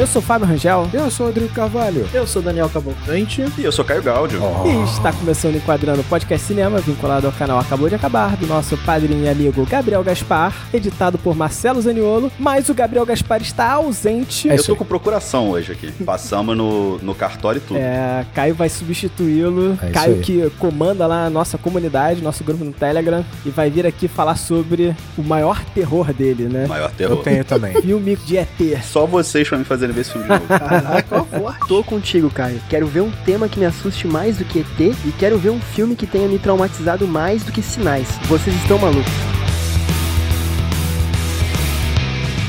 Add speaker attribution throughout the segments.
Speaker 1: Eu sou Fábio Rangel.
Speaker 2: Eu sou o Rodrigo Carvalho.
Speaker 3: Eu sou Daniel Cavalcante.
Speaker 4: E eu sou Caio Gáudio.
Speaker 1: Oh. E está começando Enquadrando Podcast Cinema, vinculado ao canal Acabou de Acabar, do nosso padrinho e amigo Gabriel Gaspar, editado por Marcelo Zaniolo. Mas o Gabriel Gaspar está ausente.
Speaker 4: É eu tô com procuração hoje aqui. Passamos no, no cartório e tudo.
Speaker 1: É, Caio vai substituí-lo. É Caio que comanda lá a nossa comunidade, nosso grupo no Telegram, e vai vir aqui falar sobre o maior terror dele, né?
Speaker 4: O maior terror.
Speaker 2: Eu tenho também.
Speaker 1: Filme de ET.
Speaker 4: Só vocês pra me fazerem ver esse filme de novo.
Speaker 3: Caraca, Tô contigo, Caio. Quero ver um tema que me assuste mais do que ET e quero ver um filme que tenha me traumatizado mais do que Sinais. Vocês estão malucos.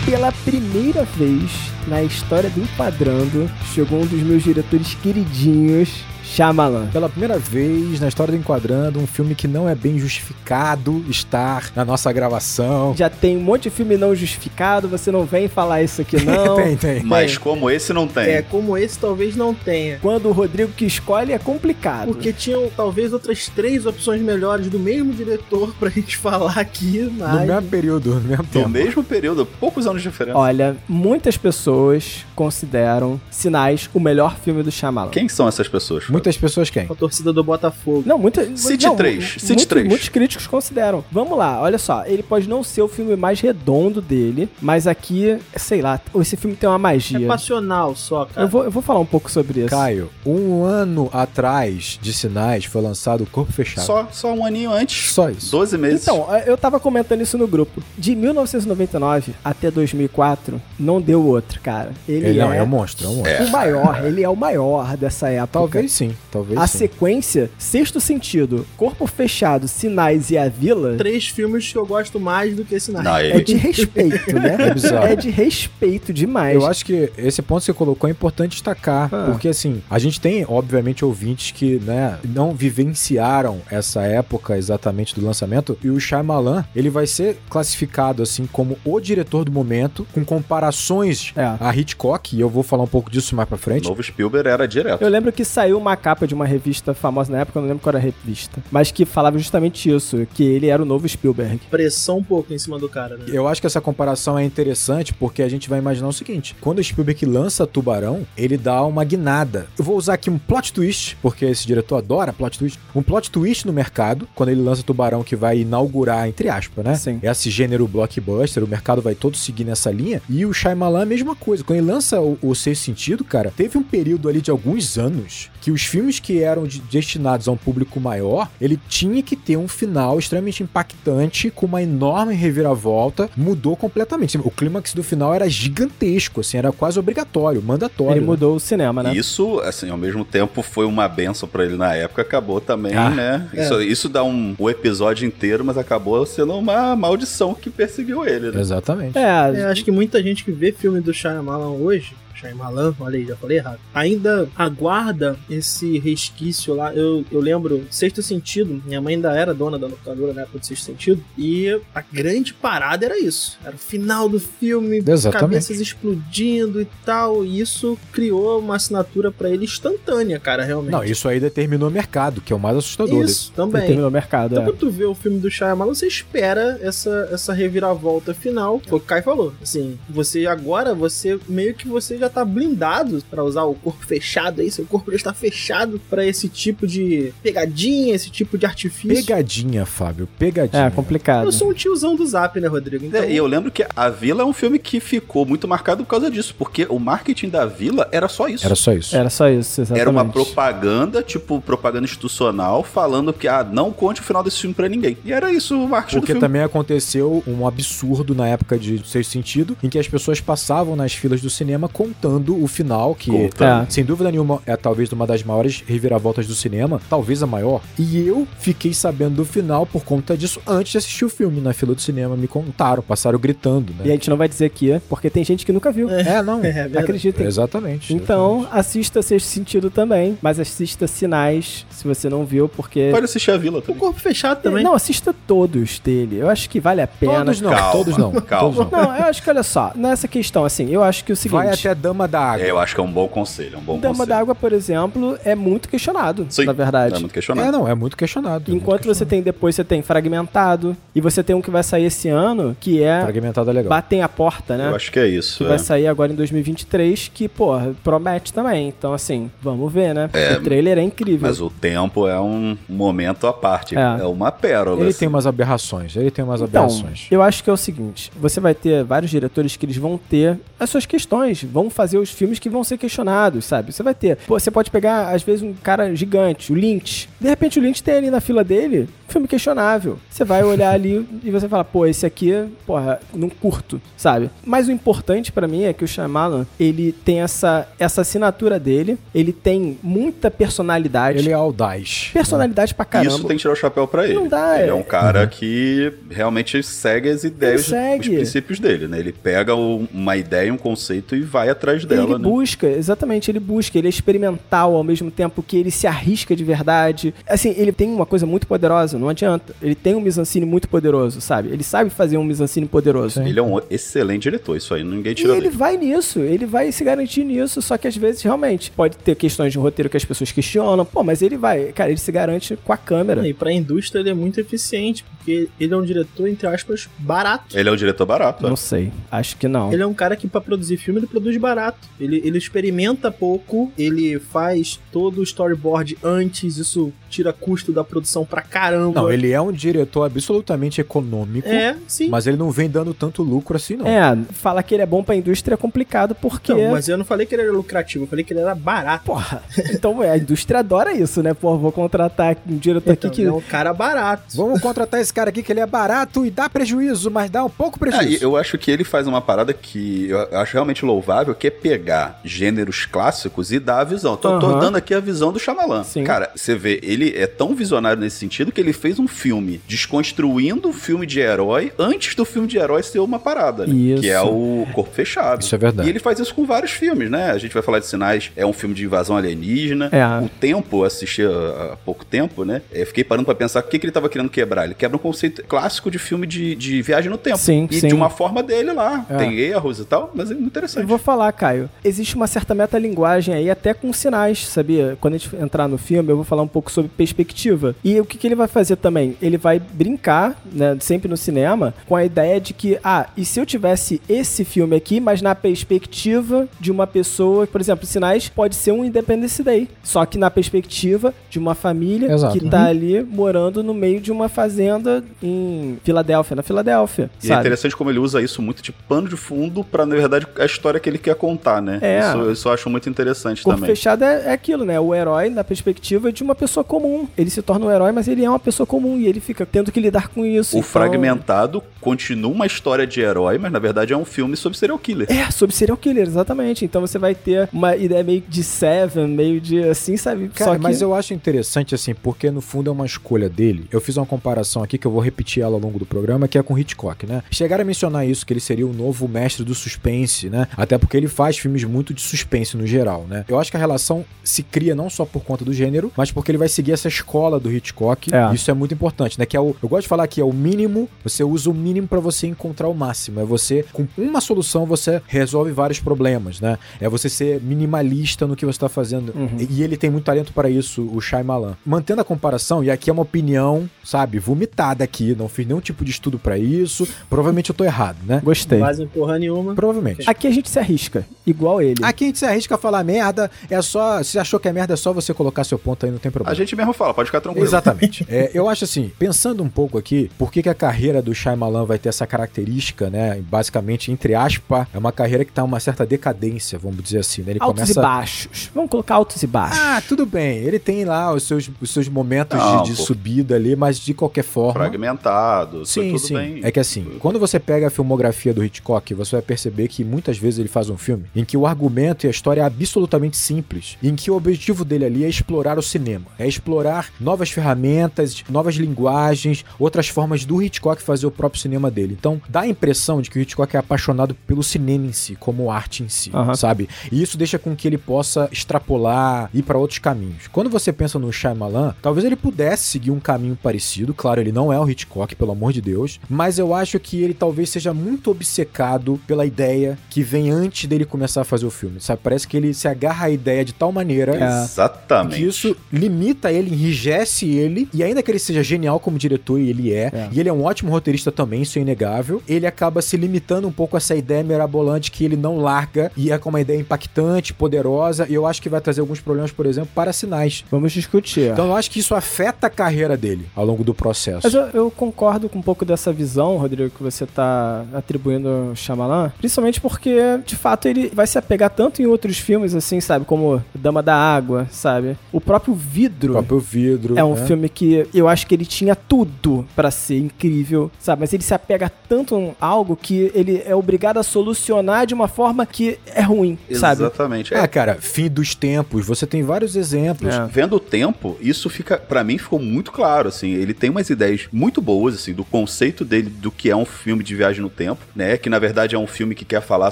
Speaker 1: Pela primeira vez na história do Enquadrando, chegou um dos meus diretores queridinhos, Shyamalan.
Speaker 2: Pela primeira vez na história do Enquadrando, um filme que não é bem justificado estar na nossa gravação.
Speaker 1: Já tem um monte de filme não justificado, você não vem falar isso aqui não.
Speaker 2: tem, tem.
Speaker 4: Mas como esse não tem.
Speaker 3: É, como esse talvez não tenha.
Speaker 1: Quando o Rodrigo que escolhe é complicado.
Speaker 3: Porque tinham talvez outras três opções melhores do mesmo diretor pra gente falar aqui. Mas...
Speaker 2: No mesmo período, no mesmo tempo.
Speaker 4: No mesmo período, poucos anos de diferença.
Speaker 1: Olha, muitas pessoas consideram Sinais o melhor filme do Shyamalan.
Speaker 4: Quem são essas pessoas?
Speaker 2: Muitas pessoas quem?
Speaker 3: A torcida do Botafogo.
Speaker 1: Não, muita,
Speaker 4: City
Speaker 1: não,
Speaker 4: 3. City
Speaker 1: muito,
Speaker 4: 3.
Speaker 1: Muitos críticos consideram. Vamos lá, olha só. Ele pode não ser o filme mais redondo dele, mas aqui, sei lá, esse filme tem uma magia.
Speaker 3: É passional só, cara.
Speaker 1: Eu vou, eu vou falar um pouco sobre isso.
Speaker 2: Caio, um ano atrás de Sinais foi lançado o Corpo Fechado.
Speaker 4: Só, só um aninho antes.
Speaker 2: Só isso.
Speaker 4: 12 meses.
Speaker 1: Então, eu tava comentando isso no grupo. De 1999 até 2004, não deu outro, cara. Ele,
Speaker 2: ele
Speaker 1: é,
Speaker 2: não, é um monstro, é um monstro.
Speaker 1: O maior, ele é o maior dessa época.
Speaker 2: Talvez sim, talvez
Speaker 1: a
Speaker 2: sim.
Speaker 1: sequência, Sexto Sentido, Corpo Fechado, Sinais e A Vila.
Speaker 3: Três filmes que eu gosto mais do que Sinais.
Speaker 4: Não,
Speaker 1: É de respeito, né?
Speaker 2: É bizarro.
Speaker 1: É de respeito demais.
Speaker 2: Eu acho que esse ponto que você colocou é importante destacar,
Speaker 1: Ah.
Speaker 2: porque assim, a gente tem, obviamente, ouvintes que, né, não vivenciaram essa época exatamente do lançamento, e o Shyamalan, ele vai ser classificado, assim, como o diretor do momento, com comparações
Speaker 1: É.
Speaker 2: a Hitchcock, e eu vou falar um pouco disso mais pra
Speaker 4: O
Speaker 2: frente.
Speaker 4: novo Spielberg era direto.
Speaker 1: Eu lembro que saiu uma capa de uma revista famosa na época, eu não lembro qual era a revista, mas que falava justamente isso, que ele era o novo Spielberg.
Speaker 3: Pressão um pouco em cima do cara, né?
Speaker 2: Eu acho que essa comparação é interessante porque a gente vai imaginar o seguinte: quando o Spielberg lança Tubarão, ele dá uma guinada. Eu vou usar aqui um plot twist, porque esse diretor adora plot twist. Um plot twist no mercado, quando ele lança Tubarão, que vai inaugurar, entre aspas, né?
Speaker 1: Sim.
Speaker 2: Esse gênero blockbuster, o mercado vai todo seguir nessa linha. E o Shyamalan, a mesma coisa. Quando ele lança o, o Sexto Sentido, cara, teve um período ali de alguns anos que os filmes que eram de- destinados a um público maior, ele tinha que ter um final extremamente impactante, com uma enorme reviravolta, mudou completamente. O clímax do final era gigantesco, assim, era quase obrigatório, mandatório.
Speaker 1: Ele
Speaker 2: né?
Speaker 1: mudou o cinema, né?
Speaker 4: Isso, assim, ao mesmo tempo foi uma benção pra ele na época, acabou também,
Speaker 2: Ah.
Speaker 4: né? Isso, isso dá um, o episódio inteiro, mas acabou sendo uma maldição que perseguiu ele, né?
Speaker 2: Exatamente.
Speaker 1: É,
Speaker 3: É, acho que muita gente que vê filme do Shyamalan hoje, Shyamalan, olha aí, já falei errado, ainda aguarda esse resquício lá. Eu, eu lembro, Sexto Sentido, minha mãe ainda era dona da locadora na época do Sexto Sentido, e a grande parada era isso. Era o final do filme,
Speaker 2: Exatamente.
Speaker 3: cabeças explodindo e tal, e isso criou uma assinatura pra ele instantânea, cara, realmente.
Speaker 2: Não, isso aí determinou o mercado, que é o mais assustador.
Speaker 3: Isso, também.
Speaker 1: terminou o mercado.
Speaker 3: Então,
Speaker 1: é.
Speaker 3: quando tu vê o filme do Shyamalan, você espera essa, essa reviravolta final. Foi o que o Kai falou. Assim, você agora, você meio que você já tá blindado pra usar o corpo fechado aí. Seu corpo já está fechado pra esse tipo de pegadinha, esse tipo de artifício.
Speaker 2: Pegadinha, Fábio, pegadinha.
Speaker 1: É, complicado.
Speaker 3: Eu sou um tiozão do Zap, né, Rodrigo? Então,
Speaker 4: É, e eu lembro que A Vila é um filme que ficou muito marcado por causa disso, porque o marketing da Vila era só isso.
Speaker 2: Era só isso.
Speaker 1: Era só isso, exatamente.
Speaker 4: Era uma propaganda, tipo, propaganda institucional, falando que, ah, não conte o final desse filme pra ninguém. E era isso o marketing
Speaker 2: Porque
Speaker 4: do filme.
Speaker 2: também aconteceu um absurdo na época de Sexto Sentido, em que as pessoas passavam nas filas do cinema contando o final, que.
Speaker 1: É.
Speaker 2: sem dúvida nenhuma, é talvez uma das maiores reviravoltas do cinema, talvez a maior. E eu fiquei sabendo do final por conta disso antes de assistir o filme. Na fila do cinema me contaram, passaram gritando,
Speaker 1: E a
Speaker 2: né?
Speaker 1: gente não vai dizer aqui, porque tem gente que nunca viu.
Speaker 2: É, não.
Speaker 3: É.
Speaker 1: Acreditem.
Speaker 2: Exatamente.
Speaker 1: Então, assista Sexto Sentido também, mas assista Sinais, se você não viu, porque...
Speaker 4: Pode assistir A Vila
Speaker 3: o
Speaker 4: também.
Speaker 3: corpo fechado também.
Speaker 1: Não, assista todos dele. Eu acho que vale a pena.
Speaker 2: Todos não,
Speaker 4: Calma,
Speaker 2: todos não.
Speaker 4: calma.
Speaker 2: Todos não.
Speaker 1: Não, eu acho que, olha só, nessa questão, assim, eu acho que é o seguinte...
Speaker 2: Vai até Dama da Água.
Speaker 4: É, eu acho que é um bom conselho, é um bom
Speaker 1: Dama
Speaker 4: conselho.
Speaker 1: d'Água, por exemplo, é muito questionado,
Speaker 4: Sim,
Speaker 1: na verdade.
Speaker 4: É muito questionado.
Speaker 2: É, não, é muito questionado. é muito
Speaker 1: Enquanto você tem depois, você tem Fragmentado, e você tem um que vai sair esse ano, que é
Speaker 2: Fragmentado é legal.
Speaker 1: Batem a Porta, né?
Speaker 4: Eu acho que é isso.
Speaker 1: Que
Speaker 4: é.
Speaker 1: vai sair agora em 2023, que, porra, promete também. Então, assim, vamos ver, né? o trailer é incrível.
Speaker 4: Mas o tempo é um momento à parte.
Speaker 1: É.
Speaker 4: É, uma pérola.
Speaker 2: Ele
Speaker 4: assim.
Speaker 2: tem umas aberrações, ele tem umas
Speaker 1: Então,
Speaker 2: aberrações.
Speaker 1: eu acho que é o seguinte: você vai ter vários diretores que eles vão ter as suas questões, vão fazer os filmes que vão ser questionados, sabe? Você vai ter. Pô, você pode pegar, às vezes, um cara gigante, o Lynch. De repente, o Lynch tem ali na fila dele filme questionável. Você vai olhar ali e você fala, pô, esse aqui, porra, não curto, sabe? Mas o importante pra mim é que o Shyamalan, ele tem essa, essa assinatura dele, ele tem muita personalidade.
Speaker 2: Ele é audaz.
Speaker 1: Personalidade pra caramba.
Speaker 4: Isso tem que tirar o chapéu pra ele.
Speaker 1: Não dá,
Speaker 4: ele
Speaker 1: é.
Speaker 4: é um cara que realmente segue as ideias,
Speaker 1: segue.
Speaker 4: os princípios dele, né? Ele pega o- uma ideia, um conceito e vai atrás dela,
Speaker 1: ele
Speaker 4: né?
Speaker 1: busca, exatamente, ele busca, ele é experimental ao mesmo tempo que ele se arrisca de verdade. Assim, ele tem uma coisa muito poderosa, não adianta. Ele tem um mise-en-scène muito poderoso, sabe? Ele sabe fazer um mise-en-scène poderoso.
Speaker 4: Ele é um excelente diretor, isso aí ninguém
Speaker 1: E
Speaker 4: tira
Speaker 1: ele
Speaker 4: dele.
Speaker 1: vai nisso, ele vai se garantir nisso, só que às vezes realmente pode ter questões de roteiro que as pessoas questionam, pô, mas ele vai, cara, ele se garante com a câmera.
Speaker 3: E pra indústria ele é muito eficiente, porque ele é um diretor, entre aspas, barato.
Speaker 4: Ele é um diretor barato.
Speaker 1: Não
Speaker 4: é.
Speaker 1: sei, acho que não.
Speaker 3: Ele é um cara que, pra produzir filme, ele produz barato. Ele, ele experimenta pouco, ele faz todo o storyboard antes, isso tira custo da produção pra caramba.
Speaker 2: Não, ele é um diretor absolutamente econômico,
Speaker 3: É, sim.
Speaker 2: mas ele não vem dando tanto lucro assim, não.
Speaker 1: É, falar que ele é bom pra indústria é complicado porque.
Speaker 3: Não, mas eu não falei que ele era lucrativo, eu falei que ele era barato.
Speaker 1: Porra, então é, a indústria adora isso, né? Pô, vou contratar um diretor
Speaker 3: Então,
Speaker 1: aqui que.
Speaker 3: é um cara barato.
Speaker 2: Vamos contratar esse cara aqui que ele é barato e dá prejuízo, mas dá um pouco prejuízo.
Speaker 4: eu acho que ele faz uma parada que eu acho realmente louvável, que é pegar gêneros clássicos e dar a visão. Tô, tô
Speaker 1: Aham.
Speaker 4: dando aqui a visão do Shyamalan.
Speaker 1: Sim.
Speaker 4: Cara, você vê, ele é tão visionário nesse sentido que ele fez um filme desconstruindo o filme de herói antes do filme de herói ser uma parada, né?
Speaker 1: Isso.
Speaker 4: Que é o Corpo Fechado.
Speaker 2: Isso é verdade.
Speaker 4: E ele faz isso com vários filmes, né? A gente vai falar de Sinais, é um filme de invasão alienígena.
Speaker 1: É.
Speaker 4: O Tempo, eu assisti há há pouco tempo, né? Eu fiquei parando pra pensar o que, que ele tava querendo quebrar. Ele quebra um conceito clássico de filme de, de viagem no tempo.
Speaker 1: Sim,
Speaker 4: e
Speaker 1: sim.
Speaker 4: de uma forma dele lá.
Speaker 2: É.
Speaker 4: Tem erros e tal, mas é muito interessante.
Speaker 1: Eu vou falar, Caio. Existe uma certa metalinguagem aí, até com sinais, sabia? Quando a gente entrar no filme, eu vou falar um pouco sobre perspectiva. E o que, que ele vai fazer também? Ele vai brincar, né, sempre no cinema, com a ideia de que, ah, e se eu tivesse esse filme aqui, mas na perspectiva de uma pessoa, por exemplo, Sinais pode ser um Independence Day, só que na perspectiva de uma família
Speaker 2: Exato.
Speaker 1: que tá ali morando no meio de uma fazenda em Filadélfia, na Filadélfia,
Speaker 4: E é
Speaker 1: sabe?
Speaker 4: interessante como ele usa isso muito de pano de fundo pra, na verdade, a história que ele quer contar, né?
Speaker 1: É.
Speaker 4: Isso, isso eu acho muito interessante
Speaker 1: Corpo
Speaker 4: também.
Speaker 1: fechado é, é aquilo, né? O herói na perspectiva de uma pessoa comum. Ele se torna um herói, mas ele é uma pessoa comum e ele fica tendo que lidar com isso.
Speaker 4: O
Speaker 1: Então,
Speaker 4: Fragmentado continua uma história de herói, mas na verdade é um filme sobre serial killer.
Speaker 1: É, sobre serial killer, exatamente. Então você vai ter uma ideia meio de Seven, meio de assim, sabe?
Speaker 2: Cara,
Speaker 1: Só que...
Speaker 2: mas eu acho interessante, assim, porque no fundo é uma escolha dele. Eu fiz uma comparação aqui que eu vou repetir ela ao longo do programa, que é com Hitchcock, né? Chegaram a mencionar isso, que ele seria o novo mestre do suspense, né? Até porque ele faz filmes muito de suspense no geral, né? Eu acho que a relação se cria não só por conta do gênero, mas porque ele vai seguir essa escola do Hitchcock.
Speaker 1: É.
Speaker 2: Isso é muito importante, né? Que é o, eu gosto de falar que é o mínimo, você usa o mínimo pra você encontrar o máximo. É você, com uma solução, você resolve vários problemas, né? É você ser minimalista no que você tá fazendo.
Speaker 1: Uhum.
Speaker 2: E- E ele tem muito talento para isso, o Shyamalan. Mantendo a comparação, e aqui é uma opinião, sabe, vomitada aqui, não fiz nenhum tipo de estudo para isso. Provavelmente eu tô errado, né?
Speaker 1: Gostei.
Speaker 3: Em porra nenhuma.
Speaker 2: Provavelmente.
Speaker 1: Aqui a gente se arrisca, igual ele.
Speaker 2: Aqui a gente se arrisca a falar merda, é só. Se achou que é merda, é só você colocar seu ponto aí, não tem problema.
Speaker 4: A gente mesmo fala, pode ficar tranquilo.
Speaker 2: Exatamente. É, eu acho assim, pensando um pouco aqui, por que, que a carreira do Shyamalan vai ter essa característica, né? Basicamente, entre aspas, é uma carreira que tá uma certa decadência, vamos dizer assim, né? Ele
Speaker 1: altos
Speaker 2: começa.
Speaker 1: e baixos. Vamos colocar altos e baixos.
Speaker 2: Ah, tudo bem. Ele tem lá os seus, os seus momentos
Speaker 4: Não,
Speaker 2: de, de subida ali, mas de qualquer forma.
Speaker 4: Fragmentado, foi
Speaker 2: Sim,
Speaker 4: tudo
Speaker 2: sim.
Speaker 4: bem.
Speaker 2: É que assim, quando você pega a filmografia do Hitchcock, você vai perceber que muitas vezes ele faz um filme em que o argumento e a história é absolutamente simples, em que o objetivo dele ali é explorar o cinema, é explorar novas ferramentas, novas linguagens, outras formas do Hitchcock fazer o próprio cinema dele. Então, dá a impressão de que o Hitchcock é apaixonado pelo cinema em si, como arte em si,
Speaker 1: Aham.
Speaker 2: sabe? E isso deixa com que ele possa extrapolar, ir pra outros caminhos. Quando você pensa no Shyamalan, talvez ele pudesse seguir um caminho parecido. Claro, ele não é o Hitchcock, pelo amor de Deus, mas eu acho que ele talvez seja muito obcecado pela ideia que vem antes dele começar a fazer o filme, sabe? Parece que ele se agarra à ideia de tal maneira
Speaker 1: É.
Speaker 4: Exatamente.
Speaker 2: que isso limita ele, enrijece ele, e ainda que ele seja genial como diretor, e ele é,
Speaker 1: É.
Speaker 2: e ele é um ótimo roteirista também, isso é inegável, ele acaba se limitando um pouco a essa ideia mirabolante que ele não larga, e é com uma ideia impactante, poderosa, e eu acho que vai trazer alguns problemas, por exemplo, para sinais.
Speaker 1: Vamos discutir.
Speaker 2: Então eu acho que isso afeta a carreira dele ao longo do processo.
Speaker 1: Mas eu, eu concordo com um pouco dessa visão, Rodrigo, que você tá atribuindo ao Shyamalan, principalmente porque, de fato, ele vai se apegar tanto em outros filmes, assim, sabe, como Dama da Água, sabe? O próprio
Speaker 2: O
Speaker 1: Vidro
Speaker 2: próprio vidro.
Speaker 1: é um
Speaker 2: né?
Speaker 1: filme que eu acho que ele tinha tudo pra ser incrível, sabe? Mas ele se apega tanto a algo que ele é obrigado a solucionar de uma forma que é ruim, sabe?
Speaker 4: Exatamente.
Speaker 2: Ah,
Speaker 4: É,
Speaker 2: cara, fim dos tempos, você tem vários exemplos.
Speaker 1: É.
Speaker 4: Vendo o tempo, isso fica, Pra mim, ficou muito claro, assim, ele tem umas ideias muito boas, assim, do conceito dele do que é um filme de viagem no tempo, né, que na verdade é um filme que quer falar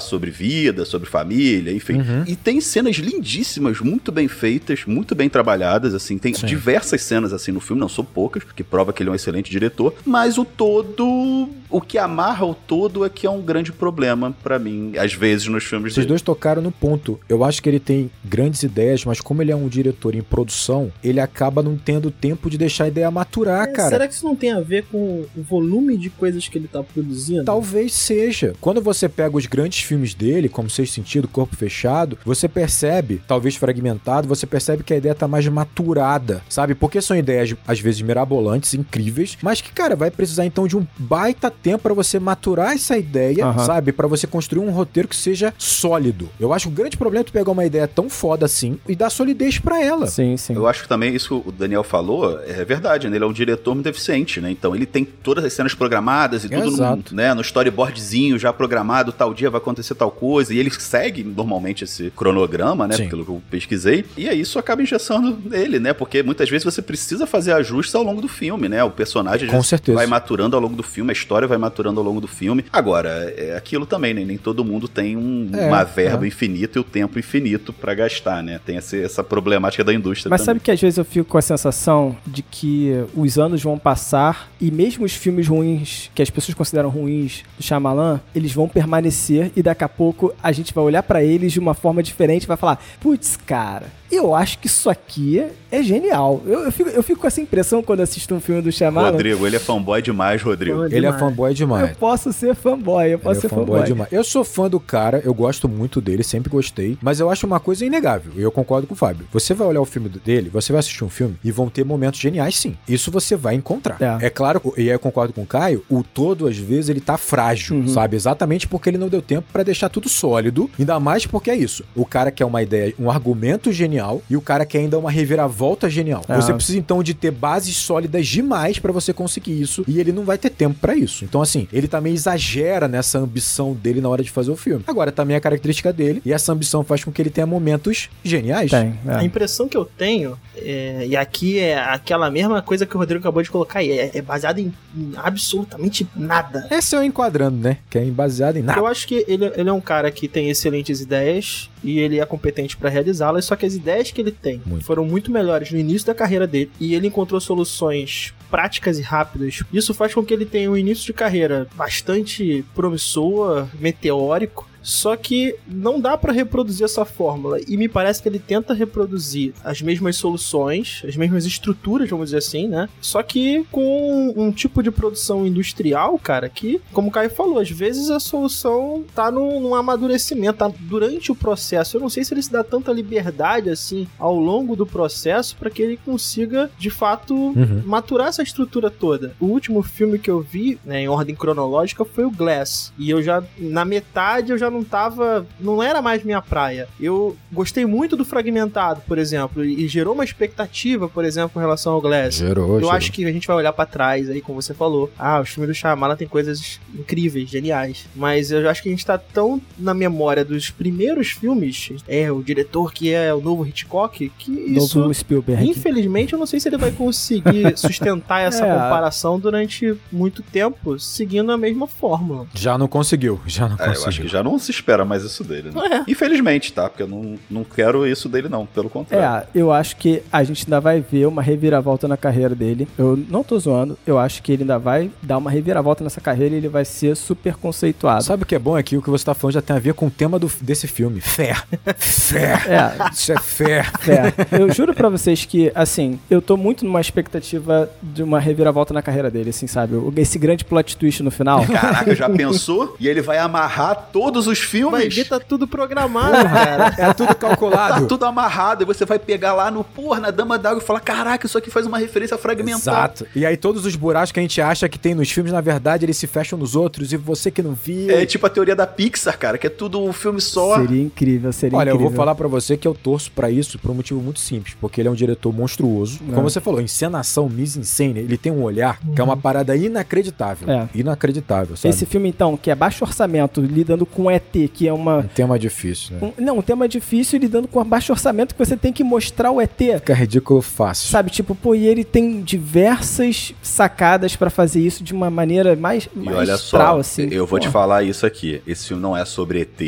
Speaker 4: sobre vida, sobre família, enfim,
Speaker 2: Uhum.
Speaker 4: e tem cenas lindíssimas, muito bem feitas, muito bem trabalhadas, assim, tem
Speaker 2: Sim.
Speaker 4: diversas cenas, assim, no filme, não são poucas, que prova que ele é um excelente diretor, mas o todo, o que amarra o todo é que é um grande problema pra mim, às vezes, nos filmes
Speaker 2: Vocês
Speaker 4: dele.
Speaker 2: dois tocaram no ponto. Eu acho que ele tem grandes ideias, mas como ele é um diretor em produção, ele acaba não tendo tempo de deixar a ideia maturar,
Speaker 3: É,
Speaker 2: cara.
Speaker 3: Será que isso não tem a ver com o volume de coisas que ele tá produzindo?
Speaker 2: Talvez seja. Quando você pega os grandes filmes dele, como Sexto Sentido, Corpo Fechado, você percebe, talvez fragmentado, você percebe que a ideia tá mais maturada, sabe? Porque são ideias, às vezes, mirabolantes, incríveis, mas que, cara, vai precisar então de um baita tempo pra você maturar essa ideia,
Speaker 1: Aham.
Speaker 2: sabe? Pra você construir um roteiro que seja sólido. Eu acho que o grande problema é tu pegar uma ideia tão foda assim e dar solidez pra ela.
Speaker 1: Sim, sim.
Speaker 4: Eu acho que também isso que o Daniel falou é verdade, né? Ele é um diretor muito deficiente, né? Então ele tem todas as cenas programadas e tudo no, né, no storyboardzinho já programado, tal dia vai acontecer tal coisa, e ele segue normalmente esse cronograma, né?
Speaker 2: Sim.
Speaker 4: Pelo que eu pesquisei. E aí isso acaba engessando ele, né? Porque muitas vezes você precisa fazer ajustes ao longo do filme, né? O personagem
Speaker 2: Com certeza.
Speaker 4: vai maturando ao longo do filme, a história vai maturando ao longo do filme. Agora, é aquilo também, né? Nem todo mundo tem um,
Speaker 2: É,
Speaker 4: uma verba
Speaker 2: é.
Speaker 4: infinita e o tempo infinito pra gastar, né? Tem essa, essa problemática da indústria
Speaker 1: Mas
Speaker 4: também.
Speaker 1: sabe que às vezes eu fico com a sensação de que os anos vão passar e mesmo os filmes ruins, que as pessoas consideram ruins do Shyamalan, eles vão permanecer e daqui a pouco a gente vai olhar pra eles de uma forma diferente e vai falar: putz, cara, eu acho que isso aqui é genial. Eu, eu fico, eu fico com essa impressão quando assisto um filme do Shyamalan.
Speaker 4: Rodrigo, ele é fanboy demais, Rodrigo.
Speaker 3: Fã
Speaker 2: Ele é
Speaker 3: demais.
Speaker 2: fanboy demais.
Speaker 1: Eu posso ser fanboy, eu posso
Speaker 2: Ele
Speaker 1: ser
Speaker 2: é fanboy
Speaker 1: fanboy.
Speaker 2: demais. Eu sou fã do cara, eu gosto muito dele, sempre gostei, mas eu acho uma coisa inegável, e eu concordo com o Fábio. Você vai olhar o filme dele, você vai assistir um filme e vão ter momentos geniais, sim. Isso você vai encontrar.
Speaker 1: É.
Speaker 2: É, claro, e aí eu concordo com o Caio, o todo, às vezes, ele tá frágil,
Speaker 1: Uhum.
Speaker 2: sabe? Exatamente porque ele não deu tempo pra deixar tudo sólido, ainda mais porque é isso. O cara quer uma ideia, um argumento genial, e o cara quer ainda uma reviravolta genial.
Speaker 1: É.
Speaker 2: Você precisa, então, de ter bases sólidas demais pra você conseguir isso, e ele não vai ter tempo pra isso. Então, assim, ele também exagera nessa ambição dele na hora de fazer o filme. Agora, também é a característica dele, e essa ambição faz com que ele tenha momentos geniais.
Speaker 1: Tem,
Speaker 3: A
Speaker 1: é.
Speaker 3: impressão que eu tenho, é, e aqui é aquela mesma coisa que o Rodrigo acabou de colocar, aí, é, é baseado em, em absolutamente nada.
Speaker 2: Essa é o enquadrando, né? Que é baseado em nada.
Speaker 3: Eu acho que ele, ele é um cara que tem excelentes ideias e ele é competente pra realizá-las, só que as ideias que ele tem
Speaker 2: Muito.
Speaker 3: foram muito melhores no início da carreira dele e ele encontrou soluções práticas e rápidas. Isso faz com que ele tenha um início de carreira bastante promissor, meteórico. Só que não dá pra reproduzir essa fórmula e me parece que ele tenta reproduzir as mesmas soluções, as mesmas estruturas, vamos dizer assim, né? Só que com um tipo de produção industrial, cara, que, como o Caio falou, às vezes a solução tá num, num amadurecimento, tá durante o processo. Eu não sei se ele se dá tanta liberdade assim ao longo do processo para que ele consiga, de fato,
Speaker 2: Uhum.
Speaker 3: maturar essa estrutura toda. O último filme que eu vi, né, em ordem cronológica, foi o Glass. E eu já, na metade, eu já já não tava. Não era mais minha praia. Eu gostei muito do Fragmentado, por exemplo, e gerou uma expectativa, por exemplo, em relação ao Glass.
Speaker 2: Gerou,
Speaker 3: Eu
Speaker 2: gerou.
Speaker 3: acho que a gente vai olhar pra trás aí, como você falou. Ah, os filmes do Shyamalan tem coisas incríveis, geniais. Mas eu acho que a gente tá tão na memória dos primeiros filmes, é, o diretor que é o novo Hitchcock, que isso...
Speaker 1: Novo Spielberg.
Speaker 3: Infelizmente, eu não sei se ele vai conseguir sustentar essa
Speaker 1: É.
Speaker 3: comparação durante muito tempo, seguindo a mesma fórmula.
Speaker 2: Já não conseguiu, já não
Speaker 4: É, eu acho
Speaker 2: conseguiu.
Speaker 4: que já não se espera mais isso dele, né?
Speaker 3: É.
Speaker 4: Infelizmente, tá? Porque eu não, não quero isso dele, não. Pelo contrário.
Speaker 1: É, eu acho que a gente ainda vai ver uma reviravolta na carreira dele. Eu não tô zoando, eu acho que ele ainda vai dar uma reviravolta nessa carreira e ele vai ser super conceituado.
Speaker 2: Sabe o que é bom? É que o que você tá falando já tem a ver com o tema do, desse filme. Fé. Fé.
Speaker 1: É,
Speaker 2: Isso é fé.
Speaker 1: É, eu juro pra vocês que, assim, eu tô muito numa expectativa de uma reviravolta na carreira dele, assim, sabe? Esse grande plot twist no final.
Speaker 4: Caraca, já pensou? E ele vai amarrar todos os
Speaker 3: Vai
Speaker 4: filmes.
Speaker 3: ver, tá tudo programado, cara.
Speaker 2: É tudo
Speaker 4: Tá
Speaker 2: calculado.
Speaker 4: tudo amarrado, e você vai pegar lá no porra, na Dama d'Água e falar: Caraca, isso aqui faz uma referência fragmentada.
Speaker 2: Exato. E aí todos os buracos que a gente acha que tem nos filmes, na verdade, eles se fecham nos outros. E você que não viu...
Speaker 4: É tipo a teoria da Pixar, cara, que é tudo um filme só.
Speaker 1: Seria incrível, seria
Speaker 2: Olha, eu
Speaker 1: incrível.
Speaker 2: vou falar pra você que eu torço pra isso por um motivo muito simples, porque ele é um diretor monstruoso.
Speaker 1: É.
Speaker 2: Como você falou, encenação, mise-en-scène, ele tem um olhar que é uma parada inacreditável.
Speaker 1: É.
Speaker 2: Inacreditável, sabe?
Speaker 1: Esse filme, então, que é baixo orçamento, lidando com ET, que é uma.
Speaker 2: Um tema difícil, né?
Speaker 1: um- não, um tema difícil lidando com baixo orçamento que você tem que mostrar o ET.
Speaker 2: Fica ridículo fácil.
Speaker 1: Sabe, tipo, pô, e ele tem diversas sacadas pra fazer isso de uma maneira mais
Speaker 4: E
Speaker 1: mais
Speaker 4: olha
Speaker 1: astral,
Speaker 4: só,
Speaker 1: assim.
Speaker 4: eu vou
Speaker 1: Pô.
Speaker 4: te falar isso aqui. Esse filme não é sobre ET,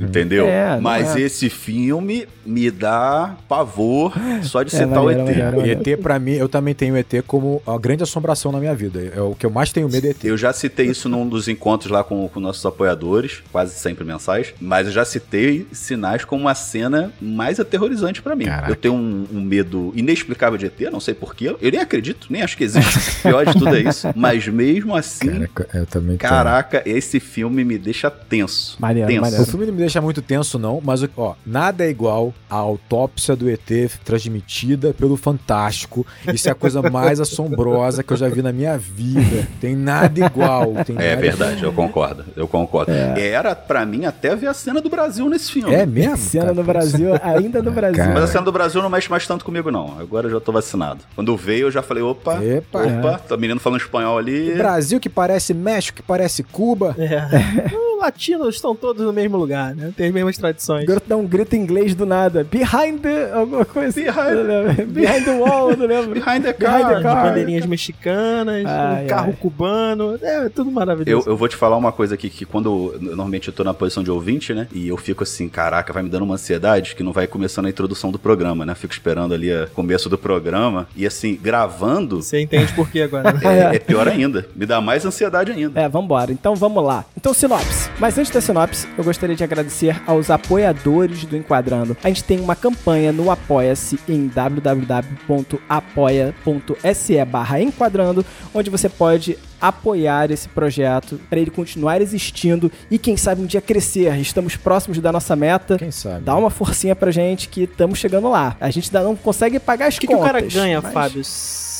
Speaker 4: entendeu?
Speaker 1: É,
Speaker 4: Mas
Speaker 1: é.
Speaker 4: esse filme me dá pavor só de
Speaker 1: É,
Speaker 4: citar o
Speaker 1: maneiro,
Speaker 4: ET.
Speaker 1: maneiro,
Speaker 2: E
Speaker 1: maneiro.
Speaker 2: ET, pra mim, eu também tenho ET como a grande assombração na minha vida. É o que eu mais tenho medo é ET.
Speaker 4: Eu já citei isso num dos encontros lá com, com nossos apoiadores, quase sempre mensais, mas eu já citei sinais como a cena mais aterrorizante pra mim.
Speaker 2: Caraca.
Speaker 4: Eu tenho um, um medo inexplicável de ET, não sei porquê. Eu nem acredito, nem acho que existe. Pior de tudo é isso. Mas mesmo assim,
Speaker 2: Caraca, eu também tenho.
Speaker 4: caraca, esse filme me deixa tenso.
Speaker 1: Maneiro,
Speaker 4: tenso.
Speaker 1: maneiro.
Speaker 2: O filme não me deixa muito tenso, não, mas ó, nada é igual a autópsia do ET transmitida pelo Fantástico. Isso é a coisa mais assombrosa que eu já vi na minha vida. Tem nada igual. Tem
Speaker 4: É
Speaker 2: nada
Speaker 4: verdade, eu concordo. Eu concordo. Era pra mim até ver a cena do Brasil nesse filme.
Speaker 2: É mesmo?
Speaker 1: Cena
Speaker 2: cara?
Speaker 1: no Brasil, ainda no Brasil.
Speaker 2: Cara.
Speaker 4: Mas a cena do Brasil não mexe mais tanto comigo, não. Agora eu já tô vacinado. Quando veio, eu já falei, opa,
Speaker 2: Epa.
Speaker 4: opa, tá menino falando espanhol ali.
Speaker 2: Brasil que parece México, que parece Cuba.
Speaker 3: É. Os latinos estão todos no mesmo lugar, né? Tem as mesmas
Speaker 1: O
Speaker 3: tradições.
Speaker 1: garoto dá um grito em inglês do nada. Behind the... Alguma coisa.
Speaker 4: Behind-
Speaker 1: Eu lembro. Behind the wall, eu não lembro.
Speaker 4: Behind the
Speaker 1: Behind
Speaker 4: car.
Speaker 1: the car.
Speaker 3: Bandeirinhas mexicanas,
Speaker 1: Ai,
Speaker 3: um carro
Speaker 1: ai.
Speaker 3: cubano, é tudo
Speaker 4: Eu,
Speaker 3: maravilhoso.
Speaker 4: eu vou te falar uma coisa aqui, que quando eu- normalmente eu tô na posição de ouvinte, né? E eu fico assim, caraca, vai me dando uma ansiedade que não vai começando a introdução do programa, né? Fico esperando ali o começo do programa. E assim, gravando
Speaker 3: Você entende por que agora, né?
Speaker 4: é, é pior ainda. Me dá mais ansiedade ainda.
Speaker 1: É, vambora. Então vamos lá. Então, sinopse. Mas antes da sinopse, eu gostaria de agradecer aos apoiadores do Enquadrando. A gente tem uma campanha no Apoia-se em www.apoia.se barra Enquadrando, onde você pode apoiar esse projeto para ele continuar existindo e quem sabe um dia crescer. Estamos próximos da nossa meta.
Speaker 2: Quem sabe?
Speaker 1: Dá uma forcinha pra gente que estamos chegando lá. A gente ainda não consegue pagar as
Speaker 3: O que, que o
Speaker 1: contas.
Speaker 3: cara ganha,
Speaker 1: mas
Speaker 3: Fábio?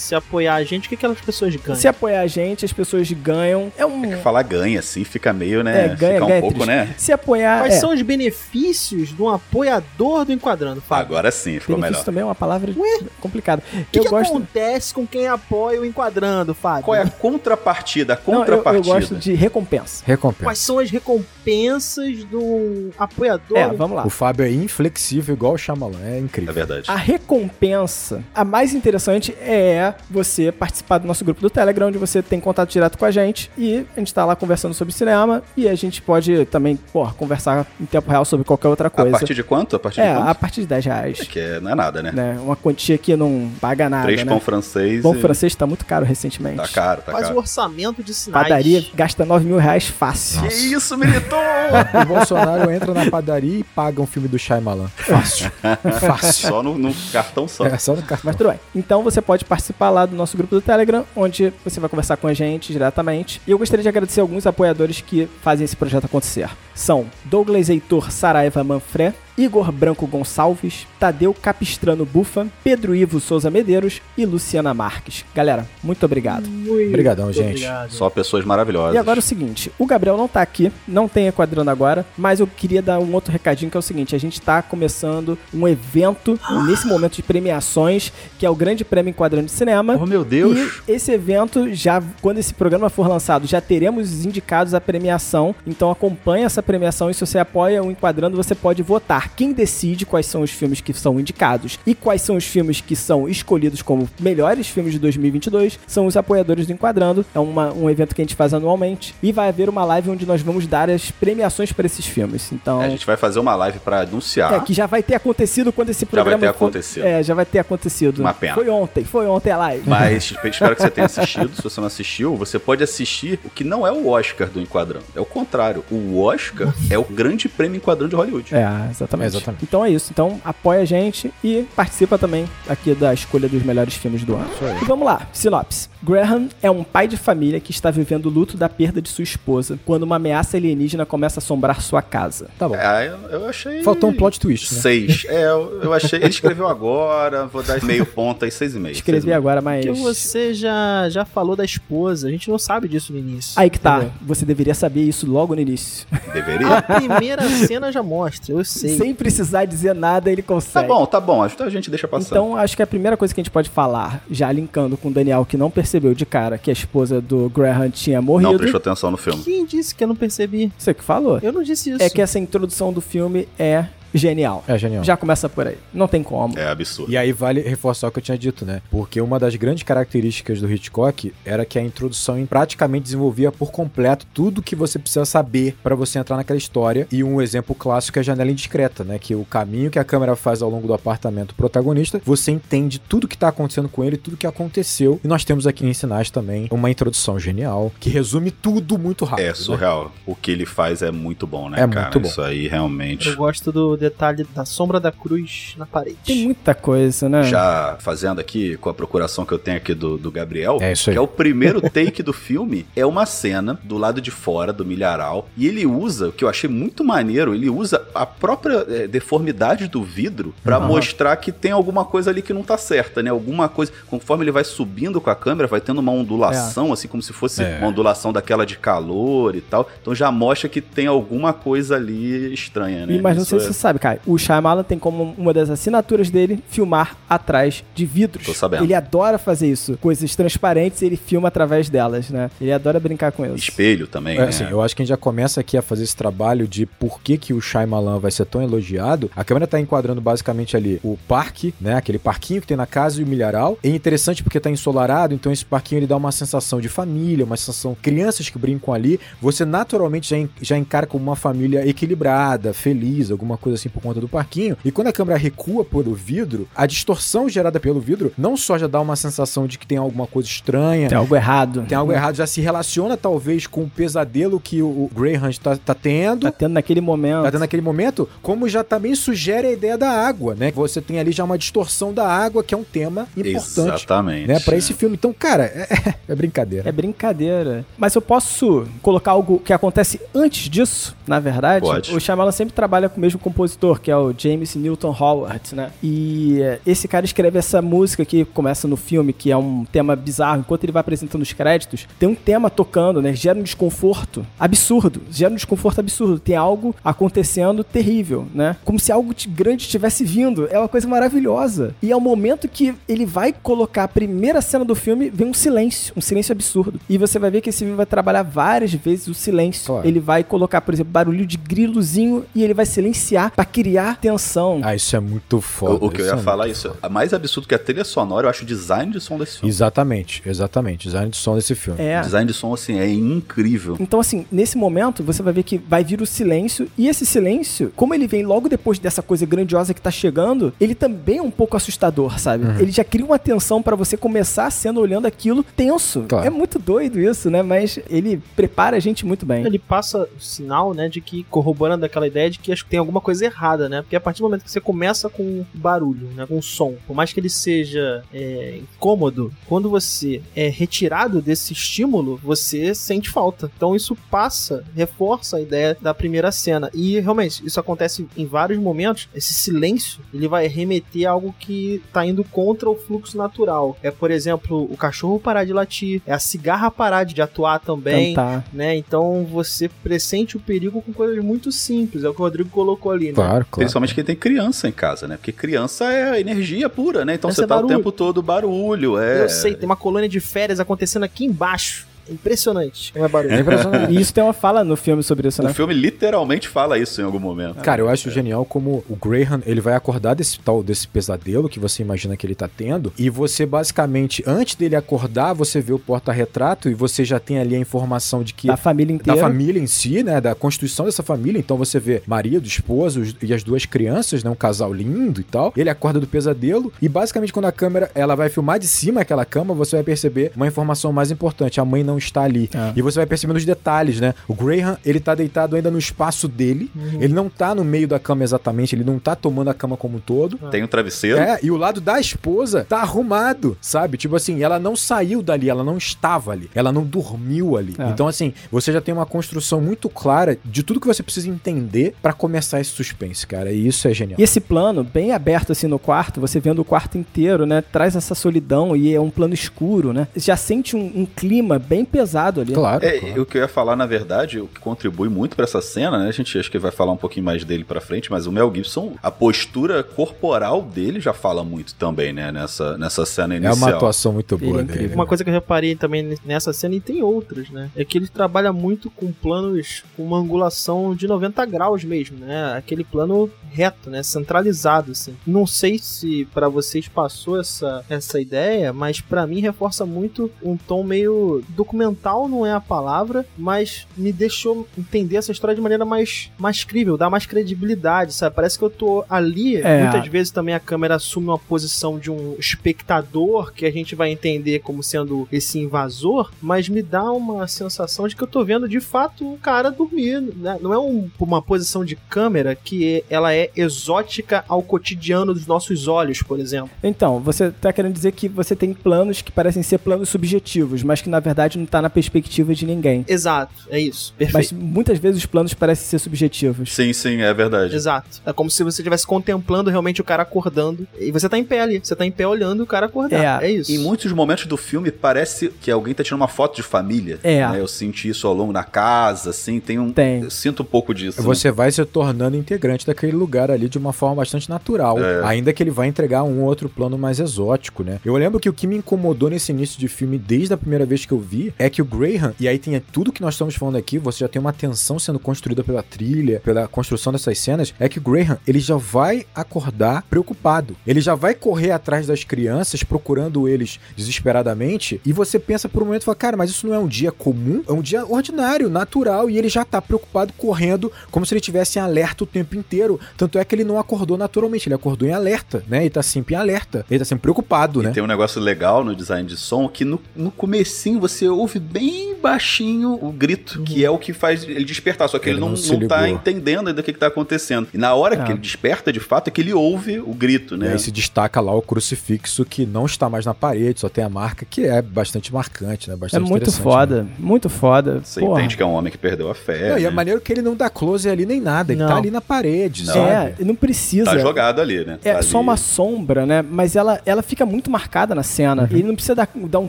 Speaker 3: Se apoiar a gente, o que aquelas pessoas ganham?
Speaker 1: Se apoiar a gente, as pessoas ganham. É um.
Speaker 4: Falar ganha, assim, fica meio, né?
Speaker 1: É, ganha,
Speaker 4: fica um
Speaker 1: ganha
Speaker 4: pouco,
Speaker 1: triste.
Speaker 4: né?
Speaker 1: Se apoiar.
Speaker 3: Quais
Speaker 1: é.
Speaker 3: são os benefícios de um apoiador do Enquadrando, Fábio?
Speaker 4: Agora sim, ficou
Speaker 1: Benefício
Speaker 4: melhor.
Speaker 1: também é uma palavra complicada.
Speaker 3: O que,
Speaker 1: eu
Speaker 3: que
Speaker 1: gosto.
Speaker 3: acontece com quem apoia o Enquadrando, Fábio?
Speaker 4: Qual é a contrapartida? A
Speaker 1: Não, eu, eu
Speaker 4: contrapartida.
Speaker 1: gosto de recompensa.
Speaker 2: Recompensa.
Speaker 3: Quais são as recompensas do apoiador?
Speaker 1: É, vamos lá.
Speaker 2: O Fábio é inflexível igual o Shyamalan. É
Speaker 4: É
Speaker 2: incrível.
Speaker 4: verdade.
Speaker 1: A recompensa, a mais interessante é você participar do nosso grupo do Telegram, onde você tem contato direto com a gente e a gente tá lá conversando sobre cinema e a gente pode também, pô, conversar em tempo real sobre qualquer outra
Speaker 4: A
Speaker 1: coisa.
Speaker 4: partir de quanto? A partir
Speaker 1: É,
Speaker 4: de quanto?
Speaker 1: a partir de 10 reais.
Speaker 4: Que é- não é nada, né?
Speaker 1: Né? Uma quantia que não paga nada,
Speaker 4: Três
Speaker 1: né?
Speaker 4: pão francês.
Speaker 1: Pão
Speaker 4: e-
Speaker 1: francês tá muito caro recentemente.
Speaker 4: Tá caro, tá
Speaker 3: Faz o
Speaker 4: caro.
Speaker 3: orçamento de sinais.
Speaker 1: Padaria gasta 9 mil reais fácil.
Speaker 4: Que isso, militou!
Speaker 2: O Bolsonaro entra na padaria e paga um filme do Shyamalan. Fácil. Fácil.
Speaker 4: só no, no cartão só.
Speaker 2: É, só no cartão.
Speaker 1: Mas tudo bem. Então você pode participar participar lá do nosso grupo do Telegram, onde você vai conversar com a gente diretamente. E eu gostaria de agradecer alguns apoiadores que fazem esse projeto acontecer. São Douglas Heitor Saraiva Manfré, Igor Branco Gonçalves, Tadeu Capistrano Bufa, Pedro Ivo Souza Medeiros e Luciana Marques. Galera, muito obrigado.
Speaker 3: Muito
Speaker 2: Obrigadão, gente.
Speaker 3: obrigado.
Speaker 4: Só pessoas maravilhosas.
Speaker 1: E agora o seguinte, o Gabriel não tá aqui, não tem Enquadrando agora, mas eu queria dar um outro recadinho que é o seguinte, a gente tá começando um evento nesse momento de premiações, que é o Grande Prêmio Enquadrando de Cinema.
Speaker 4: Oh, meu Deus.
Speaker 1: E esse evento, já quando esse programa for lançado, já teremos os indicados à premiação. Então acompanha essa premiação e se você apoia o Enquadrando, você pode votar. Quem decide quais são os filmes que são indicados e quais são os filmes que são escolhidos como melhores filmes de 2022 são os apoiadores do Enquadrando. É uma- um evento que a gente faz anualmente. E vai haver uma live onde nós vamos dar as premiações para esses filmes. Então.
Speaker 4: A gente vai fazer uma live pra anunciar.
Speaker 1: É, que já vai ter acontecido quando esse
Speaker 4: Tá. vai
Speaker 1: programa
Speaker 4: ter acontecido.
Speaker 1: É, já vai ter acontecido.
Speaker 4: Uma pena.
Speaker 1: Foi ontem, foi ontem a live.
Speaker 4: Mas espero que você tenha assistido. Se você não assistiu, você pode assistir o que não é o Oscar do Enquadrão. É o contrário. O Oscar é o grande prêmio Enquadrão de Hollywood.
Speaker 1: É, exatamente.
Speaker 2: É, exatamente.
Speaker 1: Então é isso. Então apoia a gente e participa também aqui da escolha dos melhores filmes do ano. E vamos lá, sinopse. Graham é um pai de família que está vivendo o luto da perda de sua esposa quando uma ameaça alienígena começa a assombrar sua casa.
Speaker 2: Tá bom.
Speaker 4: Ah, eu, eu achei.
Speaker 2: Faltou um plot twist, né?
Speaker 4: Seis. É, eu, eu achei. Ele escreveu agora, vou dar meio ponto aí, seis e meio. e
Speaker 1: Escrevi
Speaker 4: meio.
Speaker 1: agora, mas.
Speaker 3: Porque você já, já falou da esposa, a gente não sabe disso no início.
Speaker 1: Aí que tá.
Speaker 3: entendeu?
Speaker 1: Você deveria saber isso logo no início.
Speaker 4: Deveria?
Speaker 3: A primeira cena já mostra, eu sei.
Speaker 1: Sem precisar dizer nada, ele
Speaker 4: Tá
Speaker 1: consegue.
Speaker 4: bom, tá bom. Acho que a gente deixa passar.
Speaker 1: Então, acho que a primeira coisa que a gente pode falar, já linkando com o Daniel, que não percebeu de cara que a esposa do Graham tinha
Speaker 4: não
Speaker 1: morrido.
Speaker 4: prestou atenção no filme.
Speaker 3: Quem disse que eu não percebi?
Speaker 1: Você que falou.
Speaker 3: Eu não disse isso.
Speaker 1: É que essa introdução do filme é genial.
Speaker 2: É genial.
Speaker 1: Já começa por aí. Não tem como.
Speaker 4: É absurdo.
Speaker 2: E aí vale reforçar o que eu tinha dito, né? Porque uma das grandes características do Hitchcock era que a introdução em praticamente desenvolvia por completo tudo que você precisa saber pra você entrar naquela história. E um exemplo clássico é a janela indiscreta, né? Que o caminho que a câmera faz ao longo do apartamento do protagonista, você entende tudo que tá acontecendo com ele, tudo que aconteceu. E nós temos aqui em Sinais também uma introdução genial que resume tudo muito rápido.
Speaker 4: É
Speaker 2: né?
Speaker 4: surreal. O que ele faz é muito bom, né,
Speaker 2: É
Speaker 4: cara?
Speaker 2: muito bom.
Speaker 4: Isso aí realmente.
Speaker 3: Eu gosto do detalhe da sombra da cruz na parede.
Speaker 1: Tem muita coisa, né?
Speaker 4: Já fazendo aqui com a procuração que eu tenho aqui do, do Gabriel,
Speaker 2: É isso aí.
Speaker 4: que é o primeiro take do filme, é uma cena do lado de fora do milharal, e ele usa, o que eu achei muito maneiro, ele usa a própria eh, deformidade do vidro pra
Speaker 1: Aham.
Speaker 4: mostrar que tem alguma coisa ali que não tá certa, né? Alguma coisa, conforme ele vai subindo com a câmera, vai tendo uma ondulação, assim como se fosse
Speaker 2: É.
Speaker 4: uma ondulação daquela de calor e tal. Então já mostra que tem alguma coisa ali estranha, né?
Speaker 1: E, mas não sei
Speaker 4: é-
Speaker 1: se você sabe, cara. O Shyamalan tem como uma das assinaturas dele filmar atrás de vidros.
Speaker 4: Tô sabendo.
Speaker 1: Ele adora fazer isso. Coisas transparentes, ele filma através delas, né? Ele adora brincar com isso.
Speaker 4: Espelho também,
Speaker 2: É,
Speaker 4: né?
Speaker 2: assim, eu acho que a gente já começa aqui a fazer esse trabalho de por que, que o Shyamalan vai ser tão elogiado. A câmera tá enquadrando basicamente ali o parque, né? Aquele parquinho que tem na casa e o milharal. É interessante porque tá ensolarado, então esse parquinho ele dá uma sensação de família, uma sensação crianças que brincam ali. Você naturalmente já, já encara como uma família equilibrada, feliz, alguma coisa assim por conta do parquinho. E quando a câmera recua pelo vidro, a distorção gerada pelo vidro não só já dá uma sensação de que tem alguma coisa estranha,
Speaker 1: Tem algo errado.
Speaker 2: tem algo errado, já se relaciona talvez com o pesadelo que o, o Graham tá, tá tendo.
Speaker 1: Tá tendo naquele momento.
Speaker 2: Tá tendo naquele momento, como já também sugere a ideia da água, né? Você tem ali já uma distorção da água, que é um tema importante,
Speaker 4: Exatamente.
Speaker 2: né? Pra esse filme. Então, cara, é, é brincadeira.
Speaker 1: É brincadeira. Mas eu posso colocar algo que acontece antes disso, na verdade?
Speaker 4: Pode.
Speaker 1: O Shyamalan sempre trabalha com o mesmo compositor, que é o James Newton Howard, né? E eh, esse cara escreve essa música que começa no filme, que é um tema bizarro. Enquanto ele vai apresentando os créditos, tem um tema tocando, né? Gera um desconforto absurdo. Gera um desconforto absurdo. Tem algo acontecendo terrível, né? Como se algo de grande estivesse vindo. É uma coisa maravilhosa. E é o momento que ele vai colocar a primeira cena do filme, vem um silêncio. Um silêncio absurdo. E você vai ver que esse filme vai trabalhar várias vezes o silêncio.
Speaker 2: Claro.
Speaker 1: Ele vai colocar, por exemplo, barulho de grilozinho e ele vai silenciar pra criar tensão.
Speaker 2: Ah, isso é muito foda.
Speaker 4: O, o que eu ia
Speaker 2: é
Speaker 4: falar
Speaker 2: muito
Speaker 4: isso,
Speaker 2: foda.
Speaker 4: é mais absurdo que a trilha sonora, eu acho o design de som desse filme.
Speaker 2: Exatamente, exatamente. Design de som desse filme.
Speaker 1: É.
Speaker 4: O design de som, assim, é incrível.
Speaker 1: Então, assim, nesse momento, você vai ver que vai vir o silêncio, e esse silêncio, como ele vem logo depois dessa coisa grandiosa que tá chegando, ele também é um pouco assustador, sabe?
Speaker 2: Uhum.
Speaker 1: Ele já cria uma tensão pra você começar cena olhando aquilo tenso.
Speaker 2: Claro.
Speaker 1: É muito doido isso, né? Mas ele prepara a gente muito bem.
Speaker 3: Ele passa o sinal, né, de que corroborando aquela ideia de que acho que tem alguma coisa coisa errada, né? Porque a partir do momento que você começa com barulho, né? Com som, por mais que ele seja é, incômodo, quando você é retirado desse estímulo, você sente falta. Então isso passa, reforça a ideia da primeira cena. E realmente, isso acontece em vários momentos. Esse silêncio, ele vai remeter a algo que tá indo contra o fluxo natural. É, por exemplo, o cachorro parar de latir, é a cigarra parar de atuar também,
Speaker 1: Cantar.
Speaker 3: né? Então você pressente o perigo com coisas muito simples. É o que o Rodrigo colocou ali, né?
Speaker 2: Claro, claro.
Speaker 4: Principalmente quem tem criança em casa, né? Porque criança é energia pura, né? Então
Speaker 3: Essa
Speaker 4: você
Speaker 3: é
Speaker 4: tá
Speaker 3: barulho.
Speaker 4: o tempo todo barulho, é.
Speaker 3: Eu sei, tem uma colônia de férias acontecendo aqui embaixo. É Impressionante. Como é barulho.
Speaker 2: É impressionante.
Speaker 1: E isso tem uma fala no filme sobre isso,
Speaker 4: O
Speaker 1: né?
Speaker 4: filme literalmente fala isso em algum momento.
Speaker 2: Cara, eu acho genial como o Graham, ele vai acordar desse tal, desse pesadelo que você imagina que ele tá tendo, e você basicamente, antes dele acordar, você vê o porta-retrato e você já tem ali a informação de que
Speaker 1: Da família
Speaker 2: da
Speaker 1: inteira.
Speaker 2: família em si, né, da constituição dessa família, então você vê marido, esposa os- e as duas crianças, né, um casal lindo e tal. Ele acorda do pesadelo e basicamente quando a câmera, ela vai filmar de cima aquela cama, você vai perceber uma informação mais importante, a mãe não está ali.
Speaker 1: Ah.
Speaker 2: E você vai percebendo os detalhes, né? O Graham, ele tá deitado ainda no espaço dele, ele não tá no meio da cama exatamente, ele não tá tomando a cama como um todo.
Speaker 4: Tem um travesseiro.
Speaker 2: É, e o lado da esposa tá arrumado, sabe? Tipo assim, ela não saiu dali, ela não estava ali, ela não dormiu ali.
Speaker 1: É.
Speaker 2: Então, assim, você já tem uma construção muito clara de tudo que você precisa entender pra começar esse suspense, cara. E isso é genial.
Speaker 1: E esse plano, bem aberto assim no quarto, você vendo o quarto inteiro, né? Traz essa solidão e é um plano escuro, né? Já sente um, um clima bem pesado ali.
Speaker 2: Claro.
Speaker 4: É,
Speaker 2: claro.
Speaker 4: o que eu ia falar, na verdade, o que contribui muito pra essa cena, né? A gente acho que vai falar um pouquinho mais dele pra frente, mas o Mel Gibson, a postura corporal dele já fala muito também, né? Nessa, nessa cena
Speaker 2: É
Speaker 4: inicial.
Speaker 2: uma atuação muito
Speaker 1: é
Speaker 2: boa
Speaker 1: incrível.
Speaker 2: dele.
Speaker 3: Uma coisa que eu reparei também nessa cena, e tem outras, né? É que ele trabalha muito com planos com uma angulação de 90 graus mesmo, né? Aquele plano reto, né? Centralizado, assim. Não sei se pra vocês passou essa, essa ideia, mas pra mim reforça muito um tom meio documental, não é a palavra, mas me deixou entender essa história de maneira mais, mais crível, dá mais credibilidade, sabe? Parece que eu tô ali,
Speaker 1: É.
Speaker 3: muitas vezes também a câmera assume uma posição de um espectador que a gente vai entender como sendo esse invasor, mas me dá uma sensação de que eu tô vendo de fato um cara dormindo, né? Não é um- uma posição de câmera que ela é exótica ao cotidiano dos nossos olhos, por exemplo.
Speaker 1: Então, você tá querendo dizer que você tem planos que parecem ser planos subjetivos, mas que na verdade não tá na perspectiva de ninguém.
Speaker 3: Exato, é isso,
Speaker 1: Mas
Speaker 3: perfeito.
Speaker 1: muitas vezes os planos parecem ser subjetivos.
Speaker 4: Sim, sim, é verdade.
Speaker 3: Exato. É como se você estivesse contemplando realmente o cara acordando. E você tá em pé ali. Você tá em pé olhando o cara acordar. É,
Speaker 1: É,
Speaker 3: isso.
Speaker 4: Em muitos momentos do filme parece que alguém tá tirando uma foto de família.
Speaker 1: É.
Speaker 4: né? Eu senti isso ao longo da casa, assim, tem um.
Speaker 1: Tem.
Speaker 4: Eu sinto um pouco disso. né?
Speaker 2: Você vai se tornando integrante daquele lugar ali de uma forma bastante natural.
Speaker 4: É.
Speaker 2: Ainda que ele vai entregar um outro plano mais exótico, né? Eu lembro que o que me incomodou nesse início de filme, desde a primeira vez que eu vi, é que o Graham, e aí tem tudo que nós estamos falando aqui, você já tem uma tensão sendo construída pela trilha, pela construção dessas cenas, é que o Graham, ele já vai acordar preocupado. Ele já vai correr atrás das crianças, procurando eles desesperadamente, e você pensa por um momento, fala, cara, mas isso não é um dia comum? É um dia ordinário, natural, e ele já tá preocupado, correndo, como se ele tivesse em alerta o tempo inteiro. Tanto é que ele não acordou naturalmente, ele acordou em alerta, né? Ele tá sempre em alerta, ele tá sempre preocupado,
Speaker 4: E
Speaker 2: né?
Speaker 4: tem um negócio legal no design de som que no, no comecinho você ouve bem baixinho o grito, que é o que faz ele despertar. Só que ele,
Speaker 2: Ele
Speaker 4: não,
Speaker 2: não
Speaker 4: não tá entendendo ainda o que, que tá acontecendo. E na hora
Speaker 1: É.
Speaker 4: que ele desperta, de fato, é que ele ouve o grito,
Speaker 2: E
Speaker 4: né?
Speaker 2: aí se destaca lá o crucifixo que não está mais na parede, só tem a marca que é bastante marcante, né?
Speaker 1: É
Speaker 2: Bastante
Speaker 1: muito
Speaker 2: interessante,
Speaker 1: foda, muito foda.
Speaker 4: Você
Speaker 1: Porra.
Speaker 4: entende que é um homem que perdeu a fé.
Speaker 2: Não, e é
Speaker 4: né?
Speaker 2: maneiro que ele não dá close ali nem nada, ele
Speaker 3: Não.
Speaker 2: tá ali na parede,
Speaker 4: Não.
Speaker 2: sabe?
Speaker 1: É, não precisa.
Speaker 4: Tá jogado ali, né?
Speaker 1: É
Speaker 4: Tá
Speaker 1: só
Speaker 4: ali.
Speaker 1: uma sombra, né? Mas ela, ela fica muito marcada na cena.
Speaker 2: Uhum.
Speaker 1: E não precisa dar, dar um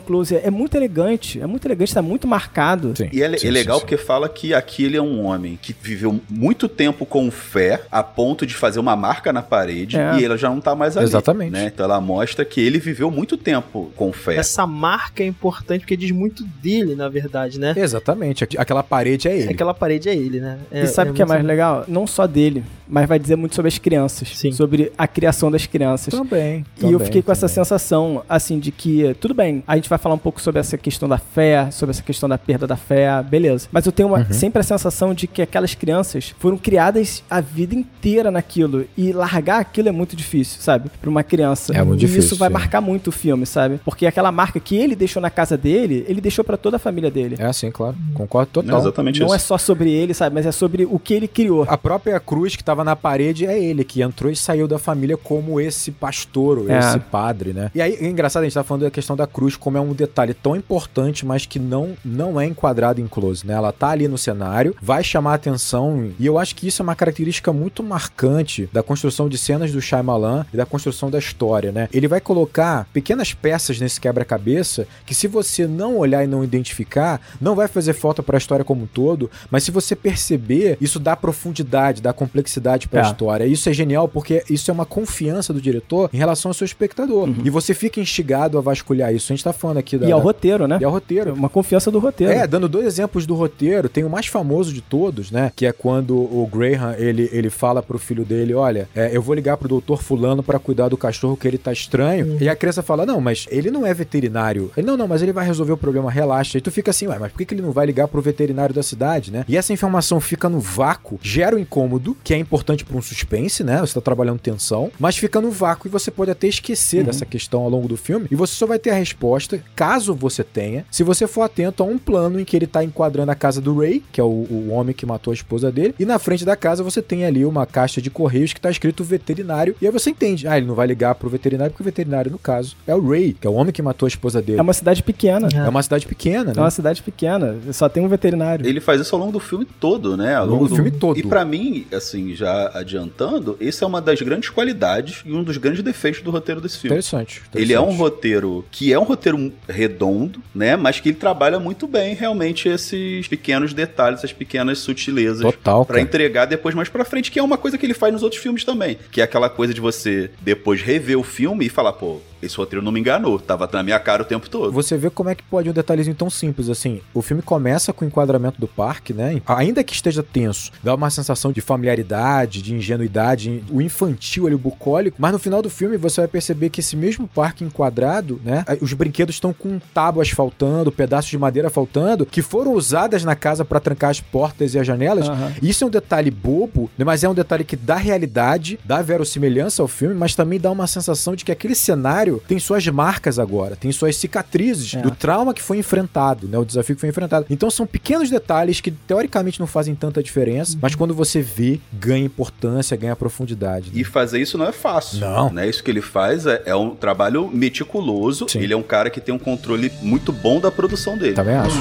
Speaker 1: close. É muito elegante. É muito elegante, tá muito marcado.
Speaker 2: Sim,
Speaker 4: E é,
Speaker 2: sim,
Speaker 4: é legal
Speaker 2: sim, sim.
Speaker 4: porque fala que aqui ele é um homem que viveu muito tempo com fé, a ponto de fazer uma marca na parede,
Speaker 1: É.
Speaker 4: e ele já não tá mais ali.
Speaker 2: Exatamente.
Speaker 4: Né? Então ela mostra que ele viveu muito tempo com fé.
Speaker 3: Essa marca é importante porque diz muito dele, na verdade, né?
Speaker 2: Exatamente, aqu- aquela parede é ele.
Speaker 3: Aquela parede é ele, né?
Speaker 1: e sabe o que é
Speaker 3: muito-
Speaker 1: mais legal? Não só dele, mas vai dizer muito sobre as crianças.
Speaker 3: Sim.
Speaker 1: Sobre a criação das crianças.
Speaker 2: Também.
Speaker 1: E eu
Speaker 2: também,
Speaker 1: fiquei com essa
Speaker 2: também.
Speaker 1: sensação, assim, de que, tudo bem, a gente vai falar um pouco sobre essa questão da fé, fé, sobre essa questão da perda da fé, beleza. Mas eu tenho uma- sempre a sensação de que aquelas crianças foram criadas a vida inteira naquilo. E largar aquilo é muito difícil, sabe? Pra uma criança.
Speaker 2: É muito
Speaker 1: e
Speaker 2: difícil,
Speaker 1: isso vai
Speaker 2: sim.
Speaker 1: marcar muito o filme, sabe? Porque aquela marca que ele deixou na casa dele, ele deixou pra toda a família dele.
Speaker 2: É assim, claro. Concordo total.
Speaker 4: exatamente
Speaker 1: Não
Speaker 4: isso.
Speaker 1: é só sobre ele, sabe? Mas é sobre o que ele criou.
Speaker 2: A própria cruz que tava na parede é ele, que entrou e saiu da família como esse pastor, ou
Speaker 1: É.
Speaker 2: esse padre, né? E aí, é engraçado, a gente tá falando da questão da cruz, como é um detalhe tão importante, mas que não, não é enquadrado em close, né? Ela tá ali no cenário, vai chamar a atenção, e eu acho que isso é uma característica muito marcante da construção de cenas do Shyamalan e da construção da história, né? Ele vai colocar pequenas peças nesse quebra-cabeça que se você não olhar e não identificar, não vai fazer falta para a história como um todo, mas se você perceber, isso dá profundidade, dá complexidade para a
Speaker 1: É.
Speaker 2: história. Isso é genial porque isso é uma confiança do diretor em relação ao seu espectador. E você fica instigado a vasculhar isso. A gente tá falando aqui da
Speaker 1: E ao roteiro, né?
Speaker 2: e ao roteiro.
Speaker 1: Uma confiança do roteiro.
Speaker 2: É, dando dois exemplos do roteiro, tem o mais famoso de todos, né? Que é quando o Graham, ele, ele fala pro filho dele, olha, é, eu vou ligar pro doutor fulano pra cuidar do cachorro que ele tá estranho. E a criança fala, não, mas ele não é veterinário. Ele, não, não, mas ele vai resolver o problema, relaxa. E tu fica assim, ué, mas por que, que ele não vai ligar pro veterinário da cidade, né? E essa informação fica no vácuo, gera um incômodo, que é importante pra um suspense, né? Você tá trabalhando tensão, mas fica no vácuo e você pode até esquecer dessa questão ao longo do filme. E você só vai ter a resposta, caso você tenha, se você for atento a um plano em que ele tá enquadrando a casa do Ray, que é o, o homem que matou a esposa dele, e na frente da casa você tem ali uma caixa de correios que tá escrito veterinário, e aí você entende, ah, ele não vai ligar pro veterinário, porque o veterinário, no caso, é o Ray, que é o homem que matou a esposa dele.
Speaker 1: É uma cidade pequena.
Speaker 2: É uma cidade pequena,
Speaker 1: É
Speaker 2: né?
Speaker 1: uma cidade pequena. Só tem um veterinário.
Speaker 4: Ele faz isso ao longo do filme todo, né? Ao
Speaker 2: Ao longo do filme todo.
Speaker 4: E pra mim, assim, já adiantando, esse é uma das grandes qualidades e um dos grandes defeitos do roteiro desse filme.
Speaker 2: Interessante,
Speaker 4: Ele é um
Speaker 2: interessante.
Speaker 4: roteiro que é um roteiro redondo, né? Mas que ele trabalha muito bem realmente esses pequenos detalhes, essas pequenas sutilezas.
Speaker 2: Total,
Speaker 4: Pra
Speaker 2: cara.
Speaker 4: entregar depois mais pra frente, que é uma coisa que ele faz nos outros filmes também. Que é aquela coisa de você depois rever o filme e falar, pô, esse roteiro não me enganou, tava na minha cara o tempo todo.
Speaker 2: Você vê como é que pode um detalhezinho tão simples assim. O filme começa com o enquadramento do parque, né? Ainda que esteja tenso, dá uma sensação de familiaridade, de ingenuidade, o infantil ali, o bucólico, mas no final do filme você vai perceber que esse mesmo parque enquadrado, né? Os brinquedos estão com tábuas faltando, pedaços de madeira faltando, que foram usadas na casa para trancar as portas e as janelas.
Speaker 1: Aham.
Speaker 2: Isso é um detalhe bobo, mas é um detalhe que dá realidade, dá verossimilhança ao filme, mas também dá uma sensação de que aquele cenário tem suas marcas agora, tem suas cicatrizes
Speaker 1: É.
Speaker 2: do trauma que foi enfrentado, né, o desafio que foi enfrentado. Então são pequenos detalhes que teoricamente não fazem tanta diferença, mas quando você vê, ganha importância, ganha profundidade. né?
Speaker 4: E fazer isso não é fácil.
Speaker 2: Não.
Speaker 4: Né? Isso que ele faz é, é um trabalho meticuloso.
Speaker 2: Sim.
Speaker 4: Ele é um cara que tem um controle muito bom da produção dele.
Speaker 2: Também acho.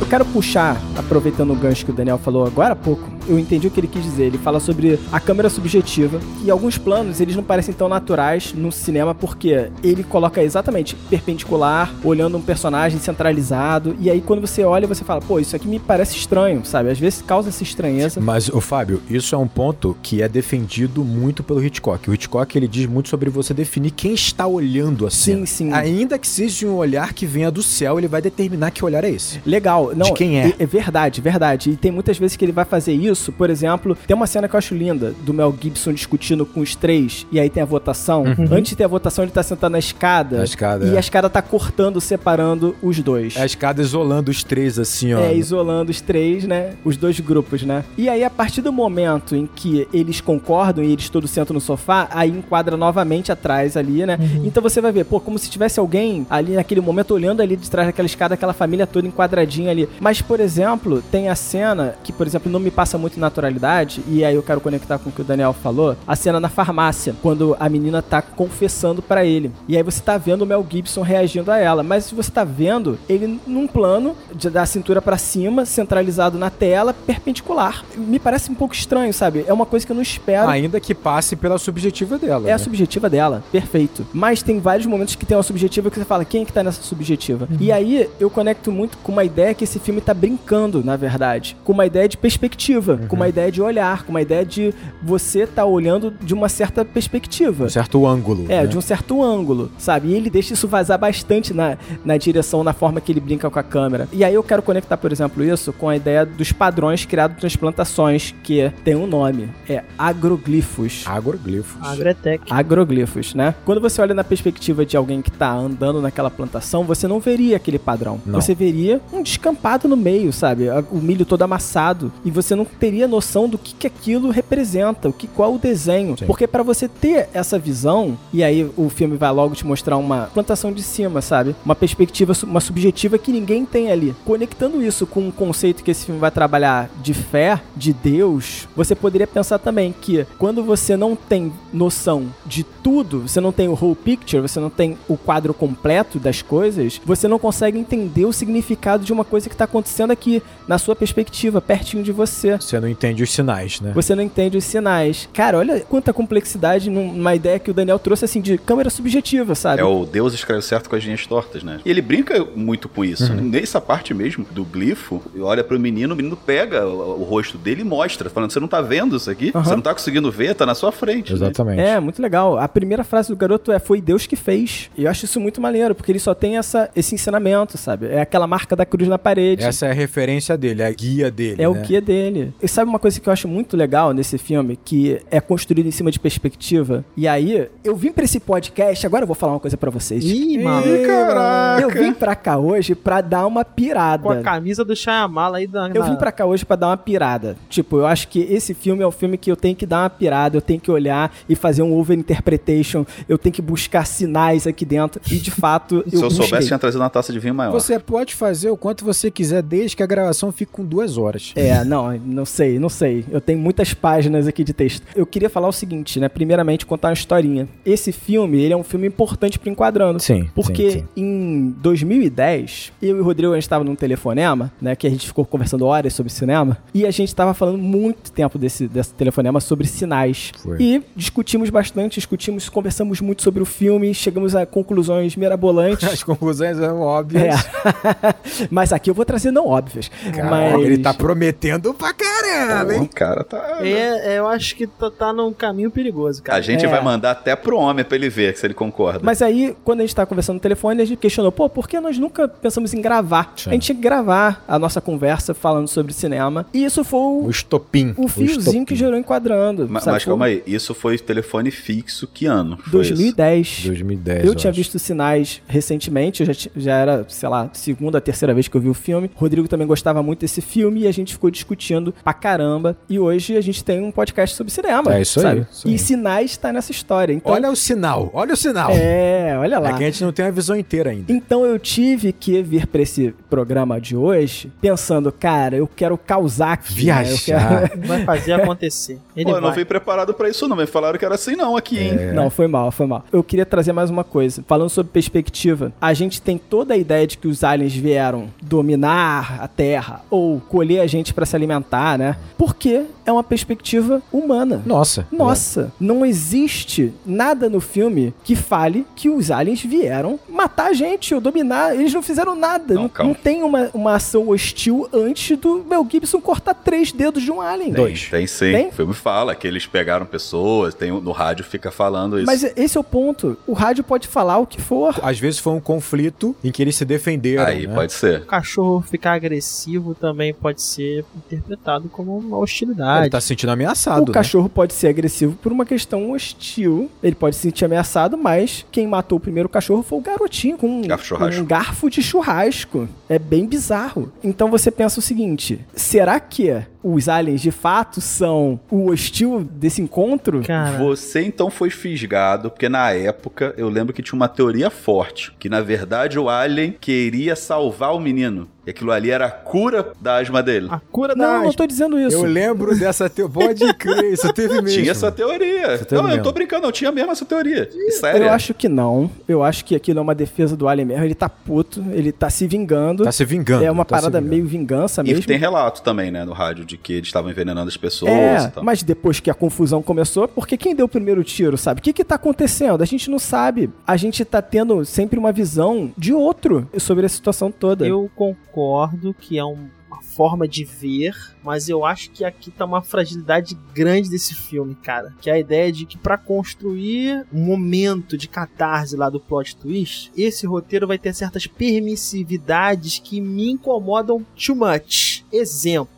Speaker 1: Eu quero puxar, aproveitando o gancho que o Daniel falou agora há pouco, eu entendi o que ele quis dizer. Ele fala sobre a câmera subjetiva e alguns planos eles não parecem tão naturais no cinema porque ele coloca exatamente perpendicular, olhando um personagem centralizado e aí quando você olha você fala, pô, isso aqui me parece estranho, sabe? Às vezes causa essa estranheza.
Speaker 2: Mas, o Fábio, isso é um ponto que é defendido muito pelo Hitchcock. O Hitchcock, ele diz muito sobre você definir quem está olhando assim.
Speaker 1: Sim, sim.
Speaker 2: Ainda que seja um olhar que venha do céu, ele vai determinar que olhar é esse.
Speaker 1: Legal, não.
Speaker 2: De quem é?
Speaker 1: É, é verdade, verdade. E tem muitas vezes que ele vai fazer isso. Por exemplo, tem uma cena que eu acho linda do Mel Gibson discutindo com os três, e aí tem a votação. Antes de ter a votação, ele tá sentado na escada.
Speaker 2: Na escada,
Speaker 1: E
Speaker 2: é.
Speaker 1: a escada tá cortando, separando os dois.
Speaker 2: A escada isolando os três, assim, ó.
Speaker 1: É, isolando os três, né? Os dois grupos, né? E aí, a partir do momento em que eles concordam e eles todos sentam no sofá, aí enquadra novamente atrás ali, né? Então você vai ver, pô, como se tivesse alguém ali naquele momento olhando ali de trás daquela escada, aquela família toda enquadradinha ali. Mas, por exemplo, tem a cena que, por exemplo, não me passa muito naturalidade, e aí eu quero conectar com o que o Daniel falou, a cena na farmácia, quando a menina tá confessando pra ele. E aí você tá vendo o Mel Gibson reagindo a ela, mas você tá vendo ele num plano de, da cintura pra cima, centralizado na tela, perpendicular. Me parece um pouco estranho, sabe? É uma coisa que eu não espero.
Speaker 2: Ainda que passe pela subjetiva dela.
Speaker 1: É a
Speaker 2: né?
Speaker 1: subjetiva dela, perfeito. Mas tem vários momentos que tem uma subjetiva que você fala, quem é que tá nessa subjetiva?
Speaker 2: Uhum.
Speaker 1: E aí eu conecto muito com uma ideia que esse filme tá brincando, na verdade. Com uma ideia de perspectiva. Perspectiva, com uma ideia de olhar, com uma ideia de você tá olhando de uma certa perspectiva.
Speaker 2: Um certo ângulo.
Speaker 1: É,
Speaker 2: né?
Speaker 1: de um certo ângulo, sabe? E ele deixa isso vazar bastante na, na direção, na forma que ele brinca com a câmera. E aí eu quero conectar, por exemplo, isso com a ideia dos padrões criados nas plantações, que tem um nome, é agroglifos.
Speaker 2: Agroglifos.
Speaker 3: Agretec.
Speaker 1: Agroglifos, né? Quando você olha na perspectiva de alguém que tá andando naquela plantação, você não veria aquele padrão.
Speaker 2: Não.
Speaker 1: Você veria um descampado no meio, sabe? O milho todo amassado. E você não teria noção do que, que aquilo representa, o que qual o desenho.
Speaker 2: Sim.
Speaker 1: Porque para você ter essa visão, e aí o filme vai logo te mostrar uma plantação de cima, sabe? Uma perspectiva, uma subjetiva que ninguém tem ali. Conectando isso com um conceito que esse filme vai trabalhar de fé, de Deus, você poderia pensar também que quando você não tem noção de tudo, você não tem o whole picture, você não tem o quadro completo das coisas, você não consegue entender o significado de uma coisa que está acontecendo aqui, na sua perspectiva, pertinho de você.
Speaker 2: Você não entende os sinais, né?
Speaker 1: Você não entende os sinais. Cara, olha quanta complexidade numa ideia que o Daniel trouxe, assim, de câmera subjetiva, sabe?
Speaker 4: É o Deus escreve certo com as linhas tortas, né? E ele brinca muito com isso.
Speaker 2: Uhum.
Speaker 4: né? Nessa parte mesmo do glifo, olha pro menino, o menino pega o, o rosto dele e mostra, falando: você não tá vendo isso aqui?
Speaker 1: Aham.
Speaker 4: Você não tá conseguindo ver, tá na sua frente. né?
Speaker 2: Exatamente.
Speaker 1: É, muito legal. A primeira frase do garoto é: Foi Deus que fez. E eu acho isso muito maneiro, porque ele só tem essa, esse ensinamento, sabe? É aquela marca da cruz na parede.
Speaker 2: Essa é a referência dele, é a guia dele.
Speaker 1: É o
Speaker 2: né?
Speaker 1: guia dele. E sabe uma coisa que eu acho muito legal nesse filme, que é construído em cima de perspectiva? E aí, eu vim pra esse podcast, agora eu vou falar uma coisa pra vocês.
Speaker 3: Ih,
Speaker 2: Ih,
Speaker 3: maluco.
Speaker 2: caraca.
Speaker 1: Eu vim pra cá hoje pra dar uma pirada.
Speaker 3: Com a camisa do Shyamala aí da.
Speaker 1: Eu vim pra cá hoje pra dar uma pirada. Tipo, eu acho que esse filme é o filme que eu tenho que dar uma pirada, eu tenho que olhar e fazer um over-interpretation, eu tenho que buscar sinais aqui dentro. E de fato,
Speaker 4: Se
Speaker 1: eu,
Speaker 4: eu,
Speaker 1: busquei.
Speaker 4: soubesse, tinha trazido uma taça de vinho maior.
Speaker 2: Você pode fazer o quanto você quiser, desde que a gravação fique com duas horas.
Speaker 1: É, não, não sei, não sei. Eu tenho muitas páginas aqui de texto. Eu queria falar o seguinte, né? Primeiramente, contar uma historinha. Esse filme, ele é um filme importante pro Enquadrando.
Speaker 2: Sim.
Speaker 1: Porque
Speaker 2: sim, sim.
Speaker 1: em 2010, eu e o Rodrigo, a gente tava num telefonema, né? Que a gente ficou conversando horas sobre cinema. E a gente tava falando muito tempo desse, desse telefonema sobre sinais.
Speaker 2: Foi.
Speaker 1: E discutimos bastante, discutimos, conversamos muito sobre o filme, chegamos a conclusões mirabolantes.
Speaker 2: As conclusões são óbvias.
Speaker 1: É. Mas aqui eu vou trazer não óbvias.
Speaker 2: Caraca,
Speaker 1: mas...
Speaker 2: ele tá prometendo pra caramba,
Speaker 4: o
Speaker 2: hein?
Speaker 4: cara tá.
Speaker 3: É, é, eu acho que tá, tá num caminho perigoso, cara.
Speaker 4: A gente
Speaker 1: É.
Speaker 4: vai mandar até pro homem pra ele ver se ele concorda.
Speaker 1: Mas aí, quando a gente tava conversando no telefone, a gente questionou, pô, por que nós nunca pensamos em gravar?
Speaker 2: Sim.
Speaker 1: A gente tinha que gravar a nossa conversa falando sobre cinema. E isso foi o,
Speaker 2: O estopim.
Speaker 1: o fiozinho
Speaker 2: estopim.
Speaker 1: que gerou enquadrando.
Speaker 4: Mas
Speaker 1: Foi
Speaker 4: calma aí, isso foi telefone fixo que ano? Foi isso?
Speaker 1: 2010.
Speaker 2: 2010.
Speaker 1: Eu tinha
Speaker 2: acho.
Speaker 1: visto sinais recentemente, eu já, já era, sei lá, segunda, terceira vez que eu vi o filme. O Rodrigo também gostava muito desse filme e a gente ficou discutindo pra caramba. E hoje a gente tem um podcast sobre cinema.
Speaker 2: É isso aí,
Speaker 1: sabe?
Speaker 2: isso aí.
Speaker 1: E sinais tá nessa história. Então,
Speaker 2: Olha o sinal, olha o sinal.
Speaker 1: É, olha lá.
Speaker 2: É que a gente não tem a visão inteira ainda.
Speaker 1: Então eu tive que vir pra esse programa de hoje pensando, cara, eu quero causar aqui. né? Eu
Speaker 2: Viajar.
Speaker 1: quero-
Speaker 3: Vai fazer acontecer. Ele
Speaker 4: Pô, eu não vim preparado pra isso não, me falaram que era assim não aqui, hein?
Speaker 1: Não, foi mal, foi mal. Eu queria trazer mais uma coisa. Falando sobre perspectiva, a gente tem toda a ideia de que os aliens vieram dominar a Terra ou colher a gente pra se alimentar, né? Porque é uma perspectiva humana.
Speaker 2: Nossa.
Speaker 1: Nossa, não existe nada no filme que fale que os aliens vieram matar a gente ou dominar. Eles não fizeram nada.
Speaker 4: Não,
Speaker 1: Não, não tem uma, uma ação hostil antes do Mel Gibson cortar três dedos de um alien.
Speaker 4: Tem, tem sim.
Speaker 1: Tem?
Speaker 4: O filme fala que eles pegaram pessoas, tem, no rádio fica falando isso.
Speaker 1: Mas esse é o ponto. O rádio pode falar o que for.
Speaker 2: Às vezes foi um conflito em que eles se defenderam.
Speaker 4: Aí
Speaker 2: né?
Speaker 4: pode ser.
Speaker 3: O cachorro ficar agressivo também pode ser interpretado como uma hostilidade.
Speaker 2: Ele tá se sentindo ameaçado.
Speaker 1: o
Speaker 2: né?
Speaker 1: cachorro pode ser agressivo por uma questão hostil. Ele pode se sentir ameaçado, mas quem matou o primeiro cachorro foi o garotinho com um,
Speaker 4: Garfo de churrasco.
Speaker 1: com um garfo de churrasco. É bem bizarro. Então você pensa o seguinte: será que os aliens de fato são o hostil desse encontro?
Speaker 3: Cara,
Speaker 4: Você então foi fisgado, porque na época eu lembro que tinha uma teoria forte, que na verdade o Alien queria salvar o menino. E aquilo ali era a cura da asma dele.
Speaker 3: a cura da
Speaker 1: Não, não
Speaker 3: asma.
Speaker 1: tô dizendo isso.
Speaker 2: Eu lembro dessa teoria. Pode crer, isso teve mesmo.
Speaker 4: Tinha essa teoria. Não, eu
Speaker 2: mesmo.
Speaker 4: tô brincando, não tinha mesmo essa teoria. Sério.
Speaker 1: Eu acho que não. Eu acho que aquilo é uma defesa do Alien mesmo. Ele tá puto, ele tá se vingando.
Speaker 2: Tá se vingando.
Speaker 1: é uma
Speaker 2: tá
Speaker 1: parada
Speaker 2: vingando.
Speaker 1: meio vingança
Speaker 4: E
Speaker 1: mesmo.
Speaker 4: tem relato também, né, no rádio, de que eles estavam envenenando as pessoas
Speaker 1: É,
Speaker 4: e tal.
Speaker 1: mas depois que a confusão começou, porque quem deu o primeiro tiro, sabe? O que que tá acontecendo? A gente não sabe. A gente tá tendo sempre uma visão de outro sobre a situação toda.
Speaker 3: Eu concordo que é um uma forma de ver, mas eu acho que aqui tá uma fragilidade grande desse filme, cara. Que é a ideia de que para construir um momento de catarse lá do plot twist, esse roteiro vai ter certas permissividades que me incomodam too much. Exemplo,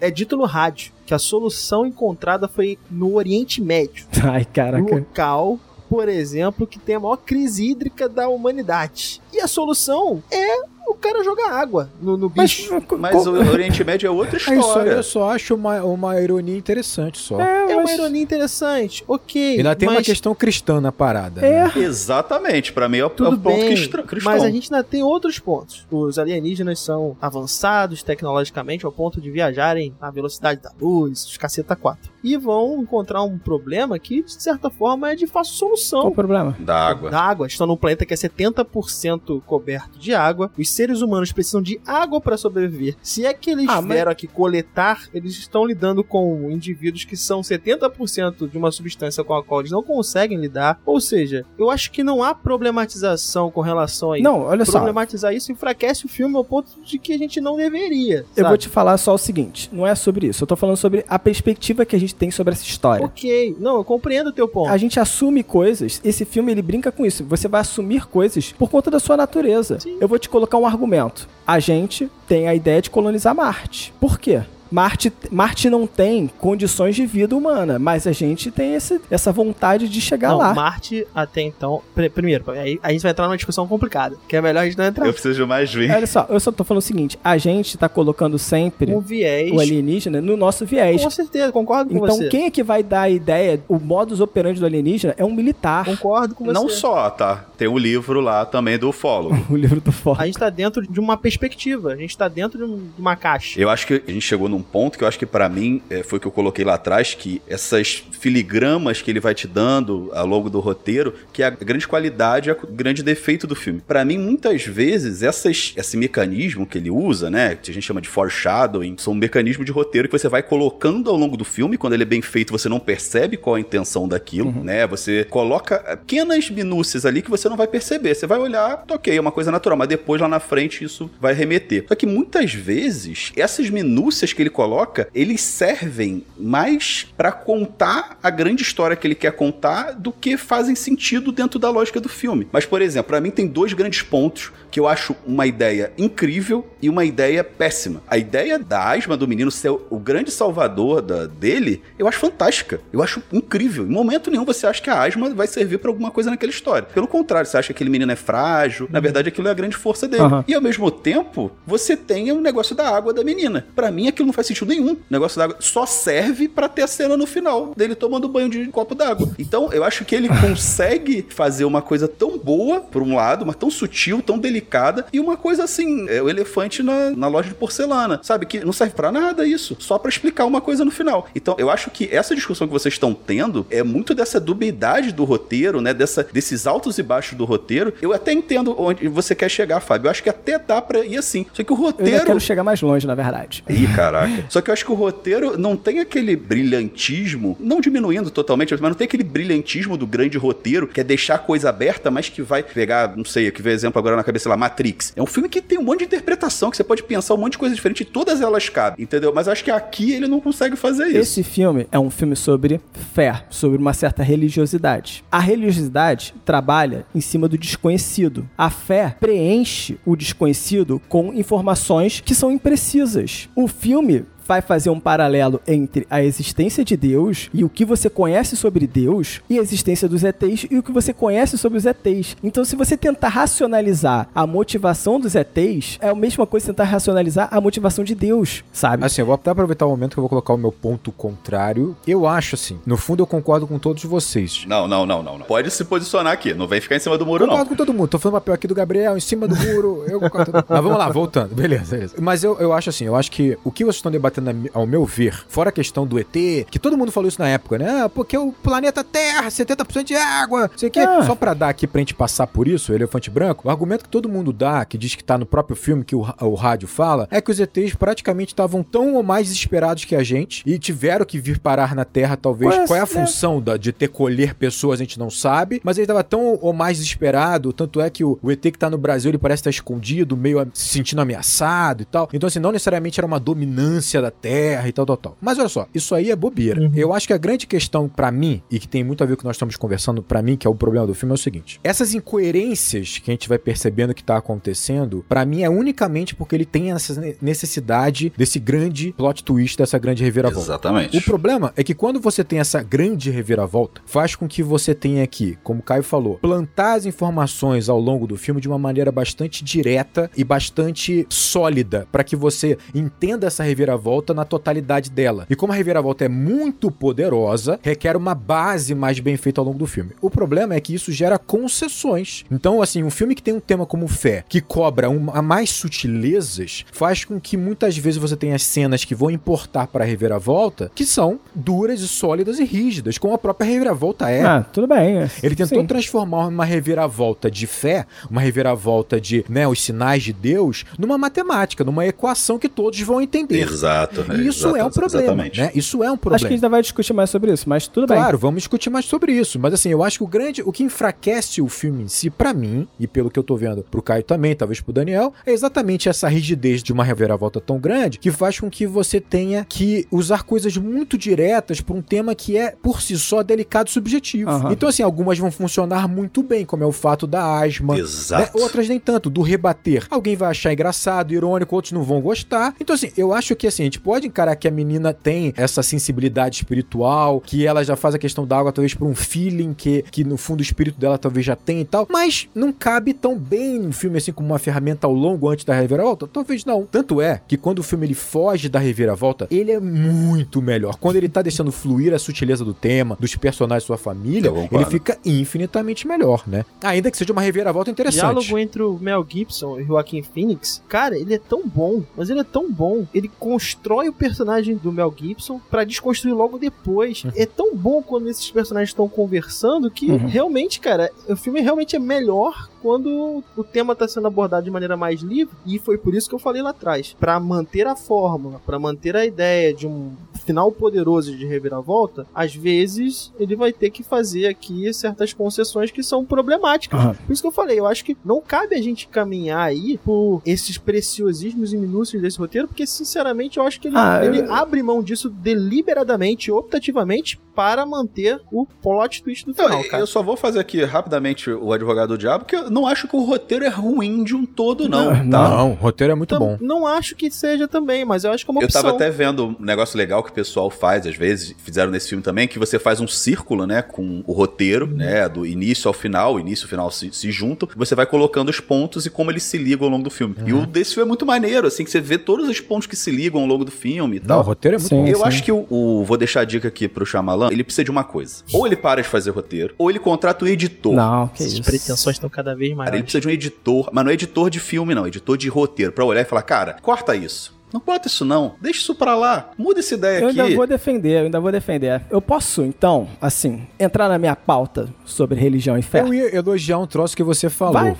Speaker 3: é dito no rádio que a solução encontrada foi no Oriente Médio.
Speaker 1: Ai, caraca.
Speaker 3: Local por exemplo, que tem a maior crise hídrica da humanidade. E a solução é o cara joga água no, no bicho.
Speaker 4: Mas, mas o Oriente Médio é outra história.
Speaker 2: Isso aí eu só acho uma, uma ironia interessante só.
Speaker 3: É, é uma ironia interessante, ok.
Speaker 2: Ainda tem
Speaker 3: mas...
Speaker 2: uma questão cristã na parada.
Speaker 3: É.
Speaker 2: Né?
Speaker 4: Exatamente, para mim é o,
Speaker 3: Tudo
Speaker 4: é o ponto
Speaker 3: bem,
Speaker 4: cristão.
Speaker 3: Mas a gente ainda tem outros pontos. Os alienígenas são avançados tecnologicamente ao ponto de viajarem na velocidade da luz, os caceta 4. E vão encontrar um problema que, de certa forma, é de fácil solução.
Speaker 1: Qual o problema?
Speaker 4: Da água.
Speaker 3: Da água. Estão num planeta que é 70% coberto de água. Os seres humanos precisam de água para sobreviver. Se é que eles
Speaker 1: Ah,
Speaker 3: vieram aqui coletar, eles estão lidando com indivíduos que são 70% de uma substância com a qual eles não conseguem lidar. Ou seja, eu acho que não há problematização com relação a isso.
Speaker 1: Não, olha só.
Speaker 3: Problematizar isso enfraquece o filme ao ponto de que a gente não deveria.
Speaker 1: Eu
Speaker 3: sabe?
Speaker 1: vou te falar só o seguinte, não é sobre isso. Eu tô falando sobre a perspectiva que a gente tem sobre essa história.
Speaker 3: Ok, não, eu compreendo o teu ponto.
Speaker 1: A gente assume coisas, esse filme ele brinca com isso. Você vai assumir coisas por conta da sua natureza.
Speaker 3: Sim.
Speaker 1: Eu vou te colocar um argumento. A gente tem a ideia de colonizar Marte. Por quê? Marte, Marte não tem condições de vida humana, mas a gente tem esse, essa vontade de chegar
Speaker 3: Não,
Speaker 1: lá.
Speaker 3: Marte até então. pr- Primeiro, aí a gente vai entrar numa discussão complicada. Que é melhor a gente não entrar.
Speaker 4: Eu preciso de mais vinho.
Speaker 1: Olha só, eu só tô falando o seguinte: a gente tá colocando sempre
Speaker 3: Um viés.
Speaker 1: o alienígena no nosso viés.
Speaker 3: Com certeza, concordo com
Speaker 1: Então,
Speaker 3: você.
Speaker 1: quem é que vai dar a ideia, o modus operandi do alienígena é um militar.
Speaker 3: Concordo com você.
Speaker 4: Não só, tá? Tem um livro lá também do ufólogo.
Speaker 1: O livro do Ford.
Speaker 3: A gente tá dentro de uma perspectiva. A gente tá dentro de, um- de uma caixa.
Speaker 4: Eu acho que a gente chegou num ponto que eu acho que pra mim é, foi o que eu coloquei lá atrás, que essas filigramas que ele vai te dando ao longo do roteiro, que é a grande qualidade, é o grande defeito do filme. Pra mim, muitas vezes, essas, esse mecanismo que ele usa, né, que a gente chama de foreshadowing, são um mecanismo de roteiro que você vai colocando ao longo do filme, quando ele é bem feito, você não percebe qual a intenção daquilo, né, você coloca pequenas minúcias ali que você não vai perceber, você vai olhar, tá ok, é uma coisa natural, mas depois lá na frente isso vai remeter. Só que muitas vezes, essas minúcias que ele coloca, eles servem mais pra contar a grande história que ele quer contar do que fazem sentido dentro da lógica do filme. Mas, por exemplo, pra mim tem dois grandes pontos que eu acho uma ideia incrível e uma ideia péssima. A ideia da asma do menino ser o grande salvador da- dele, eu acho fantástica. Eu acho incrível. Em momento nenhum você acha que a asma vai servir pra alguma coisa naquela história. Pelo contrário, você acha que aquele menino é frágil. Na verdade, aquilo é a grande força dele.
Speaker 1: Aham.
Speaker 4: E ao mesmo tempo, você tem o negócio da água da menina. Pra mim, aquilo não faz sentido nenhum. O negócio da água só serve pra ter a cena no final dele tomando banho de copo d'água. Então, eu acho que ele consegue fazer uma coisa tão boa, por um lado, mas tão sutil, tão delicada, e uma coisa assim, é o elefante na, na loja de porcelana, sabe? Que não serve pra nada isso, só pra explicar uma coisa no final. Então, eu acho que essa discussão que vocês estão tendo é muito dessa dubiedade do roteiro, né? Dessa, desses altos e baixos do roteiro. Eu até entendo onde você quer chegar, Fábio. Eu acho que até dá pra ir assim. Só que o
Speaker 1: Eu
Speaker 4: roteiro.
Speaker 1: quero chegar mais longe, na verdade.
Speaker 4: Ih, caraca. Só que eu acho que o roteiro não tem aquele brilhantismo, não diminuindo totalmente, mas não tem aquele brilhantismo do grande roteiro, que é deixar a coisa aberta, mas que vai pegar, não sei, que vê exemplo agora na cabeça lá, Matrix. É um filme que tem um monte de interpretação, que você pode pensar um monte de coisa diferente e todas elas cabem, entendeu? Mas acho que aqui ele não consegue fazer isso.
Speaker 1: Esse filme é um filme sobre fé, sobre uma certa religiosidade. A religiosidade trabalha em cima do desconhecido. A fé preenche o desconhecido com informações que são imprecisas. O filme vai fazer um paralelo entre a existência de Deus e o que você conhece sobre Deus e a existência dos ETs e o que você conhece sobre os ETs. Então, se você tentar racionalizar a motivação dos ETs, é a mesma coisa que tentar racionalizar a motivação de Deus, sabe?
Speaker 2: Assim, eu vou até aproveitar o momento que eu vou colocar o meu ponto contrário. Eu acho assim, no fundo eu concordo com todos vocês.
Speaker 4: Não, não, não, não, não. Pode se posicionar aqui, não vem ficar em cima do muro, não.
Speaker 2: Concordo com todo mundo. Tô falando o papel aqui do Gabriel, em cima do muro. Eu concordo. Mas vamos lá, voltando. Beleza, beleza. Mas eu, eu acho assim, eu acho que o que vocês estão debatendo na- ao meu ver, fora a questão do ET, que todo mundo falou isso na época, né? Ah, porque o planeta Terra, 70% de água, sei o quê.
Speaker 1: Ah.
Speaker 2: Só pra dar aqui pra gente passar por isso, o elefante branco, o argumento que todo mundo dá, que diz que tá no próprio filme que o, o rádio fala, é que os ETs praticamente estavam tão ou mais desesperados que a gente e tiveram que vir parar na Terra, talvez.
Speaker 1: Pois
Speaker 2: Qual é a
Speaker 1: é.
Speaker 2: função da- de ter colher pessoas, a gente não sabe, mas ele estava tão ou mais desesperado, tanto é que o, o ET que tá no Brasil, ele parece estar escondido, meio se sentindo ameaçado e tal. Então, assim, não necessariamente era uma dominância da Terra e tal, tal, tal. Mas olha só, isso aí é bobeira.
Speaker 3: Uhum.
Speaker 2: Eu acho que a grande questão pra mim, e que tem muito a ver com o que nós estamos conversando pra mim, que é o problema do filme, é o seguinte: essas incoerências que a gente vai percebendo que tá acontecendo, pra mim é unicamente porque ele tem essa ne- necessidade desse grande plot twist, dessa grande reviravolta.
Speaker 4: Exatamente.
Speaker 2: O problema é que quando você tem essa grande reviravolta, faz com que você tenha aqui, como o Caio falou, plantar as informações ao longo do filme de uma maneira bastante direta e bastante sólida, para que você entenda essa reviravolta na totalidade dela. E como a reviravolta é muito poderosa, requer uma base mais bem feita ao longo do filme. O problema é que isso gera concessões. Então, assim, um filme que tem um tema como fé, que cobra uma, mais sutilezas, faz com que muitas vezes você tenha cenas que vão importar para a reviravolta, que são duras e sólidas e rígidas, como a própria reviravolta é.
Speaker 1: Ah, tudo bem. é.
Speaker 2: Ele tentou
Speaker 1: Sim.
Speaker 2: transformar uma reviravolta de fé, uma reviravolta de, né, os sinais de Deus, numa matemática, numa equação que todos vão entender.
Speaker 4: Exato.
Speaker 2: E isso
Speaker 4: exato,
Speaker 2: é um problema,
Speaker 4: Exatamente.
Speaker 2: né? Isso é um
Speaker 1: Acho que a
Speaker 2: problema.
Speaker 1: gente ainda vai discutir mais sobre isso, mas tudo bem.
Speaker 2: Claro, vamos discutir mais sobre isso. Mas assim, eu acho que o grande, o que enfraquece o filme em si, pra mim, e pelo que eu tô vendo pro Caio também, talvez pro Daniel, é exatamente essa rigidez de uma reviravolta tão grande que faz com que você tenha que usar coisas muito diretas pra um tema que é, por si só, delicado e subjetivo.
Speaker 1: Aham.
Speaker 2: Então, assim, algumas vão funcionar muito bem, como é o fato da asma. né?
Speaker 4: Exato.
Speaker 2: Outras nem tanto, do rebater. Alguém vai achar engraçado, irônico, outros não vão gostar. Então, assim, eu acho que assim, a gente pode encarar que a menina tem essa sensibilidade espiritual, que ela já faz a questão da água, talvez por um feeling que, que no fundo o espírito dela talvez já tem e tal. Mas não cabe tão bem no filme assim como uma ferramenta ao longo antes da reviravolta? Talvez não. Tanto é que quando o filme ele foge da reviravolta, ele é muito melhor. Quando ele tá deixando fluir a sutileza do tema, dos personagens da sua família, ele fica infinitamente melhor, né? Ainda que seja uma reviravolta
Speaker 3: O
Speaker 2: interessante.
Speaker 3: diálogo entre o Mel Gibson e o Joaquin Phoenix, cara, ele é tão bom, mas ele é tão bom. Ele constrói o personagem do Mel Gibson pra desconstruir logo depois.
Speaker 2: Uhum.
Speaker 3: É tão bom quando esses personagens estão conversando que
Speaker 1: Uhum.
Speaker 3: realmente, cara, o filme realmente é melhor quando o tema tá sendo abordado de maneira mais livre. E foi por isso que eu falei lá atrás, Pra manter a fórmula, pra manter a ideia de um final poderoso de reviravolta, às vezes ele vai ter que fazer aqui certas concessões que são problemáticas.
Speaker 1: Aham.
Speaker 3: Por isso que eu falei, eu acho que não cabe a gente caminhar aí por esses preciosismos e minúcias desse roteiro, porque sinceramente eu acho que ele,
Speaker 1: Ah,
Speaker 3: ele
Speaker 1: eu-
Speaker 3: abre mão disso deliberadamente, optativamente, para manter o plot twist do
Speaker 4: Não,
Speaker 3: final, cara.
Speaker 4: eu só vou fazer aqui rapidamente o advogado do diabo, porque eu não acho que o roteiro é ruim de um todo, não.
Speaker 1: Não,
Speaker 4: tá?
Speaker 2: Não, o roteiro é muito
Speaker 3: Tam-
Speaker 2: bom.
Speaker 3: Não acho que seja também, mas eu acho que é uma
Speaker 4: Eu
Speaker 3: opção.
Speaker 4: tava até vendo um negócio legal que o pessoal faz, às vezes, fizeram nesse filme também, que você faz um círculo, né, com o roteiro, né, do início ao final, o início e o final se, se juntam, você vai colocando os pontos e como eles se ligam ao longo do filme. E o desse filme é muito maneiro, assim, que você vê todos os pontos que se ligam ao longo do filme e
Speaker 2: Não,
Speaker 4: tal.
Speaker 2: o roteiro é muito
Speaker 1: Sim.
Speaker 2: bom.
Speaker 4: Eu acho que o, o- Vou deixar a dica aqui pro Shyamalan. Ele precisa de uma coisa. Ou ele para de fazer roteiro, ou ele contrata um editor.
Speaker 1: Não, que
Speaker 3: Essas
Speaker 1: isso.
Speaker 3: pretensões estão cada vez
Speaker 4: Cara, ele
Speaker 3: maiores.
Speaker 4: precisa de um editor, mas não é editor de filme, não, é editor de roteiro, pra olhar e falar, cara, corta isso. Não bota isso não, deixa isso pra lá, muda essa ideia
Speaker 1: Eu
Speaker 4: aqui.
Speaker 1: ainda vou defender, eu ainda vou defender. Eu posso, então, assim, entrar na minha pauta sobre religião e fé?
Speaker 2: Eu ia elogiar um troço que você falou.
Speaker 1: Vai,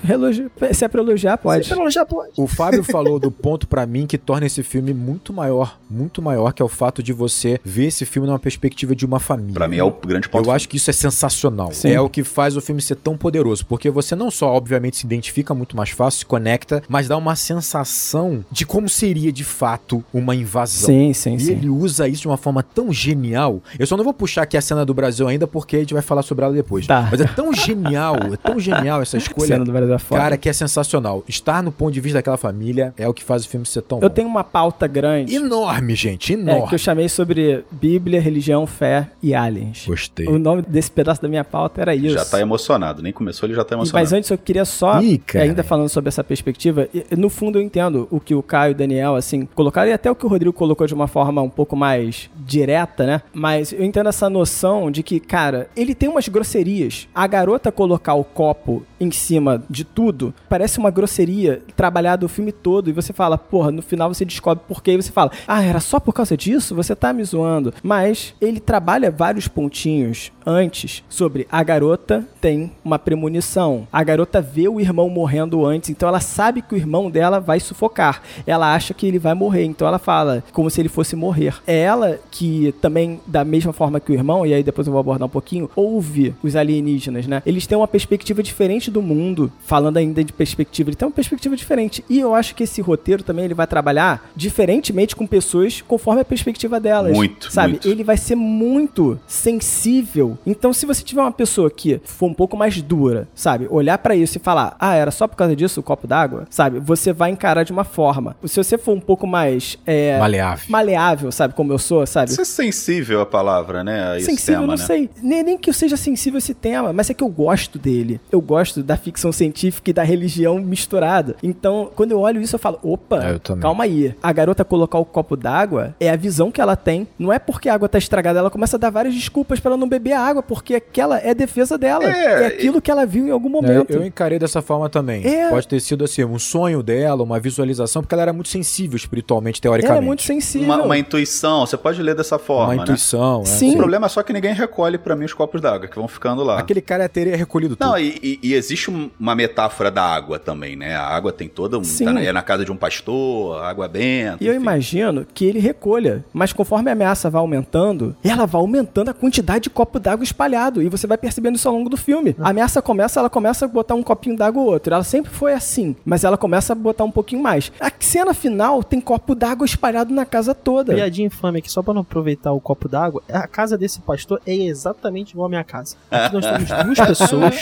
Speaker 1: se é pra elogiar, pode.
Speaker 3: Pelo já pode.
Speaker 2: O Fábio falou do ponto pra mim que torna esse filme muito maior, muito maior, que é o fato de você ver esse filme numa perspectiva de uma família.
Speaker 4: Pra mim é o grande ponto.
Speaker 2: Eu acho que isso é sensacional.
Speaker 1: Sim.
Speaker 2: É o que faz o filme ser tão poderoso. Porque você não só, obviamente, se identifica muito mais fácil, se conecta, mas dá uma sensação de como seria de fato uma invasão.
Speaker 1: Sim, sim,
Speaker 2: E
Speaker 1: sim.
Speaker 2: ele usa isso de uma forma tão genial. Eu só não vou puxar aqui a cena do Brasil ainda, porque a gente vai falar sobre ela depois.
Speaker 1: Tá.
Speaker 2: Mas é tão genial, é tão genial essa escolha.
Speaker 1: Cena do Brasil é foda.
Speaker 2: Cara, que é sensacional. Estar no ponto de vista daquela família é o que faz o filme ser tão
Speaker 1: eu
Speaker 2: bom.
Speaker 1: tenho uma pauta grande.
Speaker 2: Enorme, gente,
Speaker 1: É,
Speaker 2: enorme.
Speaker 1: que eu chamei sobre Bíblia, religião, fé e aliens.
Speaker 2: Gostei.
Speaker 1: O nome desse pedaço da minha pauta era isso.
Speaker 4: Já tá emocionado, nem começou, ele já tá
Speaker 1: E-
Speaker 4: emocionado.
Speaker 1: Mas antes eu queria só,
Speaker 2: Ih,
Speaker 1: ainda falando sobre essa perspectiva, e- no fundo eu entendo o que o Caio e o Daniel, assim, colocaram, e até o que o Rodrigo colocou de uma forma um pouco mais direta, né? Mas eu entendo essa noção de que, cara, ele tem umas grosserias. A garota colocar o copo em cima de tudo, parece uma grosseria trabalhada o filme todo e você fala, porra, no final você descobre por quê e você fala, ah, era só por causa disso? Você tá me zoando. Mas ele trabalha vários pontinhos antes sobre a garota tem uma premonição. A garota vê o irmão morrendo antes, então ela sabe que o irmão dela vai sufocar. Ela acha que ele vai morrer, então ela fala como se ele fosse morrer. É ela que também, da mesma forma que o irmão, e aí depois eu vou abordar um pouquinho, ouve os alienígenas, né? Eles têm uma perspectiva diferente do mundo, falando ainda de perspectiva, ele tem uma perspectiva diferente. E eu acho que esse roteiro também ele vai trabalhar diferentemente com pessoas conforme a perspectiva delas.
Speaker 4: Muito,
Speaker 1: sabe?
Speaker 4: muito.
Speaker 1: Ele vai ser muito sensível. Então, se você tiver uma pessoa que for um pouco mais dura, sabe? Olhar pra isso e falar, ah, era só por causa disso o copo d'água, sabe? Você vai encarar de uma forma. Se você for um pouco mais é,
Speaker 2: Maleável.
Speaker 1: maleável, sabe? Como eu sou, sabe?
Speaker 4: Isso é sensível a palavra, né? A esse
Speaker 1: Sensível,
Speaker 4: tema,
Speaker 1: não
Speaker 4: né?
Speaker 1: sei. Nem, nem que eu seja sensível a esse tema, mas é que eu gosto dele. Eu gosto da ficção científica e da religião misturada. Então, quando eu olho isso, eu falo: opa,
Speaker 2: É, eu
Speaker 1: calma aí. A garota colocar o copo d'água é a visão que ela tem. Não é porque a água tá estragada, ela começa a dar várias desculpas pra ela não beber a água, porque aquela é a defesa dela.
Speaker 4: É,
Speaker 1: É, aquilo que ela viu em algum
Speaker 2: É,
Speaker 1: momento.
Speaker 2: eu encarei dessa forma também.
Speaker 1: É.
Speaker 2: Pode ter sido assim, um sonho dela, uma visualização, porque ela era muito sensível espiritualmente,
Speaker 1: Ela
Speaker 2: teoricamente.
Speaker 1: é muito sensível.
Speaker 4: Uma, uma intuição, você pode ler dessa forma,
Speaker 2: Uma
Speaker 4: né?
Speaker 2: intuição. é.
Speaker 1: Sim.
Speaker 4: O problema é só que ninguém recolhe pra mim os copos d'água, que vão ficando lá.
Speaker 2: Aquele cara teria recolhido tudo.
Speaker 4: Não, e, e- e existe um- uma metáfora da água também, né? A água tem toda um.
Speaker 1: Sim.
Speaker 4: tá na- é na casa de um pastor, a água benta.
Speaker 1: E eu
Speaker 4: enfim.
Speaker 1: imagino que ele recolha. Mas conforme a ameaça vai aumentando, ela vai aumentando a quantidade de copo d'água espalhado. E você vai percebendo isso ao longo do filme. A ameaça começa, ela começa a botar um copinho d'água ou outro. Ela sempre foi assim. Mas ela começa a botar um pouquinho mais. A cena final tem copo d'água espalhado na casa toda.
Speaker 3: Piadinha infame aqui, só pra não aproveitar o copo d'água. A casa desse pastor é exatamente igual à minha casa. Aqui nós temos duas pessoas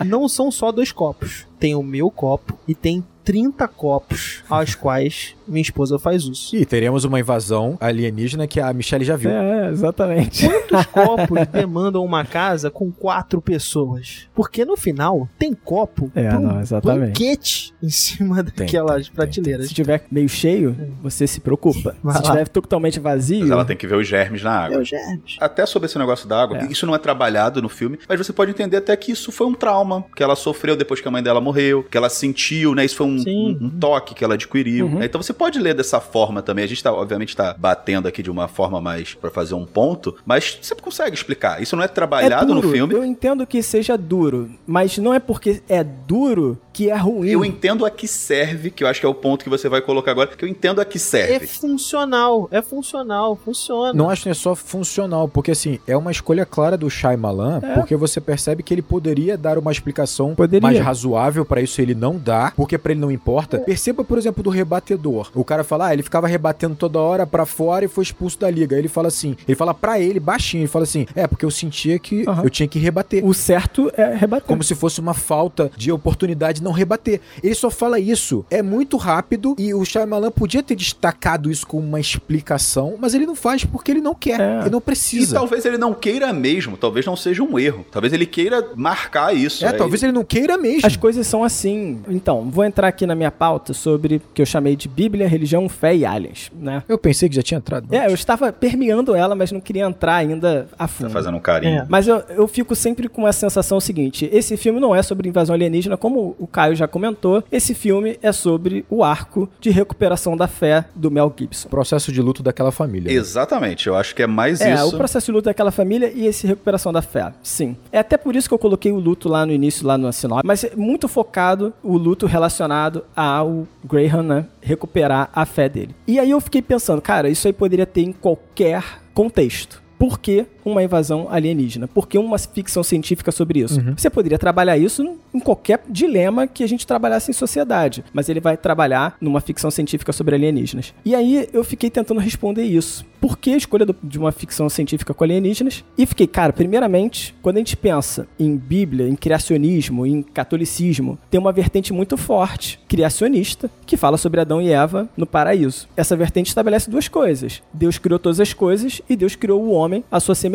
Speaker 3: e não são só dois copos. Tem o meu copo e tem 30 copos aos quais minha esposa faz uso.
Speaker 2: E teremos uma invasão alienígena que a Michelle já viu.
Speaker 1: É, exatamente.
Speaker 3: Quantos copos demandam uma casa com quatro pessoas? Porque no final tem copo
Speaker 1: É,
Speaker 3: pra um
Speaker 1: não, exatamente.
Speaker 3: banquete em cima daquelas prateleiras.
Speaker 1: Se tiver meio cheio, você se preocupa.
Speaker 3: Vai
Speaker 1: Se
Speaker 3: lá.
Speaker 1: tiver totalmente vazio.
Speaker 4: Mas ela tem que ver os germes na água.
Speaker 3: Meu germes.
Speaker 4: Até sobre esse negócio da água,
Speaker 1: É.
Speaker 4: isso não é trabalhado no filme, mas você pode entender até que isso foi um trauma que ela sofreu depois que a mãe dela morreu, que ela sentiu, né? Isso foi um, Um- um toque que ela adquiriu.
Speaker 1: Uhum.
Speaker 4: né? Então você pode ler dessa forma também. A gente tá, obviamente, tá batendo aqui de uma forma mais pra fazer um ponto, mas você consegue explicar. Isso não é
Speaker 1: É
Speaker 4: trabalhado
Speaker 1: duro.
Speaker 4: no filme.
Speaker 1: Eu entendo que seja duro, mas não é porque é duro que é ruim.
Speaker 4: Eu entendo a que serve, que eu acho que é o ponto que você vai colocar agora, que eu entendo a que
Speaker 3: É
Speaker 4: serve.
Speaker 3: funcional, é funcional, funciona.
Speaker 2: Não acho que é só funcional, porque assim, é uma escolha clara do Shyamalan,
Speaker 1: É.
Speaker 2: porque você percebe que ele poderia dar uma explicação
Speaker 1: Poderia.
Speaker 2: mais razoável pra isso, ele não dá, porque pra ele não importa. Perceba, por exemplo, do rebatedor. O cara fala, ah, ele ficava rebatendo toda hora pra fora e foi expulso da liga. Aí ele fala assim, ele fala pra ele, baixinho, ele fala assim, é, porque eu sentia que
Speaker 1: Aham.
Speaker 2: eu tinha que rebater.
Speaker 1: O certo é rebater.
Speaker 2: Como se fosse uma falta de oportunidade de não rebater. Ele só fala isso. É muito rápido e o Shyamalan podia ter destacado isso com uma explicação, mas ele não faz porque ele não quer.
Speaker 1: É.
Speaker 2: Ele não
Speaker 4: E
Speaker 2: precisa.
Speaker 4: talvez ele não queira mesmo, talvez não seja um erro. Talvez ele queira marcar isso.
Speaker 2: É,
Speaker 4: Aí-
Speaker 2: talvez ele não queira mesmo.
Speaker 1: As coisas são assim. Então, vou entrar aqui na minha pauta sobre o que eu chamei de Bíblia, religião, fé e aliens, né?
Speaker 2: Eu pensei que já tinha entrado.
Speaker 1: É, eu estava permeando ela, mas não queria entrar ainda a
Speaker 4: Tá
Speaker 1: fundo.
Speaker 4: fazendo um carinho.
Speaker 3: É.
Speaker 1: Mas eu, eu fico sempre com a sensação seguinte: esse filme não é sobre invasão alienígena, como o Caio já comentou. Esse filme é sobre o arco de recuperação da fé do Mel Gibson.
Speaker 2: Processo de luto daquela família. né?
Speaker 4: Exatamente, eu acho que é mais
Speaker 1: É,
Speaker 4: isso.
Speaker 1: o processo de luto daquela família e esse recuperação da fé. Sim. É até por isso que eu coloquei o luto lá no início, lá no sinopse. Mas é muito focado o luto relacionado ao Graham, né? Recuperar a fé dele. E aí eu fiquei pensando, cara, isso aí poderia ter em qualquer contexto. Por que uma invasão alienígena? Por que uma ficção científica sobre isso? Você poderia trabalhar isso em qualquer dilema que a gente trabalhasse em sociedade, mas ele vai trabalhar numa ficção científica sobre alienígenas. E aí eu fiquei tentando responder isso. Por que a escolha do- de uma ficção científica com alienígenas? E fiquei, cara, primeiramente, quando a gente pensa em Bíblia, em criacionismo, em catolicismo, tem uma vertente muito forte, criacionista, que fala sobre Adão e Eva no paraíso. Essa vertente estabelece duas coisas: Deus criou todas as coisas e Deus criou o homem à sua semelhança.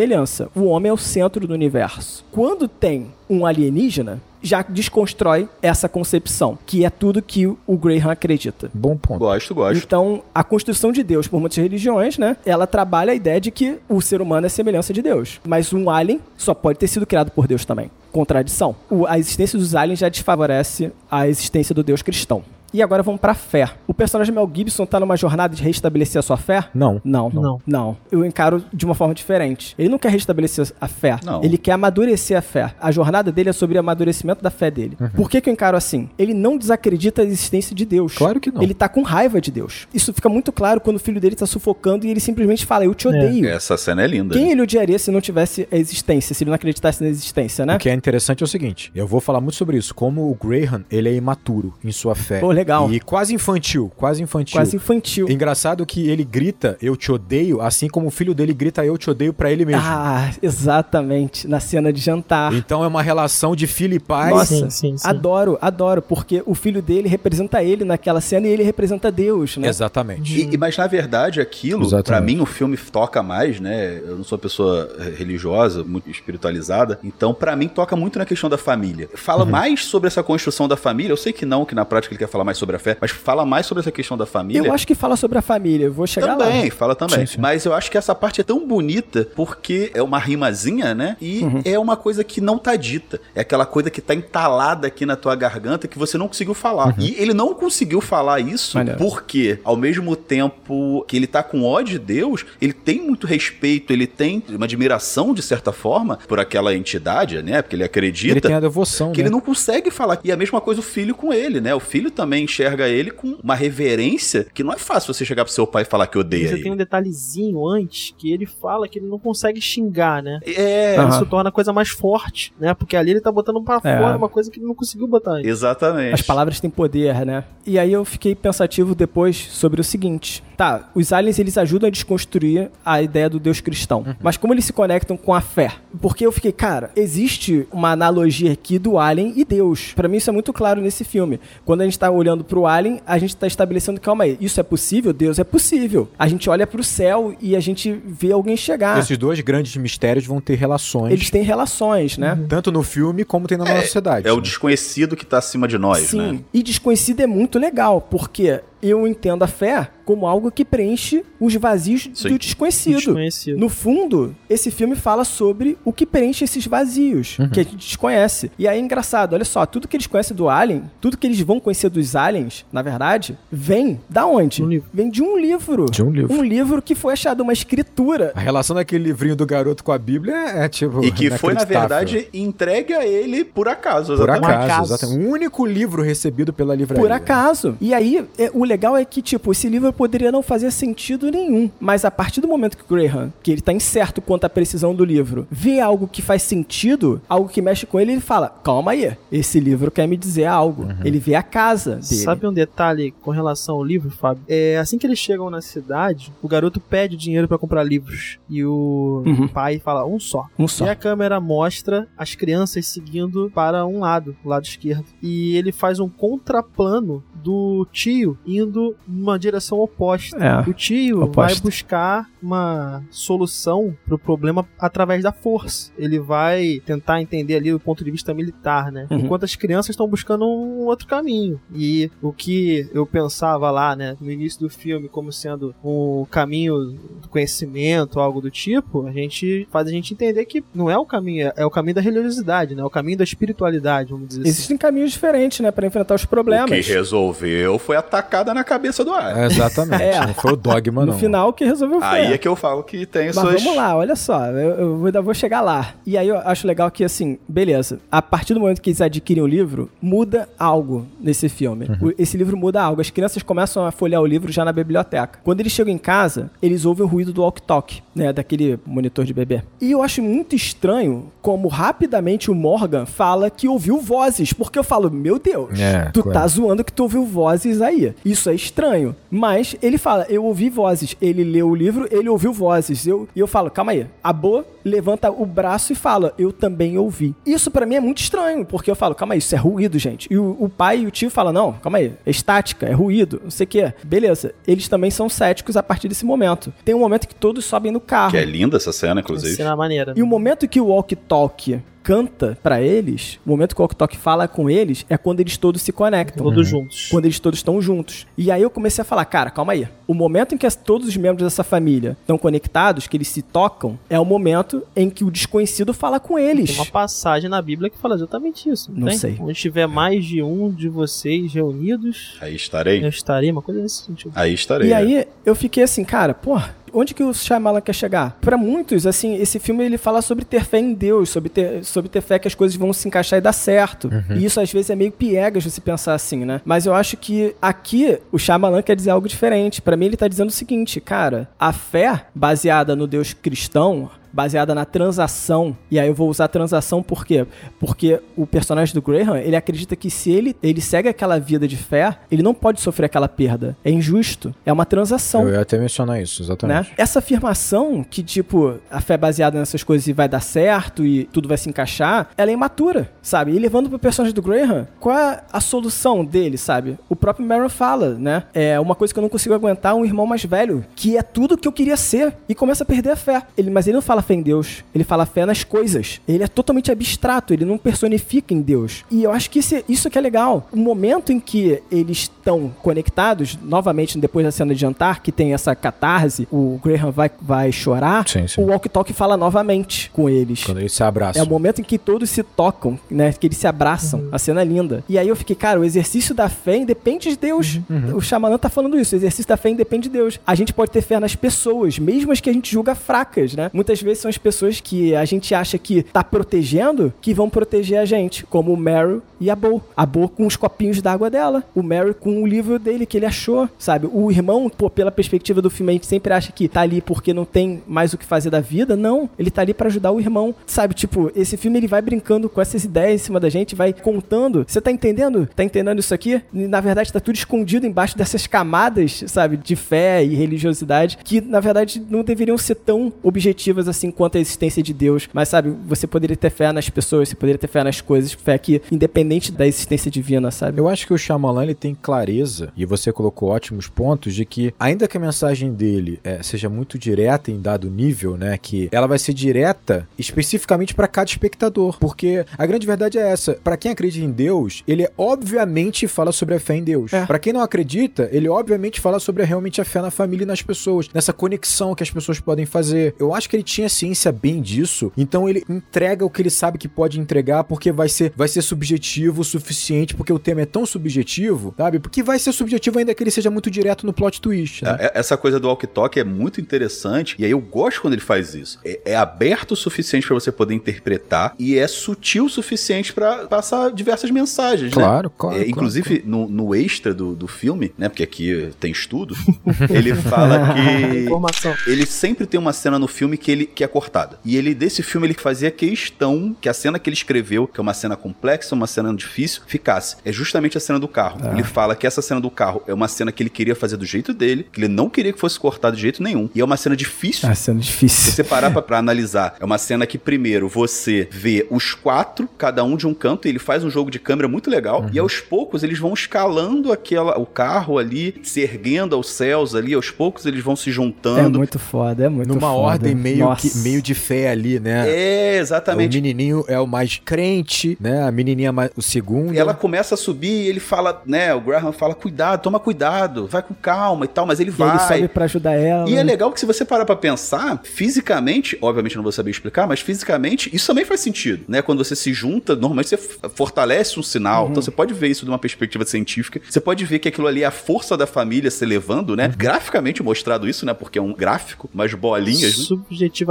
Speaker 1: O homem é o centro do universo. Quando tem um alienígena, já desconstrói essa concepção, que é tudo que o Graham acredita.
Speaker 2: Bom ponto.
Speaker 4: Gosto, gosto.
Speaker 1: Então, a construção de Deus por muitas religiões, né? Ela trabalha a ideia de que o ser humano é semelhança de Deus. Mas um alien só pode ter sido criado por Deus também. Contradição. O- a existência dos aliens já desfavorece a existência do Deus cristão. E agora vamos pra fé. O personagem Mel Gibson tá numa jornada de restabelecer a sua fé?
Speaker 2: Não.
Speaker 1: Não,
Speaker 3: Não.
Speaker 1: não. Eu encaro de uma forma diferente. Ele não quer restabelecer a fé.
Speaker 4: Não.
Speaker 1: Ele quer amadurecer a fé. A jornada dele é sobre o amadurecimento da fé dele. Por que, que eu encaro assim? Ele não desacredita a existência de Deus.
Speaker 2: Claro que não.
Speaker 1: Ele tá com raiva de Deus. Isso fica muito claro quando o filho dele tá sufocando e ele simplesmente fala: Eu te odeio.
Speaker 4: Essa cena é linda.
Speaker 1: Quem ele odiaria se não tivesse a existência, se ele não acreditasse na existência, né?
Speaker 2: O que é interessante é o seguinte, eu vou falar muito sobre isso, como o Graham, ele é imaturo em sua fé.
Speaker 1: Pô, legal.
Speaker 2: E quase infantil, quase infantil.
Speaker 1: Quase infantil.
Speaker 2: Engraçado que ele grita, eu te odeio, assim como o filho dele grita, eu te odeio pra ele mesmo.
Speaker 1: Ah, exatamente. Na cena de jantar.
Speaker 2: Então é uma relação de filho e pai.
Speaker 1: Nossa,
Speaker 3: Sim, sim, sim.
Speaker 1: adoro, adoro, porque o filho dele representa ele naquela cena e ele representa Deus, né?
Speaker 2: Exatamente.
Speaker 4: E, e- mas na verdade aquilo, pra mim o filme toca mais, né? Eu não sou uma pessoa religiosa, muito espiritualizada, então pra mim toca muito na questão da família. Fala
Speaker 2: Uhum.
Speaker 4: mais sobre essa construção da família. Eu sei que não, que na prática ele quer falar mais sobre a fé, mas fala mais sobre essa questão da família.
Speaker 1: Eu acho que fala sobre a família, eu vou chegar
Speaker 4: também,
Speaker 1: lá.
Speaker 4: fala também.
Speaker 2: Sim, sim.
Speaker 4: Mas eu acho que essa parte é tão bonita porque é uma rimazinha, né? E
Speaker 1: Uhum.
Speaker 4: é uma coisa que não tá dita. É aquela coisa que tá entalada aqui na tua garganta que você não conseguiu falar. E ele não conseguiu falar isso
Speaker 1: Uhum.
Speaker 4: Porque, ao mesmo tempo que ele tá com ódio de Deus, ele tem muito respeito, ele tem uma admiração, de certa forma, por aquela entidade, né? Porque ele acredita.
Speaker 2: Ele tem a devoção,
Speaker 4: Que
Speaker 2: né?
Speaker 4: ele não consegue falar. E a mesma coisa o filho com ele, né? O filho também enxerga ele com uma reverência que não é fácil você chegar pro seu pai e falar que odeia
Speaker 3: Você
Speaker 4: ele.
Speaker 3: tem um detalhezinho antes que ele fala que ele não consegue xingar, né?
Speaker 4: É,
Speaker 1: Aham.
Speaker 3: Isso torna a coisa mais forte, né? Porque ali ele tá botando pra
Speaker 1: É.
Speaker 3: fora uma coisa que ele não conseguiu botar antes.
Speaker 4: exatamente.
Speaker 1: As palavras têm poder, né? E aí eu fiquei pensativo depois sobre o seguinte. Tá, os aliens eles ajudam a desconstruir a ideia do Deus cristão. Mas como eles se conectam com a fé? Porque eu fiquei, cara, existe uma analogia aqui do alien e Deus. Pra mim isso é muito claro nesse filme. Quando a gente tá olhando pro alien, a gente tá estabelecendo, calma aí, isso é possível? Deus é possível. A gente olha pro céu e a gente vê alguém chegar.
Speaker 2: Esses dois grandes mistérios vão ter relações,
Speaker 1: Eles têm relações, né?
Speaker 2: tanto no filme como tem na nossa sociedade.
Speaker 4: É o
Speaker 2: né?
Speaker 4: desconhecido que tá acima de nós,
Speaker 1: Sim.
Speaker 4: né?
Speaker 1: E desconhecido é muito legal, porque eu entendo a fé como algo que preenche os vazios
Speaker 4: Sim.
Speaker 1: do desconhecido.
Speaker 3: Desconhecido.
Speaker 1: No fundo, esse filme fala sobre o que preenche esses vazios
Speaker 2: Uhum.
Speaker 1: que a gente desconhece. E aí é engraçado, olha só, tudo que eles conhecem do Alien, tudo que eles vão conhecer dos aliens, na verdade, vem da onde?
Speaker 3: Um livro.
Speaker 1: Vem de um livro.
Speaker 2: De um livro.
Speaker 1: Um livro que foi achado uma escritura.
Speaker 2: A relação daquele livrinho do garoto com a Bíblia é, é, tipo.
Speaker 4: E que foi, na verdade, entregue a ele por acaso.
Speaker 2: Por
Speaker 4: exatamente.
Speaker 2: acaso,
Speaker 3: acaso.
Speaker 2: exatamente. O único livro recebido pela livraria.
Speaker 1: Por acaso. E aí, é, o legal é que, tipo, esse livro poderia não fazer sentido nenhum. Mas a partir do momento que o Graham, que ele tá incerto quanto à precisão do livro, vê algo que faz sentido, algo que mexe com ele, ele fala: calma aí, esse livro quer me dizer algo. Ele vê a casa dele.
Speaker 3: Sabe um detalhe com relação ao livro, Fábio? É, assim que eles chegam na cidade, o garoto pede dinheiro pra comprar livros. E o
Speaker 1: Uhum.
Speaker 3: pai fala, um só.
Speaker 1: Um só.
Speaker 3: E a câmera mostra as crianças seguindo para um lado, o lado esquerdo. E ele faz um contraplano do tio indo numa direção oposta.
Speaker 1: É.
Speaker 3: O tio
Speaker 1: Oposta.
Speaker 3: vai buscar uma solução pro problema através da força. Ele vai tentar entender ali do ponto de vista militar, né?
Speaker 1: Uhum.
Speaker 3: Enquanto as crianças estão buscando um outro caminho. E o que eu pensava lá, né, no início do filme, como sendo o caminho do conhecimento, algo do tipo, a gente faz a gente entender que não é o caminho, é o caminho da religiosidade, né? É o caminho da espiritualidade, vamos dizer assim.
Speaker 1: Existem caminhos diferentes, né, pra enfrentar os
Speaker 4: O
Speaker 1: problemas.
Speaker 4: que resolveu foi a tacada na cabeça do ar.
Speaker 2: É, exatamente.
Speaker 1: É.
Speaker 2: Não foi o dogma,
Speaker 1: No
Speaker 2: não.
Speaker 1: final, o que resolveu foi.
Speaker 4: Aí é que eu falo que tem
Speaker 1: Mas
Speaker 4: suas.
Speaker 1: vamos lá, olha só, eu, eu ainda vou chegar lá. E aí eu acho legal que, assim, beleza, a partir do momento que eles adquirem o livro, muda algo nesse filme. O- esse livro muda algo. As crianças começam a folhear o livro já na biblioteca. Quando eles chegam em casa, eles ouvem o ruído do walk-talk, né, daquele monitor de bebê. E eu acho muito estranho como rapidamente o Morgan fala que ouviu vozes, porque eu falo, meu Deus,
Speaker 2: É,
Speaker 1: tu
Speaker 2: claro.
Speaker 1: tá zoando que tu ouviu vozes aí. Isso é estranho. Mas ele fala, eu ouvi vozes. Ele leu o livro, ele ouviu vozes. Eu, e eu falo, calma aí. A Bo levanta o braço e fala, eu também ouvi. Isso pra mim é muito estranho, porque eu falo, calma aí, isso é ruído, gente. E o, o pai e o tio falam, não, calma aí, é estática, é ruído, não sei o quê. Beleza, eles também são céticos a partir desse momento. Tem um momento que todos sobem no carro.
Speaker 4: Que é linda essa cena, inclusive.
Speaker 3: cena maneira.
Speaker 1: E o momento que o walkie-talkie canta pra eles, o momento que o Walk fala com eles, é quando eles todos se conectam.
Speaker 3: Todos juntos.
Speaker 1: Quando eles todos estão juntos. E aí eu comecei a falar, cara, calma aí. O momento em que todos os membros dessa família estão conectados, que eles se tocam, é o momento em que o desconhecido fala com eles.
Speaker 3: Tem uma passagem na Bíblia que fala exatamente isso. Não,
Speaker 1: Não sei.
Speaker 3: Onde tiver mais de um de vocês reunidos,
Speaker 4: Aí estarei.
Speaker 3: eu estarei, uma coisa nesse sentido.
Speaker 4: Aí estarei.
Speaker 1: E
Speaker 4: é.
Speaker 1: aí eu fiquei assim, cara, porra, onde que o Shyamalan quer chegar? Pra muitos, assim, esse filme ele fala sobre ter fé em Deus, sobre ter, sobre ter fé que as coisas vão se encaixar e dar certo. E isso às vezes é meio piegas você pensar assim, né? Mas eu acho que aqui o Shyamalan quer dizer algo diferente. Pra mim ele tá dizendo o seguinte, cara, a fé baseada no Deus cristão baseada na transação. E aí eu vou usar transação por quê? Porque o personagem do Graham, ele acredita que se ele, ele segue aquela vida de fé, ele não pode sofrer aquela perda. É injusto. É uma transação.
Speaker 2: Eu ia até mencionar isso,
Speaker 1: Né?
Speaker 2: exatamente.
Speaker 1: Essa afirmação que, tipo, a fé baseada nessas coisas e vai dar certo e tudo vai se encaixar, ela é imatura, sabe? E levando pro personagem do Graham, qual é a solução dele, sabe? O próprio Meryl fala, né? É uma coisa que eu não consigo aguentar, um irmão mais velho, que é tudo que eu queria ser, e começa a perder a fé. Ele, mas ele não fala fé em Deus, ele fala fé nas coisas. Ele é totalmente abstrato, ele não personifica em Deus. E eu acho que isso, isso que é legal. O momento em que eles estão conectados, novamente depois da cena de jantar, que tem essa catarse, o Graham vai, vai chorar,
Speaker 2: Sim, sim.
Speaker 1: o Walk Talk fala novamente com eles.
Speaker 2: Quando eles se abraçam.
Speaker 1: É o momento em que todos se tocam, né? Que eles se abraçam. A cena é linda. E aí eu fiquei, cara, o exercício da fé independe de Deus. O Xamanã tá falando isso. O exercício da fé independe de Deus. A gente pode ter fé nas pessoas, mesmo as que a gente julga fracas, né? Muitas vezes são as pessoas que a gente acha que tá protegendo que vão proteger a gente, como o Meryl e a Bo. A Bo com os copinhos d'água dela. O Meryl com o livro dele que ele achou, sabe? O irmão, pô, pela perspectiva do filme, a gente sempre acha que tá ali porque não tem mais o que fazer da vida. Não, ele tá ali pra ajudar o irmão, sabe? Tipo, esse filme ele vai brincando com essas ideias em cima da gente, vai contando. Você tá entendendo? Tá entendendo isso aqui? Na verdade, tá tudo escondido embaixo dessas camadas, sabe? De fé e religiosidade, que na verdade não deveriam ser tão objetivas assim quanto a existência de Deus. Mas, sabe, você poderia ter fé nas pessoas, você poderia ter fé nas coisas, fé que, independente da existência divina, sabe?
Speaker 2: Eu acho que o Shyamalan ele tem clareza, e você colocou ótimos pontos, de que ainda que a mensagem dele é, seja muito direta em dado nível, né, que ela vai ser direta especificamente para cada espectador, porque a grande verdade é essa, para quem acredita em Deus, ele obviamente fala sobre a fé em Deus.
Speaker 1: É.
Speaker 2: Para quem não acredita, ele obviamente fala sobre realmente a fé na família e nas pessoas, nessa conexão que as pessoas podem fazer. Eu acho que ele tinha ciência bem disso, então ele entrega o que ele sabe que pode entregar, porque vai ser, vai ser subjetivo o suficiente, porque o tema é tão subjetivo, sabe? Porque vai ser subjetivo ainda que ele seja muito direto no plot twist, né?
Speaker 4: É, Essa coisa do walk talk é muito interessante e aí eu gosto quando ele faz isso. É, é aberto o suficiente pra você poder interpretar e é sutil o suficiente pra passar diversas mensagens, né?
Speaker 2: Claro, claro,
Speaker 4: É,
Speaker 2: claro,
Speaker 4: inclusive No, no extra do, do filme, né? Porque aqui tem estudo, ele fala que
Speaker 3: Informação.
Speaker 4: ele sempre tem uma cena no filme que ele que é cortada. E ele desse filme ele fazia questão que a cena que ele escreveu, que é uma cena complexa, uma cena difícil, ficasse. É justamente a cena do carro. Ele fala que essa cena do carro é uma cena que ele queria fazer do jeito dele, que ele não queria que fosse cortada de jeito nenhum. E é uma cena difícil
Speaker 1: Ah, sendo
Speaker 4: se
Speaker 1: difícil.
Speaker 4: você parar pra, pra analisar, é uma cena que primeiro você vê os quatro, cada um de um canto, e ele faz um jogo de câmera muito legal,
Speaker 1: Uhum.
Speaker 4: e aos poucos eles vão escalando aquela, o carro ali, se erguendo aos céus ali, aos poucos eles vão se
Speaker 1: É
Speaker 4: juntando.
Speaker 1: muito foda, é muito
Speaker 2: Numa
Speaker 1: foda.
Speaker 2: ordem meio,
Speaker 1: Nossa.
Speaker 2: Que, meio de fé ali, né?
Speaker 4: É,
Speaker 2: O
Speaker 4: exatamente.
Speaker 2: menininho é o mais crente, né? A menininha mais, o segundo.
Speaker 4: E ela começa a subir e ele fala, né? O Graham fala, cuidado, toma cuidado, vai com calma e tal, mas ele
Speaker 1: E aí ele
Speaker 4: vai.
Speaker 1: sobe pra ajudar ela.
Speaker 4: E é legal que se você parar pra pensar, fisicamente, obviamente eu não vou saber explicar, mas fisicamente isso também faz sentido, né? Quando você se junta, normalmente você fortalece um sinal.
Speaker 1: Uhum.
Speaker 4: Então você pode ver isso de uma perspectiva científica. Você pode ver que aquilo ali é a força da família se levando, né?
Speaker 1: Uhum.
Speaker 4: Graficamente mostrado isso, né? Porque é um gráfico, umas bolinhas, né?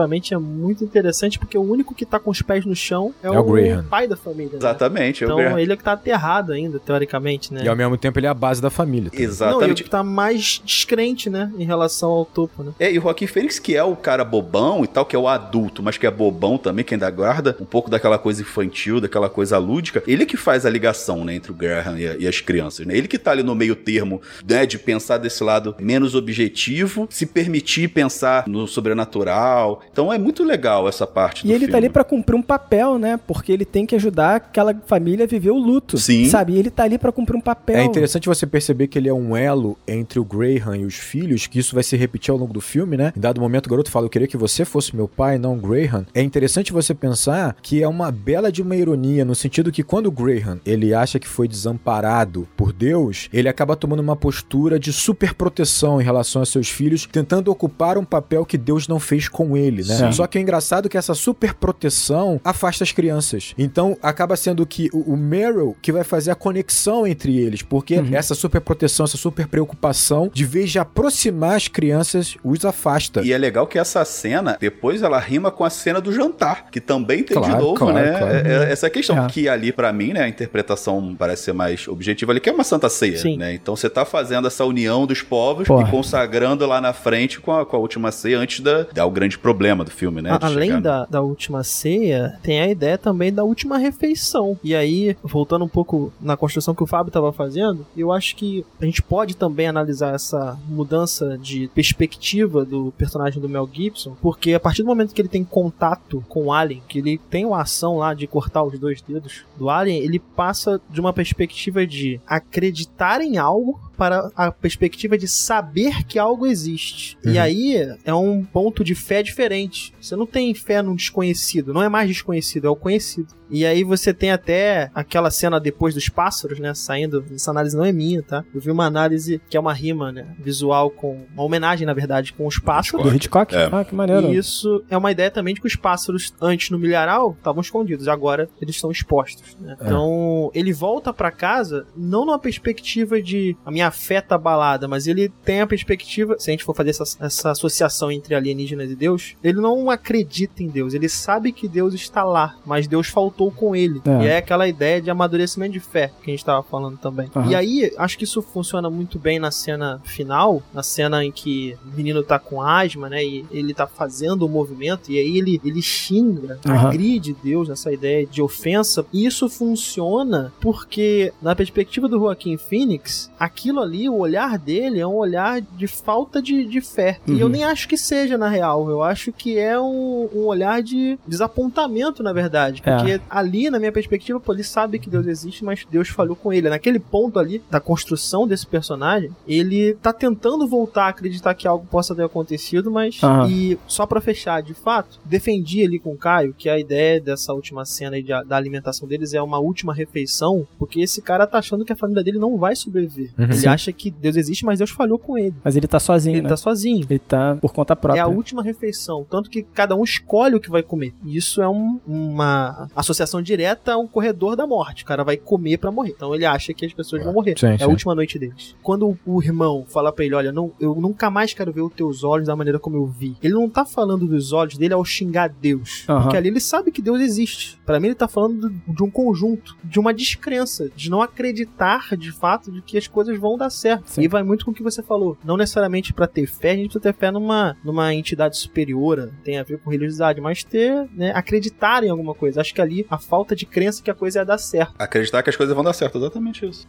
Speaker 3: Subjetivamente é muito interessante porque o único que tá com os pés no chão é,
Speaker 2: É o
Speaker 3: o,
Speaker 2: Graham.
Speaker 3: pai da família. né?
Speaker 4: Exatamente. é o
Speaker 3: Então
Speaker 4: Graham.
Speaker 3: ele é que tá aterrado ainda, teoricamente, né?
Speaker 2: E ao mesmo tempo ele é a base da família. também.
Speaker 3: Não, o
Speaker 4: Exatamente.
Speaker 3: que tá mais descrente, né? Em relação ao topo, né?
Speaker 4: É, e o Joaquim Fênix, que é o cara bobão e tal, que é o adulto, mas que é bobão também, que ainda guarda um pouco daquela coisa infantil, daquela coisa lúdica, ele que faz a ligação, né, entre o Graham e, a- e as crianças, né? Ele que tá ali no meio termo, né, de pensar desse lado menos objetivo, se permitir pensar no sobrenatural, Então é muito legal essa parte
Speaker 1: E
Speaker 4: do
Speaker 1: ele
Speaker 4: filme.
Speaker 1: tá ali pra cumprir um papel, né? Porque ele tem que ajudar aquela família a viver o luto.
Speaker 4: Sim.
Speaker 1: Sabe? E ele tá ali pra cumprir um papel.
Speaker 2: É interessante você perceber que ele é um elo entre o Graham e os filhos, que isso vai se repetir ao longo do filme, né? Em dado momento, o garoto fala: Eu queria que você fosse meu pai, não o Graham. É interessante você pensar que é uma bela de uma ironia, no sentido que quando o Graham ele acha que foi desamparado por Deus, ele acaba tomando uma postura de super proteção em relação a seus filhos, tentando ocupar um papel que Deus não fez com ele, né?
Speaker 1: Sim.
Speaker 2: Só que é engraçado que essa super proteção afasta as crianças. Então acaba sendo que o, o Meryl que vai fazer a conexão entre eles, porque essa super proteção, essa super preocupação, de vez de aproximar as crianças, os afasta.
Speaker 4: E é legal que essa cena, depois ela rima com a cena do jantar, que também tem de
Speaker 2: Claro,
Speaker 4: novo,
Speaker 2: claro,
Speaker 4: né?
Speaker 2: claro.
Speaker 4: É- é- essa questão
Speaker 1: É.
Speaker 4: que ali, pra mim, né, a interpretação parece ser mais objetiva ali, que é uma santa ceia,
Speaker 3: Sim.
Speaker 4: né? Então você tá fazendo essa união dos povos
Speaker 1: Porra.
Speaker 4: e consagrando lá na frente com a, com a última ceia antes da, dar o grande problema do filme, né?
Speaker 3: A- Além
Speaker 4: no-
Speaker 3: da, da última ceia, tem a ideia também da última refeição. E aí, voltando um pouco na construção que o Fábio estava fazendo, eu acho que a gente pode também analisar essa mudança de perspectiva do personagem do Mel Gibson, porque a partir do momento que ele tem contato com o Alien, que ele tem uma ação lá de cortar os dois dedos do Alien, ele passa de uma perspectiva de acreditar em algo para a perspectiva de saber que algo existe. E
Speaker 2: Uhum.
Speaker 3: aí é um ponto de fé diferente. Você não tem fé no desconhecido, não é mais desconhecido, é o conhecido. E aí você tem até aquela cena depois dos pássaros, né, saindo. Essa análise não é minha, tá? Eu vi uma análise que é uma rima, né, visual com uma homenagem, na verdade, com os pássaros.
Speaker 1: Do Hitchcock?
Speaker 4: É.
Speaker 1: Ah, que maneiro.
Speaker 3: E isso é uma ideia também de que os pássaros, antes no milharal, estavam escondidos, agora eles estão expostos. né? Então, ele volta pra casa, não numa perspectiva de a minha fé tá abalada, mas ele tem a perspectiva, se a gente for fazer essa, essa associação entre alienígenas e Deus, ele não acredita em Deus, ele sabe que Deus está lá, mas Deus faltou com ele.
Speaker 1: É.
Speaker 3: E é aquela ideia de amadurecimento de fé que a gente tava falando também.
Speaker 1: Aham.
Speaker 3: E aí, acho que isso funciona muito bem na cena final, na cena em que o menino tá com asma, né? E ele tá fazendo o movimento, e aí ele, ele xinga,
Speaker 1: Aham.
Speaker 3: agride Deus nessa ideia de ofensa. E isso funciona porque, na perspectiva do Joaquim Phoenix, aquilo ali, o olhar dele é um olhar de falta de, de fé. E eu
Speaker 1: Uhum.
Speaker 3: nem acho que seja, na real. Eu acho que é um, um olhar de desapontamento, na verdade.
Speaker 1: É.
Speaker 3: Ali, na minha perspectiva, pô, ele sabe que Deus existe, mas Deus falhou com ele. Naquele ponto ali, da construção desse personagem, ele tá tentando voltar a acreditar que algo possa ter acontecido, mas.
Speaker 1: Aham.
Speaker 3: E só pra fechar, de fato, defendi ali com o Caio que a ideia dessa última cena aí de- da alimentação deles é uma última refeição, porque esse cara tá achando que a família dele não vai sobreviver.
Speaker 2: Uhum.
Speaker 3: Ele acha que Deus existe, mas Deus falhou com ele.
Speaker 1: Mas ele tá sozinho,
Speaker 3: Ele
Speaker 1: né?
Speaker 3: tá sozinho.
Speaker 1: Ele tá por conta própria.
Speaker 3: É a última refeição, tanto que cada um escolhe o que vai comer. E isso é um- uma associação direta a um corredor da morte. O cara vai comer pra morrer. Então ele acha que as pessoas vão morrer.
Speaker 2: Sim,
Speaker 3: é
Speaker 2: sim.
Speaker 3: a última noite deles. Quando o- irmão fala pra ele, olha, não, eu nunca mais quero ver os teus olhos da maneira como eu vi. Ele não tá falando dos olhos dele ao xingar Deus. Porque ali ele sabe que Deus existe. Pra mim ele tá falando de, um conjunto, de uma descrença, de não acreditar de fato de que as coisas vão dar certo.
Speaker 1: Sim.
Speaker 3: E vai muito com o que você falou. Não necessariamente pra ter fé, a gente precisa ter fé numa, numa entidade superior, tem a ver com religiosidade, mas ter, né, acreditar em alguma coisa. Acho que ali a falta de crença que a coisa ia dar certo.
Speaker 4: Acreditar que as coisas vão dar certo, exatamente isso.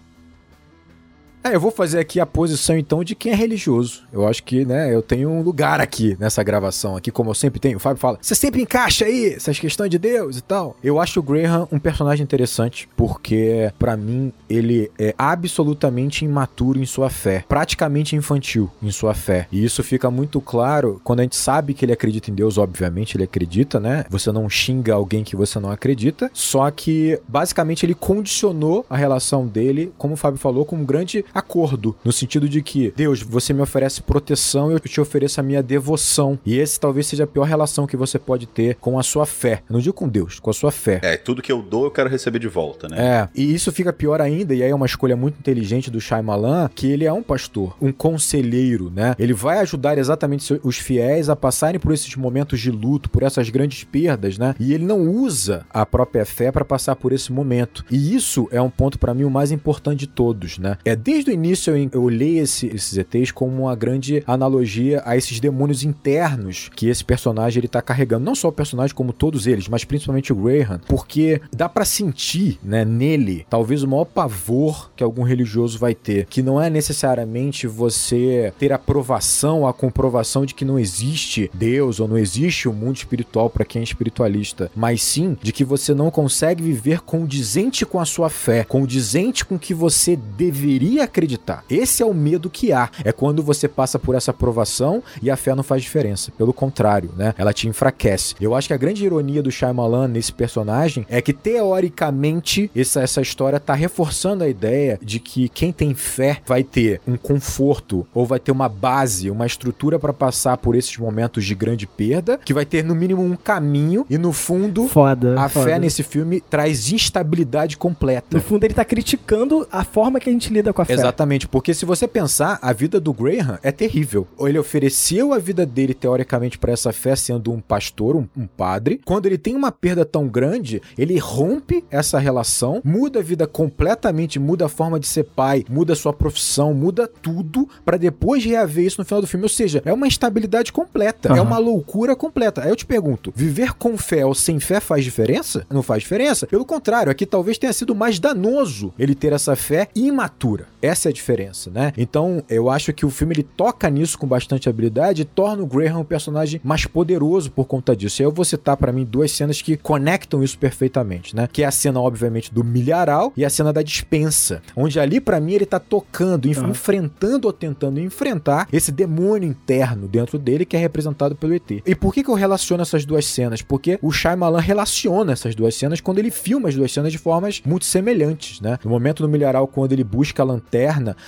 Speaker 2: É, eu vou fazer aqui a posição então de quem é religioso. Eu acho que, né, eu tenho um lugar aqui nessa gravação, aqui como eu sempre tenho. O Fábio fala, você sempre encaixa aí essas questões de Deus e tal. Eu acho o Graham um personagem interessante, porque pra mim ele é absolutamente imaturo em sua fé, praticamente infantil em sua fé. E isso fica muito claro quando a gente sabe que ele acredita em Deus, obviamente ele acredita, né? Você não xinga alguém que você não acredita, só que basicamente ele condicionou a relação dele, como o Fábio falou, com um grande acordo, no sentido de que, Deus, você me oferece proteção e eu te ofereço a minha devoção. E esse talvez seja a pior relação que você pode ter com a sua fé. Eu não digo com Deus, com a sua fé.
Speaker 4: É, tudo que eu dou eu quero receber de volta, né?
Speaker 2: É, e isso fica pior ainda, e aí é uma escolha muito inteligente do Shyamalan, que ele é um pastor, um conselheiro, né? Ele vai ajudar exatamente os fiéis a passarem por esses momentos de luto, por essas grandes perdas, né? E ele não usa a própria fé para passar por esse momento. E isso é um ponto para mim o mais importante de todos, né? É desde o início eu, eu olhei esse, esses ETs como uma grande analogia a esses demônios internos que esse personagem ele tá carregando. Não só o personagem, como todos eles, mas principalmente o Graham, porque dá para sentir, né, nele, talvez o maior pavor que algum religioso vai ter, que não é necessariamente você ter aprovação, a comprovação de que não existe Deus ou não existe o um mundo espiritual para quem é espiritualista, mas sim de que você não consegue viver condizente com a sua fé, condizente com o que você deveria acreditar. Esse é o medo que há. É quando você passa por essa aprovação e a fé não faz diferença. Pelo contrário, né? Ela te enfraquece. Eu acho que a grande ironia do Shyamalan nesse personagem é que teoricamente essa, essa história tá reforçando a ideia de que quem tem fé vai ter um conforto ou vai ter uma base, uma estrutura para passar por esses momentos de grande perda, que vai ter no mínimo um caminho e no fundo
Speaker 1: foda,
Speaker 2: a
Speaker 1: foda.
Speaker 2: fé nesse filme traz instabilidade completa.
Speaker 1: No fundo ele tá criticando a forma que a gente lida com a fé.
Speaker 2: Exatamente, porque se você pensar, a vida do Graham é terrível. Ele ofereceu a vida dele teoricamente para essa fé sendo um pastor, um, um padre. Quando ele tem uma perda tão grande, ele rompe essa relação, muda a vida completamente, muda a forma de ser pai, muda a sua profissão, muda tudo para depois reaver isso no final do filme. Ou seja, é uma instabilidade completa, uhum. é uma loucura completa. Aí eu te pergunto, viver com fé ou sem fé faz diferença? Não faz diferença. Pelo contrário, aqui talvez tenha sido mais danoso ele ter essa fé imatura. Essa é a diferença, né? Então, eu acho que o filme ele toca nisso com bastante habilidade e torna o Graham um personagem mais poderoso por conta disso. E aí eu vou citar para mim duas cenas que conectam isso perfeitamente, né? Que é a cena, obviamente, do milharal e a cena da dispensa, onde ali para mim ele tá tocando, enf enfrentando ou tentando enfrentar esse demônio interno dentro dele que é representado pelo ET. E por que que eu relaciono essas duas cenas? Porque o Shyamalan relaciona essas duas cenas quando ele filma as duas cenas de formas muito semelhantes, né? No momento do milharal, quando ele busca a lanterna,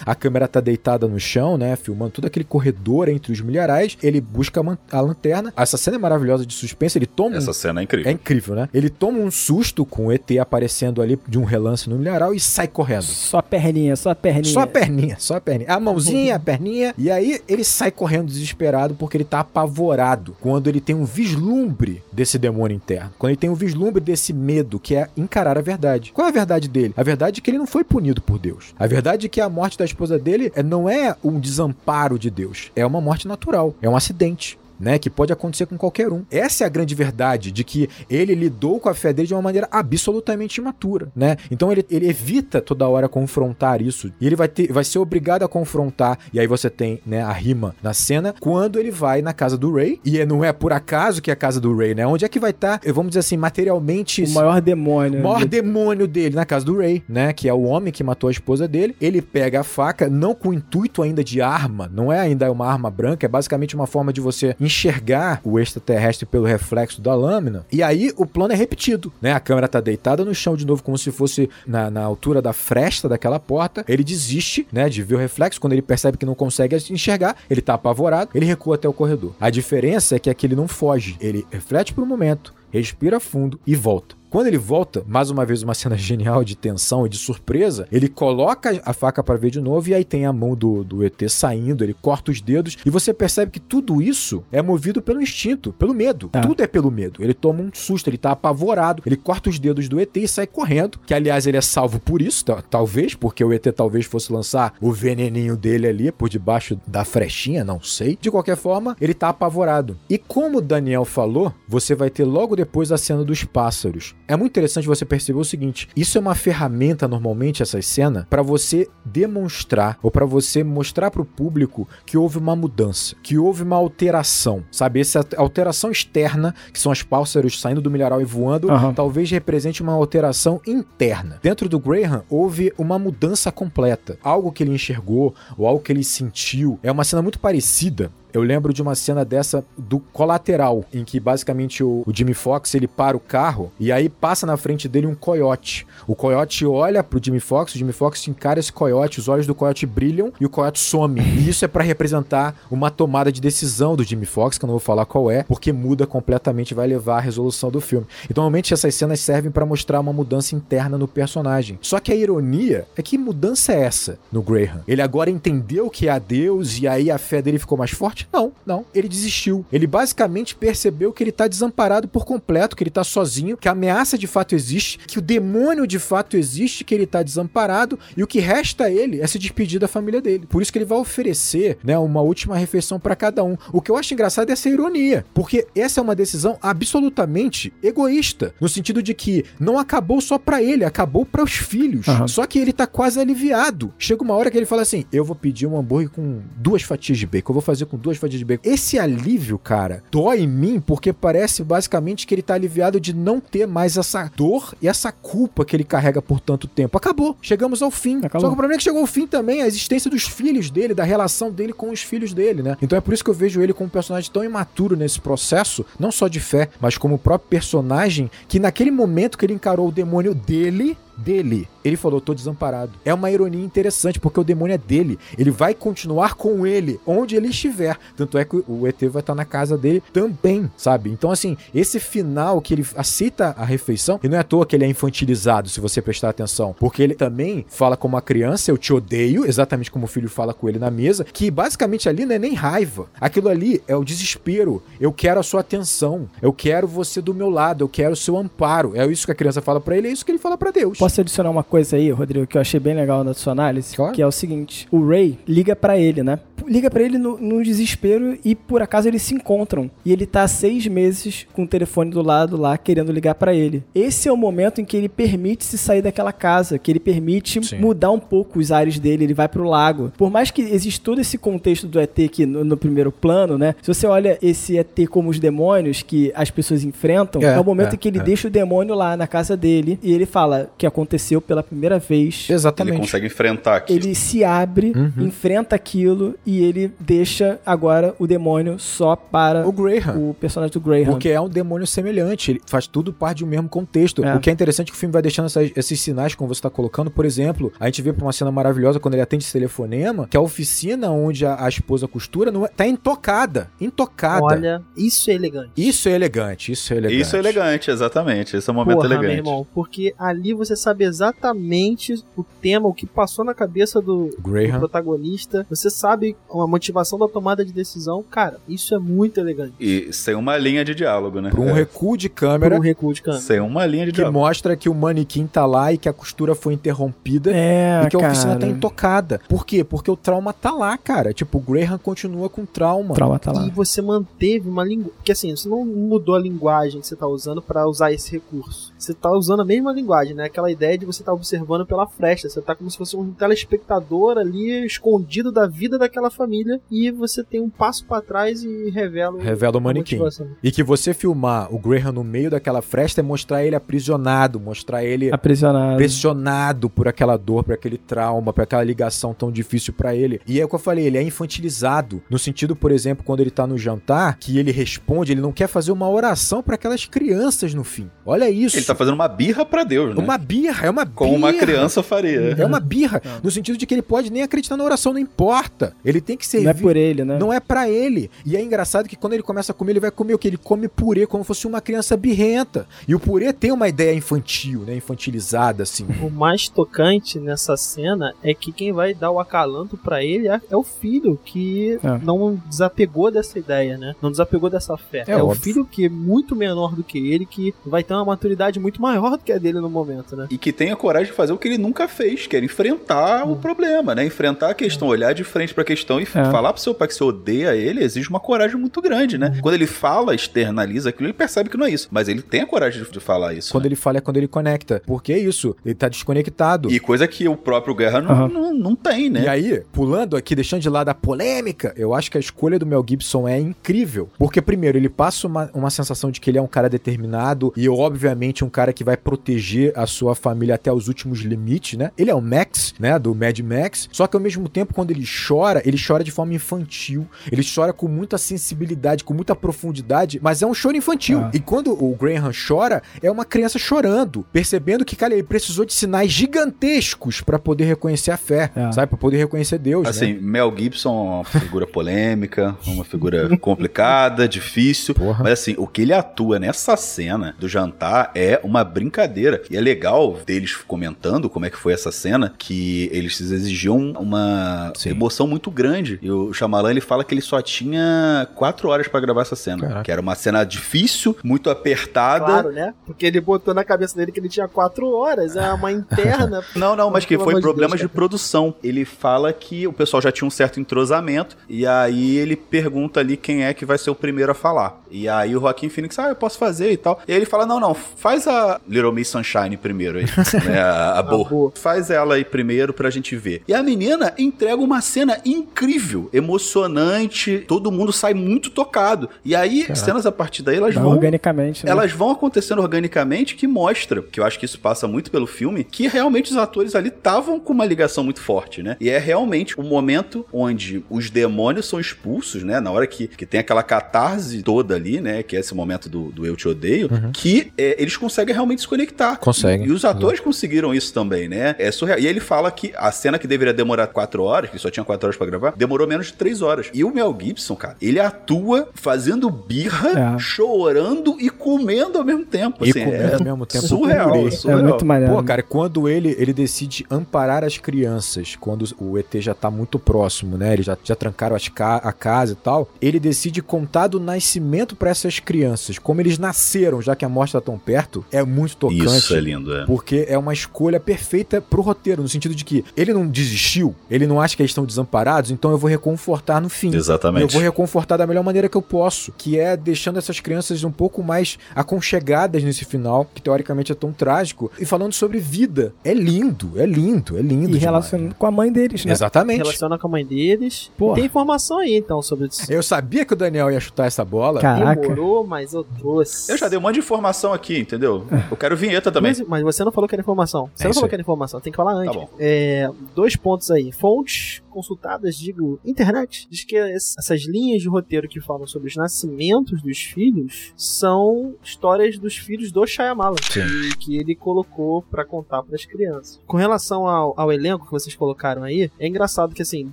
Speaker 2: a câmera tá deitada no chão, né? Filmando todo aquele corredor entre os milharais, ele busca a lanterna. Essa cena é maravilhosa de suspense, ele toma...
Speaker 4: Essa
Speaker 2: um...
Speaker 4: cena é incrível.
Speaker 2: É incrível, né? Ele toma um susto com o ET aparecendo ali de um relance no milharal e sai correndo.
Speaker 1: Só a perninha, só a perninha.
Speaker 2: Só a perninha, só a perninha. A mãozinha, a perninha. E aí ele sai correndo desesperado porque ele tá apavorado quando ele tem um vislumbre desse demônio interno. Quando ele tem um vislumbre desse medo que é encarar a verdade. Qual é a verdade dele? A verdade é que ele não foi punido por Deus. A verdade é que a morte da esposa dele é, não é um desamparo de Deus. É uma morte natural. É um acidente né? Que pode acontecer com qualquer um. Essa é a grande verdade de que ele lidou com a fé dele de uma maneira absolutamente imatura, né? Então ele, ele evita toda hora confrontar isso e ele vai ter, vai ser obrigado a confrontar. E aí você tem, né, a rima na cena quando ele vai na casa do Ray e não é por acaso que é a casa do Ray, né? Onde é que vai estar, tá, vamos dizer assim, materialmente
Speaker 1: o maior demônio,
Speaker 2: o maior demônio dele na casa do Ray, né? Que é o homem que matou a esposa dele. Ele pega a faca não com o intuito ainda de arma, não é ainda uma arma branca, é basicamente uma forma de você enxergar o extraterrestre pelo reflexo da lâmina. E aí o plano é repetido, né? A câmera tá deitada no chão de novo, como se fosse na, na altura da fresta daquela porta. Ele desiste, né? De ver o reflexo. Quando ele percebe que não consegue enxergar, ele tá apavorado, ele recua até o corredor. A diferença é que aqui ele não foge. Ele reflete por um momento, respira fundo e volta. Quando ele volta, mais uma vez uma cena genial de tensão e de surpresa, ele coloca a faca para ver de novo e aí tem a mão do, do ET saindo, ele corta os dedos e você percebe que tudo isso é movido pelo instinto, pelo medo. Tá. Tudo é pelo medo. Ele toma um susto, ele tá apavorado, ele corta os dedos do ET e sai correndo, que aliás ele é salvo por isso, talvez, porque o ET talvez fosse lançar o veneninho dele ali por debaixo da frechinha, não sei. De qualquer forma, ele tá apavorado. E como o Daniel falou, você vai ter logo depois a cena dos pássaros é muito interessante você perceber o seguinte: isso é uma ferramenta normalmente essa cena para você demonstrar ou para você mostrar para o público que houve uma mudança, que houve uma alteração, sabe? Essa alteração externa, que são os pássaros saindo do milharal e voando, uhum. talvez represente uma alteração interna. Dentro do Graham houve uma mudança completa, algo que ele enxergou ou algo que ele sentiu. É uma cena muito parecida eu lembro de uma cena dessa do colateral, em que basicamente o, o, Jimmy Fox ele para o carro e aí passa na frente dele um coiote. O coiote olha pro Jimmy Fox, o Jimmy Fox encara esse coiote, os olhos do coiote brilham e o coiote some. E isso é para representar uma tomada de decisão do Jimmy Fox, que eu não vou falar qual é, porque muda completamente, vai levar à resolução do filme. Então, normalmente essas cenas servem para mostrar uma mudança interna no personagem. Só que a ironia é que mudança é essa no Graham? Ele agora entendeu que é a Deus e aí a fé dele ficou mais forte? Morte? Não, não. Ele desistiu. Ele basicamente percebeu que ele tá desamparado por completo, que ele tá sozinho, que a ameaça de fato existe, que o demônio de fato existe, que ele tá desamparado e o que resta a ele é se despedir da família dele. Por isso que ele vai oferecer, né, uma última refeição para cada um. O que eu acho engraçado é essa ironia, porque essa é uma decisão absolutamente egoísta, no sentido de que não acabou só para ele, acabou para os filhos.
Speaker 1: Aham.
Speaker 2: Só que ele tá quase aliviado. Chega uma hora que ele fala assim: "Eu vou pedir um hambúrguer com duas fatias de bacon, eu vou fazer com duas fatias de bacon". Esse alívio, cara, dói em mim porque parece basicamente que ele tá aliviado de não ter mais essa dor e essa culpa que ele carrega por tanto tempo. Acabou. Chegamos ao fim.
Speaker 1: Acabou.
Speaker 2: Só que o problema é que chegou ao fim também a existência dos filhos dele, da relação dele com os filhos dele, né? Então é por isso que eu vejo ele como um personagem tão imaturo nesse processo, não só de fé, mas como o próprio personagem que naquele momento que ele encarou o demônio dele, dele, ele falou, tô desamparado. É uma ironia interessante, porque o demônio é dele. Ele vai continuar com ele, onde ele estiver. Tanto é que o ET vai estar na casa dele também, sabe? Então, assim, esse final que ele aceita a refeição, e não é à toa que ele é infantilizado, se você prestar atenção. Porque ele também fala como uma criança, eu te odeio, exatamente como o filho fala com ele na mesa, que basicamente ali não é nem raiva. Aquilo ali é o desespero. Eu quero a sua atenção. Eu quero você do meu lado. Eu quero o seu amparo. É isso que a criança fala pra ele, é isso que ele fala pra Deus.
Speaker 1: Posso adicionar uma coisa aí, Rodrigo, que eu achei bem legal na sua análise?
Speaker 2: Claro.
Speaker 1: Que é o seguinte: o Ray liga pra ele, né? Liga pra ele no, no desespero e por acaso eles se encontram. E ele tá há seis meses com o telefone do lado lá querendo ligar pra ele. Esse é o momento em que ele permite se sair daquela casa, que ele permite
Speaker 2: Sim.
Speaker 1: mudar um pouco os ares dele, ele vai pro lago. Por mais que exista todo esse contexto do ET aqui no, no primeiro plano, né? Se você olha esse ET como os demônios que as pessoas enfrentam, é,
Speaker 2: É,
Speaker 1: o momento
Speaker 2: é,
Speaker 1: em que ele
Speaker 2: é.
Speaker 1: deixa o demônio lá na casa dele e ele fala que aconteceu pela primeira vez.
Speaker 4: Ele
Speaker 2: Exatamente.
Speaker 4: consegue enfrentar aqui.
Speaker 1: Ele se abre,
Speaker 2: Uhum.
Speaker 1: enfrenta aquilo e ele deixa agora o demônio só para
Speaker 2: O Graham.
Speaker 1: o personagem do Graham.
Speaker 2: Porque é um demônio semelhante, ele faz tudo parte de um mesmo contexto.
Speaker 1: É.
Speaker 2: O que é interessante é que o filme vai deixando essas- esses sinais, como você tá colocando. Por exemplo, a gente vê pra uma cena maravilhosa quando ele atende esse telefonema, que a oficina onde a, a esposa costura não é, tá intocada. Intocada.
Speaker 3: Olha, isso é elegante.
Speaker 2: Isso é elegante, isso é elegante.
Speaker 4: Isso é elegante, exatamente. Esse é um momento
Speaker 3: Porra, meu
Speaker 4: elegante.
Speaker 3: irmão, porque ali você sabe exatamente o tema, o que passou na cabeça do, do protagonista. Você sabe a motivação da tomada de decisão. Cara, isso é muito elegante.
Speaker 4: E sem uma linha de diálogo, né?
Speaker 2: Por um
Speaker 4: É,
Speaker 2: recuo de
Speaker 3: Por
Speaker 2: câmera
Speaker 3: um recuo de câmera.
Speaker 4: Sem uma linha de
Speaker 2: que
Speaker 4: diálogo.
Speaker 2: mostra que o manequim tá lá e que a costura foi interrompida.
Speaker 1: É,
Speaker 2: E que a oficina tá intocada. Por quê? Porque o trauma tá lá, cara. Tipo, o Graham continua com trauma.
Speaker 1: O trauma tá lá.
Speaker 3: E você manteve uma linguagem. Porque assim, você não mudou a linguagem que você tá usando pra usar esse recurso. Você tá usando a mesma linguagem, né? Aquela ideia de você tá observando pela fresta. Você tá como se fosse um telespectador ali escondido da vida daquela família. E você tem um passo pra trás e revela, o-
Speaker 2: Revela o manequim.
Speaker 3: motivação.
Speaker 2: E que você filmar o Graham no meio daquela fresta é mostrar ele aprisionado, mostrar ele
Speaker 1: Aprisionado.
Speaker 2: pressionado por aquela dor, por aquele trauma, por aquela ligação tão difícil pra ele. E é o que eu falei, ele é infantilizado. No sentido, por exemplo, quando ele tá no jantar, que ele responde, ele não quer fazer uma oração pra aquelas crianças no fim. Olha isso.
Speaker 4: Ele tá fazendo uma birra pra Deus, né?
Speaker 2: Uma birra, é uma
Speaker 4: Como uma
Speaker 2: birra.
Speaker 4: criança faria.
Speaker 2: É uma birra, no sentido de que ele pode nem acreditar na oração, não importa. Ele tem que servir.
Speaker 1: Não é por ele, né?
Speaker 2: Não é pra ele. E é engraçado que quando ele começa a comer, ele vai comer o que? Ele come purê como fosse uma criança birrenta. E o purê tem uma ideia infantil, né? Infantilizada, assim.
Speaker 3: O mais tocante nessa cena é que quem vai dar o acalanto pra ele é, é o filho que
Speaker 1: É.
Speaker 3: não desapegou dessa ideia, né? Não desapegou dessa fé.
Speaker 2: É
Speaker 3: É, o filho que é muito menor do que ele, que vai ter uma maturidade muito maior do que a dele no momento, né?
Speaker 4: E que tenha coragem de fazer o que ele nunca fez, que era enfrentar o problema, né? Enfrentar a questão, olhar de frente pra questão e
Speaker 1: É.
Speaker 4: falar pro seu pai que você odeia ele, exige uma coragem muito grande, né? Quando ele fala, externaliza aquilo, ele percebe que não é isso. Mas ele tem a coragem de, de falar isso.
Speaker 2: Quando
Speaker 4: né?
Speaker 2: ele fala é quando ele conecta. Porque é isso, ele tá desconectado.
Speaker 4: E coisa que o próprio Guerra não,
Speaker 1: Aham.
Speaker 4: não, não tem, né?
Speaker 2: E aí, pulando aqui, deixando de lado a polêmica, eu acho que a escolha do Mel Gibson é incrível. Porque, primeiro, ele passa uma, uma sensação de que ele é um cara determinado e, obviamente, um cara que vai proteger a sua família até os últimos limites, né? Ele é o Max, né? Do Mad Max. Só que, ao mesmo tempo, quando ele chora, ele chora de forma infantil. Ele chora com muita sensibilidade, com muita profundidade, mas é um choro infantil.
Speaker 1: Ah.
Speaker 2: E quando o Graham chora, é uma criança chorando, percebendo que, cara, ele precisou de sinais gigantescos pra poder reconhecer a fé,
Speaker 1: É.
Speaker 2: sabe? Pra poder reconhecer Deus,
Speaker 4: Assim,
Speaker 2: né?
Speaker 4: Mel Gibson é uma figura polêmica, uma figura complicada, difícil.
Speaker 2: Porra.
Speaker 4: Mas assim, o que ele atua nessa cena do jantar é uma brincadeira. E é legal legal deles comentando como é que foi essa cena, que eles exigiam uma
Speaker 2: Sim.
Speaker 4: emoção muito grande. E o Shyamalan, ele fala que ele só tinha quatro horas pra gravar essa cena.
Speaker 2: Caraca.
Speaker 4: Que era uma cena difícil, muito apertada.
Speaker 3: Claro, né? Porque ele botou na cabeça dele que ele tinha quatro horas. É uma interna.
Speaker 4: Não, não, mas que foi
Speaker 3: amor de
Speaker 4: problemas
Speaker 3: Deus,
Speaker 4: de produção. Ele fala que o pessoal já tinha um certo entrosamento, e aí ele pergunta ali quem é que vai ser o primeiro a falar. E aí o Joaquim Phoenix, ah, eu posso fazer e tal. E aí ele fala, não, não, faz a Little Miss Sunshine primeiro aí, né, a, a Bo.
Speaker 3: Bo.
Speaker 4: Faz ela aí primeiro pra gente ver. E a menina entrega uma cena incrível, emocionante, todo mundo sai muito tocado. E aí, cenas a partir daí, elas vão
Speaker 1: organicamente, né?
Speaker 4: elas vão acontecendo organicamente que mostra, que eu acho que isso passa muito pelo filme, que realmente os atores ali estavam com uma ligação muito forte, né? E é realmente o momento onde os demônios são expulsos, né? Na hora que, que tem aquela catarse toda ali, né? Que é esse momento do, do eu te odeio, que é, eles conseguem realmente se conectar.
Speaker 2: Conseguem.
Speaker 4: E os atores conseguiram isso também, né? É surreal. E ele fala que a cena que deveria demorar quatro horas, que só tinha quatro horas pra gravar, demorou menos de três horas. E o Mel Gibson, cara, ele atua fazendo birra,
Speaker 1: É.
Speaker 4: chorando e comendo ao mesmo tempo.
Speaker 2: E
Speaker 4: assim,
Speaker 2: comendo
Speaker 4: é
Speaker 2: ao mesmo tempo.
Speaker 4: surreal.
Speaker 1: É
Speaker 4: surreal.
Speaker 1: muito maneiro.
Speaker 2: Pô, cara, quando ele, ele decide amparar as crianças, quando o ET já tá muito próximo, né? Eles já, já trancaram as ca a casa e tal. Ele decide contar do nascimento pra essas crianças. Como eles nasceram, já que a morte tá tão perto, é muito tocante.
Speaker 4: Isso é lindo, é.
Speaker 2: Porque é uma escolha perfeita pro roteiro, no sentido de que ele não desistiu, ele não acha que eles estão desamparados, então eu vou reconfortar no fim.
Speaker 4: Exatamente.
Speaker 2: Eu vou reconfortar da melhor maneira que eu posso, que é deixando essas crianças um pouco mais aconchegadas nesse final, que teoricamente é tão trágico, e falando sobre vida. É lindo, é lindo, é lindo.
Speaker 1: E
Speaker 2: demais.
Speaker 1: relacionando com a mãe deles, né?
Speaker 2: Exatamente.
Speaker 3: Relaciona com a mãe deles.
Speaker 1: Porra.
Speaker 3: Tem informação aí, então, sobre isso.
Speaker 2: Eu sabia que o Daniel ia chutar essa bola.
Speaker 1: Caraca.
Speaker 3: Demorou, mas eu trouxe.
Speaker 4: Eu já dei um monte de informação aqui, entendeu? Eu quero vinheta também.
Speaker 3: Mas, mas você não falou que era informação. Você
Speaker 2: É
Speaker 3: não falou
Speaker 2: aí.
Speaker 3: que era informação, tem que falar antes.
Speaker 4: Tá bom.
Speaker 3: É, dois pontos aí. Fontes consultadas, digo, internet, diz que es- essas linhas de roteiro que falam sobre os nascimentos dos filhos são histórias dos filhos do Shyamalan, que, que ele colocou pra contar pras crianças. Com relação ao, ao elenco que vocês colocaram aí, é engraçado que, assim,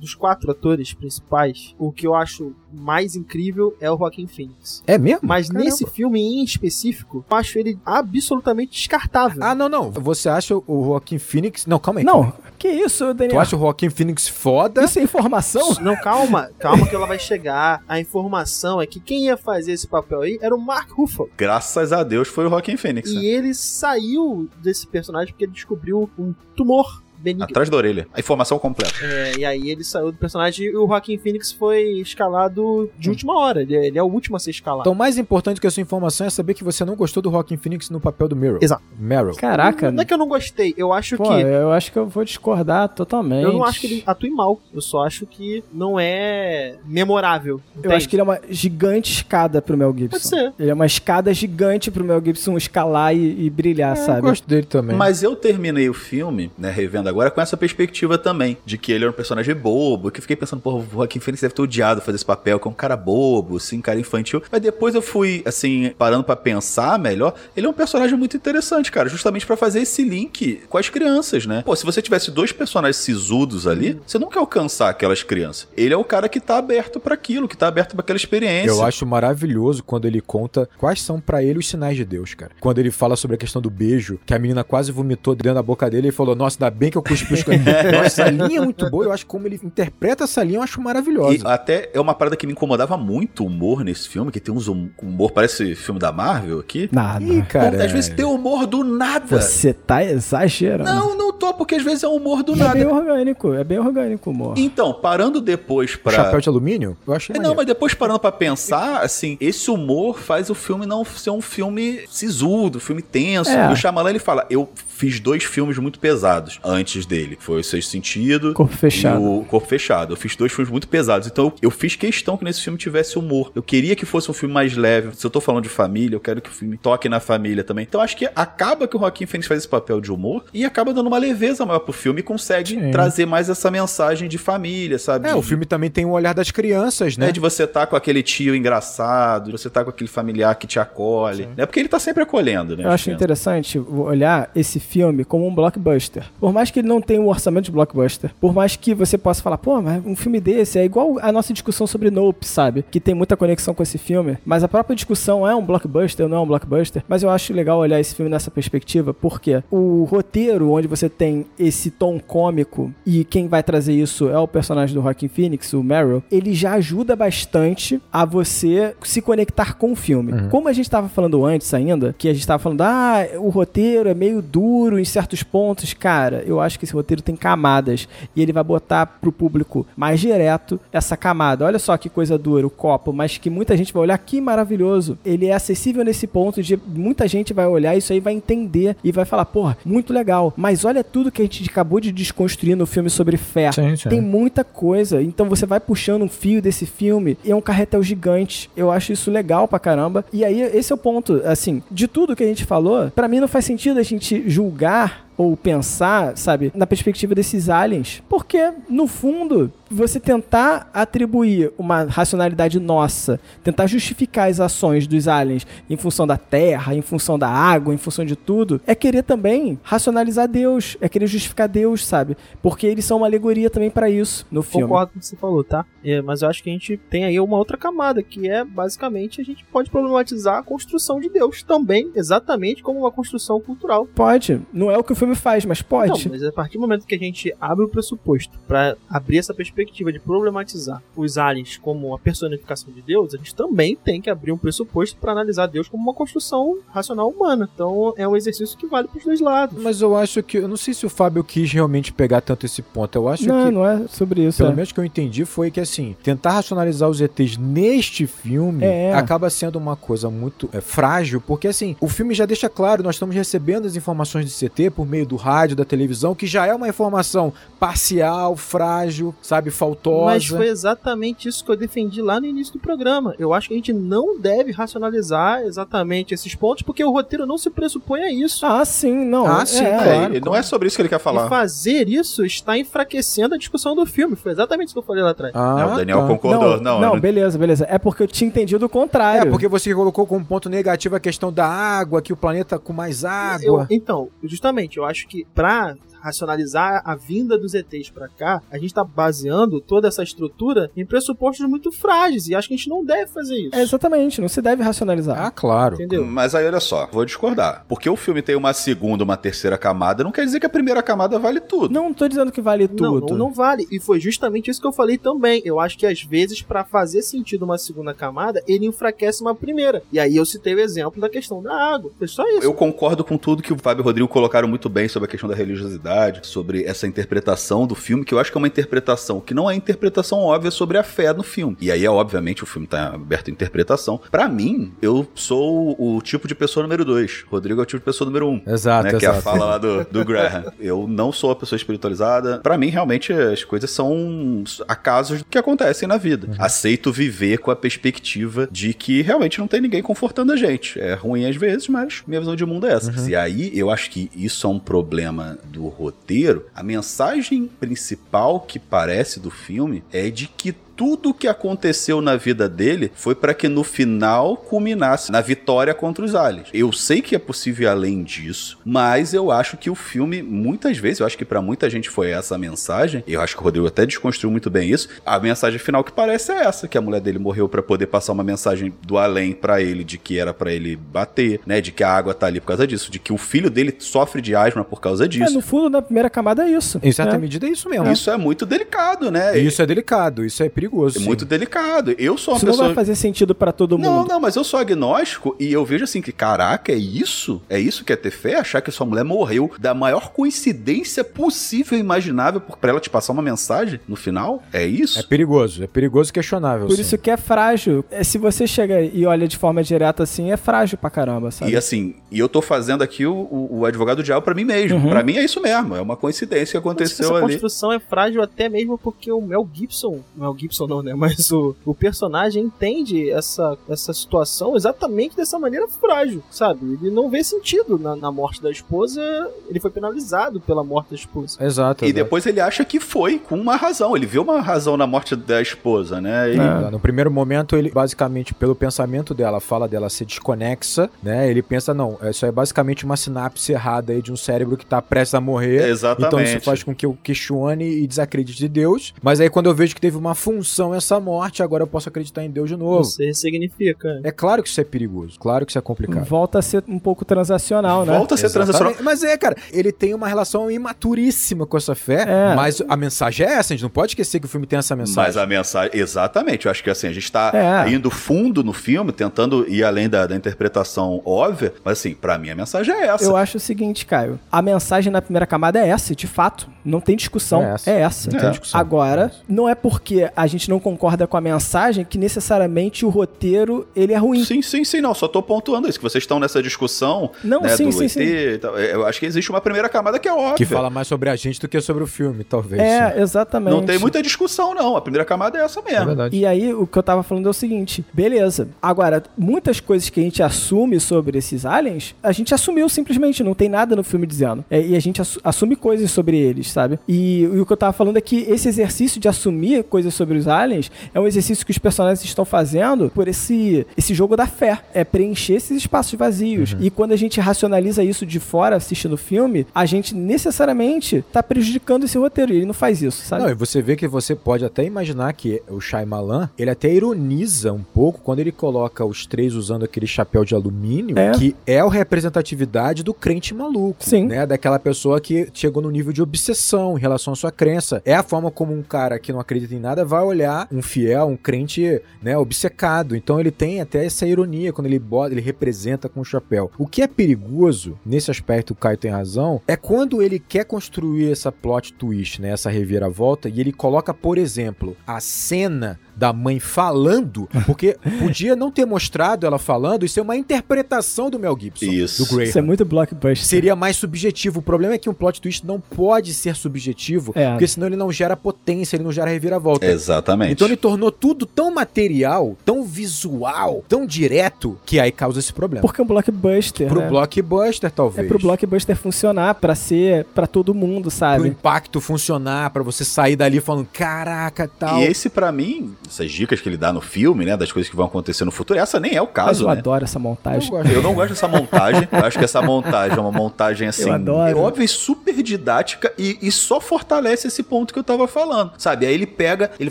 Speaker 3: dos quatro atores principais, o que eu acho mais incrível é o Joaquin Phoenix.
Speaker 2: É mesmo?
Speaker 3: Mas
Speaker 2: Caramba.
Speaker 3: nesse filme em específico, eu acho ele absolutamente descartável.
Speaker 2: Ah, não, não. Você acha o Joaquim Phoenix. Não, calma aí.
Speaker 1: Não, que isso,
Speaker 2: Tu
Speaker 1: Daniel?
Speaker 2: acha o Joaquim Phoenix foda?
Speaker 1: Isso é informação?
Speaker 3: Não, calma, calma que ela vai chegar. A informação é que quem ia fazer esse papel aí era o Mark Ruffalo.
Speaker 4: Graças a Deus foi o Joaquim Fênix. né?
Speaker 3: E ele saiu desse personagem porque ele descobriu um tumor benigno.
Speaker 4: Atrás da orelha. A informação completa.
Speaker 3: É, e aí ele saiu do personagem e o Joaquim Phoenix foi escalado de última hora. Ele é, ele é o último a ser escalado.
Speaker 2: Então, mais importante que a sua informação é saber que você não gostou do Joaquim Phoenix no papel do Meryl.
Speaker 3: Exato.
Speaker 2: Meryl.
Speaker 1: Caraca.
Speaker 3: Não é que eu não gostei, eu acho
Speaker 1: Pô,
Speaker 3: que.
Speaker 1: eu acho que eu vou discordar totalmente.
Speaker 3: Eu não acho que ele atue mal. Eu só acho que não é memorável.
Speaker 1: Eu acho que ele é uma gigante escada pro Mel Gibson.
Speaker 3: Pode ser.
Speaker 1: Ele é uma escada gigante pro Mel Gibson escalar e, e brilhar,
Speaker 2: É, Eu
Speaker 1: sabe?
Speaker 2: gosto dele também.
Speaker 4: Mas eu terminei o filme, né, revendo agora, com essa perspectiva também, de que ele era um personagem bobo, que eu fiquei pensando, porra, o Joaquim Phoenix deve ter odiado fazer esse papel, que é um cara bobo, assim, um cara infantil. Mas depois eu fui, assim, parando pra pensar melhor, ele é um personagem muito interessante, cara, justamente pra fazer esse link com as crianças, né? Pô, se você tivesse dois personagens sisudos ali, você nunca ia alcançar aquelas crianças. Ele é o cara que tá aberto pra aquilo, que tá aberto pra aquela experiência.
Speaker 2: Eu acho maravilhoso quando ele conta quais são pra ele os sinais de Deus, cara. Quando ele fala sobre a questão do beijo, que a menina quase vomitou dentro da boca dele e falou: Nossa, ainda bem que eu os canos. Nossa, essa linha é muito boa. Eu acho como ele interpreta essa linha, eu acho
Speaker 4: E
Speaker 2: maravilhosa.
Speaker 4: até é uma parada que me incomodava muito o humor nesse filme, que tem uns hum- humor, parece filme da Marvel aqui.
Speaker 1: Nada.
Speaker 2: Ih, cara.
Speaker 4: Pô, às vezes tem humor do nada.
Speaker 1: Você tá exagerando.
Speaker 4: Não, não tô, porque às vezes é humor do
Speaker 1: é
Speaker 4: nada.
Speaker 1: bem orgânico, é bem orgânico o humor.
Speaker 4: Então, parando depois pra.
Speaker 2: chapéu de alumínio? Eu achei
Speaker 4: É, não, mas depois parando pra pensar, assim, esse humor faz o filme não ser um filme sisudo, filme tenso.
Speaker 1: É.
Speaker 4: E o Shyamalan, ele fala, eu fiz dois filmes muito pesados antes dele. Foi o Sexto Sentido
Speaker 1: Corpo Fechado.
Speaker 4: e o Corpo Fechado. Eu fiz dois filmes muito pesados. Então, eu, eu fiz questão que nesse filme tivesse humor. Eu queria que fosse um filme mais leve. Se eu tô falando de família, eu quero que o filme toque na família também. Então, acho que acaba que o Joaquim Phoenix faz esse papel de humor e acaba dando uma leveza maior pro filme e consegue
Speaker 1: Sim.
Speaker 4: trazer mais essa mensagem de família, sabe?
Speaker 2: É, o filme também tem o olhar das crianças, né?
Speaker 4: né? De você tá com aquele tio engraçado, de você tá com aquele familiar que te acolhe. Né? Porque ele tá sempre acolhendo, né?
Speaker 1: Eu acho
Speaker 4: crianças.
Speaker 1: interessante olhar esse filme como um blockbuster. Por mais que ele não tenha um orçamento de blockbuster, por mais que você possa falar, pô, mas um filme desse é igual a nossa discussão sobre Nope, sabe? Que tem muita conexão com esse filme, mas a própria discussão é um blockbuster ou não é um blockbuster. Mas eu acho legal olhar esse filme nessa perspectiva, porque o roteiro, onde você tem esse tom cômico e quem vai trazer isso é o personagem do Joaquin Phoenix, o Meryl, ele já ajuda bastante a você se conectar com o filme.
Speaker 2: Uhum.
Speaker 1: Como a gente estava falando antes ainda, que a gente estava falando, ah, o roteiro é meio duro em certos pontos, cara, eu acho que esse roteiro tem camadas e ele vai botar pro público mais direto essa camada. Olha só que coisa dura, o copo, mas que muita gente vai olhar que maravilhoso. Ele é acessível nesse ponto de muita gente vai olhar isso aí, vai entender e vai falar, porra, muito legal. Mas olha tudo que a gente acabou de desconstruir no filme sobre fé.
Speaker 2: Sim, sim.
Speaker 1: Tem muita coisa. Então você vai puxando um fio desse filme e é um carretel gigante. Eu acho isso legal pra caramba. E aí, esse é o ponto. Assim, de tudo que a gente falou, pra mim não faz sentido a gente julgar lugar ou pensar, sabe, na perspectiva desses aliens. Porque, no fundo, você tentar atribuir uma racionalidade nossa, tentar justificar as ações dos aliens em função da terra, em função da água, em função de tudo, é querer também racionalizar Deus, é querer justificar Deus, sabe? Porque eles são uma alegoria também pra isso no filme.
Speaker 3: Concordo com o que você falou, tá? É, mas eu acho que a gente tem aí uma outra camada, que é basicamente a gente pode problematizar a construção de Deus também, exatamente como uma construção cultural.
Speaker 1: Pode. Não é o que o filme faz, mas pode.
Speaker 3: Não, mas a partir do momento que a gente abre o pressuposto pra abrir essa perspectiva de problematizar os aliens como a personificação de Deus, a gente também tem que abrir um pressuposto pra analisar Deus como uma construção racional humana. Então é um exercício que vale pros dois lados.
Speaker 2: Mas eu acho que. Eu não sei se o Fábio quis realmente pegar tanto esse ponto. Eu acho
Speaker 1: não,
Speaker 2: que.
Speaker 1: não é sobre isso.
Speaker 2: Pelo
Speaker 1: é.
Speaker 2: menos que eu entendi foi que, assim, tentar racionalizar os ETs neste filme
Speaker 1: É.
Speaker 2: acaba sendo uma coisa muito é, frágil, porque, assim, o filme já deixa claro, nós estamos recebendo as informações de CT por meio do rádio, da televisão, que já é uma informação parcial, frágil, sabe, faltosa.
Speaker 3: Mas foi exatamente isso que eu defendi lá no início do programa. Eu acho que a gente não deve racionalizar exatamente esses pontos, porque o roteiro não se pressupõe a isso.
Speaker 1: Ah, sim, não.
Speaker 2: Ah,
Speaker 1: é,
Speaker 2: sim,
Speaker 4: É,
Speaker 1: claro.
Speaker 4: e não é sobre isso que ele quer
Speaker 3: E
Speaker 4: falar.
Speaker 3: fazer isso está enfraquecendo a discussão do filme. Foi exatamente isso que eu falei lá atrás.
Speaker 2: Ah,
Speaker 4: É, o Daniel
Speaker 2: tá.
Speaker 4: concordou.
Speaker 1: Não,
Speaker 4: Não,
Speaker 1: não,
Speaker 4: eu não-
Speaker 1: beleza, beleza. É porque eu tinha entendido o contrário.
Speaker 2: É, porque você colocou como ponto negativo a questão da água, que o planeta com mais
Speaker 3: Eu-
Speaker 2: água.
Speaker 3: então, justamente, eu acho que pra racionalizar a vinda dos ETs pra cá, a gente tá baseando toda essa estrutura em pressupostos muito frágeis. E acho que a gente não deve fazer isso.
Speaker 1: É, exatamente, não se deve racionalizar.
Speaker 2: Ah, claro.
Speaker 3: Entendeu?
Speaker 4: Mas aí, olha só, vou discordar. Porque o filme tem uma segunda, uma terceira camada, não quer dizer que a primeira camada vale tudo.
Speaker 1: Não tô dizendo que vale
Speaker 3: Não,
Speaker 1: tudo.
Speaker 3: não, não vale. E foi justamente isso que eu falei também. Eu acho que às vezes, pra fazer sentido uma segunda camada, ele enfraquece uma primeira. E aí eu citei o exemplo da questão da água. Foi só isso.
Speaker 4: Eu concordo com tudo que o Fábio e o Rodrigo colocaram muito bem sobre a questão da religiosidade, sobre essa interpretação do filme, que eu acho que é uma interpretação que não é interpretação óbvia sobre a fé no filme. E aí, obviamente, o filme tá aberto à interpretação. Pra mim, eu sou o tipo de pessoa número dois. Rodrigo é o tipo de pessoa número um.
Speaker 2: Exato,
Speaker 4: né, que é a
Speaker 2: exato.
Speaker 4: fala lá do, do Graham. Eu não sou uma pessoa espiritualizada. Pra mim, realmente, as coisas são acasos que acontecem na vida. Aceito viver com a perspectiva de que realmente não tem ninguém confortando a gente. É ruim às vezes, mas minha visão de mundo é essa. E aí, eu acho que isso é um problema do roteiro. A mensagem principal que parece do filme é de que tudo que aconteceu na vida dele foi para que no final culminasse na vitória contra os aliens. Eu sei que é possível ir além disso, mas eu acho que o filme, muitas vezes, eu acho que para muita gente foi essa a mensagem. Eu acho que o Rodrigo até desconstruiu muito bem isso. A mensagem final que parece é essa, que a mulher dele morreu para poder passar uma mensagem do além para ele de que era para ele bater, né, de que a água tá ali por causa disso, de que o filho dele sofre de asma por causa
Speaker 1: É,
Speaker 4: disso.
Speaker 1: no fundo, na primeira camada é isso.
Speaker 2: Em certa
Speaker 1: É.
Speaker 2: medida é isso mesmo.
Speaker 4: Isso é muito delicado, né?
Speaker 2: Isso é delicado, isso é perigoso.
Speaker 4: É
Speaker 2: sim.
Speaker 4: muito delicado. Eu sou uma
Speaker 1: Isso não
Speaker 4: pessoa.
Speaker 1: vai fazer sentido pra todo
Speaker 4: Não,
Speaker 1: mundo.
Speaker 4: não, mas eu sou agnóstico e eu vejo assim que, caraca, é isso? É isso que é ter fé? Achar que sua mulher morreu da maior coincidência possível e imaginável por- pra ela te passar uma mensagem no final? É isso?
Speaker 2: É perigoso, é perigoso e questionável.
Speaker 1: Por
Speaker 2: sim.
Speaker 1: isso que é frágil. É, se você chega e olha de forma direta assim, é frágil pra caramba, sabe?
Speaker 4: E assim, e eu tô fazendo aqui o, o, o advogado diabo pra mim mesmo.
Speaker 1: Uhum.
Speaker 4: Pra mim é isso mesmo. É uma coincidência que
Speaker 3: Mas
Speaker 4: aconteceu
Speaker 3: essa
Speaker 4: ali.
Speaker 3: construção é frágil até mesmo porque o Mel Gibson, o Mel Gibson Gibson não, né? Mas o, o personagem entende essa, essa situação exatamente dessa maneira frágil, sabe? Ele não vê sentido na, na morte da esposa, ele foi penalizado pela morte da esposa.
Speaker 2: Exato.
Speaker 4: E
Speaker 2: exato.
Speaker 4: depois ele acha que foi com uma razão. Ele viu uma razão na morte da esposa, né? Ele-
Speaker 1: É.
Speaker 2: No primeiro momento, ele basicamente, pelo pensamento dela, fala dela ser desconexa, né? Ele pensa, não, isso é basicamente uma sinapse errada aí de um cérebro que tá prestes a morrer.
Speaker 4: Exatamente.
Speaker 2: Então isso faz com que eu questione e desacredite de Deus. Mas aí quando eu vejo que teve uma função essa morte, agora eu posso acreditar em Deus de novo.
Speaker 3: Você significa.
Speaker 2: É claro que isso é perigoso, claro que isso é complicado.
Speaker 1: Volta a ser um pouco transacional, né?
Speaker 4: Volta a ser transacional.
Speaker 2: Exatamente. Mas é, cara, ele tem uma relação imaturíssima com essa fé,
Speaker 1: É.
Speaker 2: mas a mensagem é essa, a gente não pode esquecer que o filme tem essa mensagem.
Speaker 4: Mas a mensagem. Exatamente. Eu acho que assim, a gente tá
Speaker 1: É.
Speaker 4: indo fundo no filme, tentando ir além da, da interpretação óbvia. Mas assim, pra mim a mensagem é essa.
Speaker 1: Eu acho o seguinte, Caio. A mensagem na primeira camada é essa, de fato. Não tem discussão.
Speaker 2: É essa.
Speaker 1: É essa.
Speaker 2: Não tem discussão.
Speaker 1: Agora, não é porque a gente não concorda com a mensagem que necessariamente o roteiro ele é ruim.
Speaker 4: Sim, sim, sim, não. Só tô pontuando isso, que vocês estão nessa discussão
Speaker 1: Não,
Speaker 4: né,
Speaker 1: sim,
Speaker 4: do
Speaker 1: sim,
Speaker 4: ET
Speaker 1: sim.
Speaker 4: tal. É, Eu acho que existe uma primeira camada que é óbvia.
Speaker 2: Que fala mais sobre a gente do que sobre o filme, talvez.
Speaker 1: É,
Speaker 2: sim.
Speaker 1: exatamente.
Speaker 4: Não tem muita discussão, não. A primeira camada é essa
Speaker 2: É
Speaker 4: mesmo.
Speaker 2: verdade.
Speaker 1: E aí, o que eu tava falando é o seguinte: beleza. Agora, muitas coisas que a gente assume sobre esses aliens, a gente assumiu simplesmente, não tem nada no filme dizendo. É, e a gente assu- assume coisas sobre eles, sabe? E, e o que eu tava falando é que esse exercício de assumir coisas sobre os aliens é um exercício que os personagens estão fazendo por esse, esse jogo da fé. É preencher esses espaços vazios. E quando a gente racionaliza isso de fora assistindo o filme, a gente necessariamente tá prejudicando esse roteiro. E ele não faz isso, sabe?
Speaker 2: Não, e você vê que você pode até imaginar que o Shyamalan, ele até ironiza um pouco quando ele coloca os três usando aquele chapéu de alumínio,
Speaker 1: É.
Speaker 2: que é a representatividade do crente maluco.
Speaker 1: Sim.
Speaker 2: Né? Daquela pessoa que chegou no nível de obsessão em relação à sua crença. É a forma como um cara que não acredita em nada vai olhar um fiel, um crente, né, obcecado. Então ele tem até essa ironia quando ele bota, ele representa com o chapéu. O que é perigoso, nesse aspecto o Caio tem razão, é quando ele quer construir essa plot twist, né, essa reviravolta, e ele coloca, por exemplo, a cena da mãe falando, porque podia não ter mostrado ela falando e ser uma interpretação do Mel Gibson,
Speaker 4: Isso.
Speaker 2: do Graham.
Speaker 1: Isso é muito blockbuster.
Speaker 2: Seria mais subjetivo. O problema é que um plot twist não pode ser subjetivo,
Speaker 1: É.
Speaker 2: porque senão ele não gera potência, ele não gera reviravolta.
Speaker 4: Exatamente.
Speaker 2: Então ele tornou tudo tão material, tão visual, tão direto, que aí causa esse problema.
Speaker 1: Porque é um blockbuster.
Speaker 2: Pro
Speaker 1: né?
Speaker 2: blockbuster,
Speaker 1: É
Speaker 2: talvez.
Speaker 1: pro blockbuster funcionar, pra ser pra todo mundo,
Speaker 2: Pro
Speaker 1: sabe?
Speaker 2: impacto funcionar, pra você sair dali falando, caraca, tal.
Speaker 4: E esse, pra mim, essas dicas que ele dá no filme, né, das coisas que vão acontecer no futuro, essa nem é o
Speaker 1: Mas
Speaker 4: caso,
Speaker 1: eu
Speaker 4: né?
Speaker 1: adoro essa montagem.
Speaker 2: Eu gosto.
Speaker 4: Eu não gosto dessa montagem. Eu acho que essa montagem é uma montagem assim,
Speaker 1: Eu adoro.
Speaker 4: óbvia e super didática e, e só fortalece esse ponto que eu tava falando, sabe? Aí ele pega, ele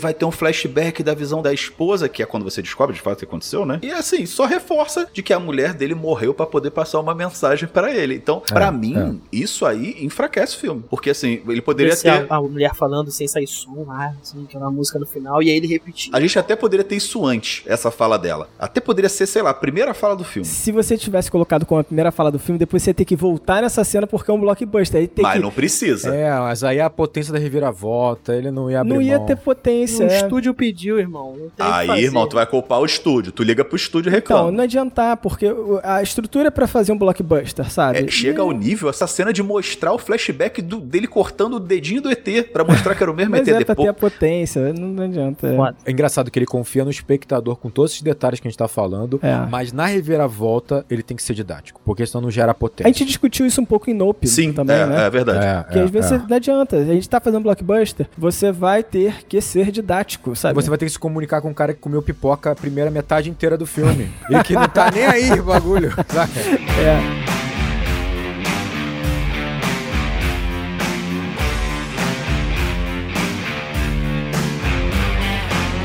Speaker 4: vai ter um flashback da visão da esposa, que é quando você descobre de fato o que aconteceu, né? E assim, só reforça de que a mulher dele morreu pra poder passar uma mensagem pra ele. Então, pra
Speaker 2: É,
Speaker 4: mim, isso aí enfraquece o filme, porque assim, ele poderia
Speaker 3: Esse
Speaker 4: ter
Speaker 3: a, a mulher falando sem sair som, ah, assim, aquela música no final, e aí ele repetir.
Speaker 4: A gente até poderia ter isso antes, essa fala dela. Até poderia ser, sei lá, a primeira fala do filme.
Speaker 1: Se você tivesse colocado como a primeira fala do filme, depois você ia ter que voltar nessa cena porque é um blockbuster. Aí tem
Speaker 4: Mas
Speaker 1: que...
Speaker 4: não precisa.
Speaker 2: É, mas aí a potência da reviravolta, ele não ia abrir
Speaker 1: Não ia
Speaker 2: mão.
Speaker 1: ter potência.
Speaker 3: O
Speaker 1: é.
Speaker 3: estúdio pediu, irmão. Não tem o que
Speaker 4: Aí,
Speaker 3: fazer.
Speaker 4: irmão, tu vai culpar o estúdio. Tu liga pro estúdio e reclama.
Speaker 1: Então, não adiantar, porque a estrutura é pra fazer um blockbuster, sabe?
Speaker 4: É, chega ao nível, essa cena de mostrar o flashback do- dele cortando o dedinho do ET pra mostrar que era o mesmo
Speaker 1: Mas
Speaker 4: ET
Speaker 1: é pra ter
Speaker 4: depois.
Speaker 1: a potência, não, não adianta. é.
Speaker 2: É engraçado que ele confia no espectador com todos esses detalhes que a gente tá falando,
Speaker 1: É.
Speaker 2: mas na reviravolta ele tem que ser didático, porque senão não gera
Speaker 1: A
Speaker 2: potência.
Speaker 1: gente discutiu isso um pouco em Nope
Speaker 4: Sim,
Speaker 1: também,
Speaker 4: é,
Speaker 1: né?
Speaker 4: é verdade.
Speaker 2: É,
Speaker 1: Porque
Speaker 2: é,
Speaker 1: às vezes
Speaker 2: é.
Speaker 1: não adianta. A gente tá fazendo blockbuster, você vai ter que ser didático, sabe?
Speaker 2: Você vai ter que se comunicar com um cara que comeu pipoca a primeira metade inteira do filme. e que não tá nem aí o bagulho. saca?
Speaker 1: É.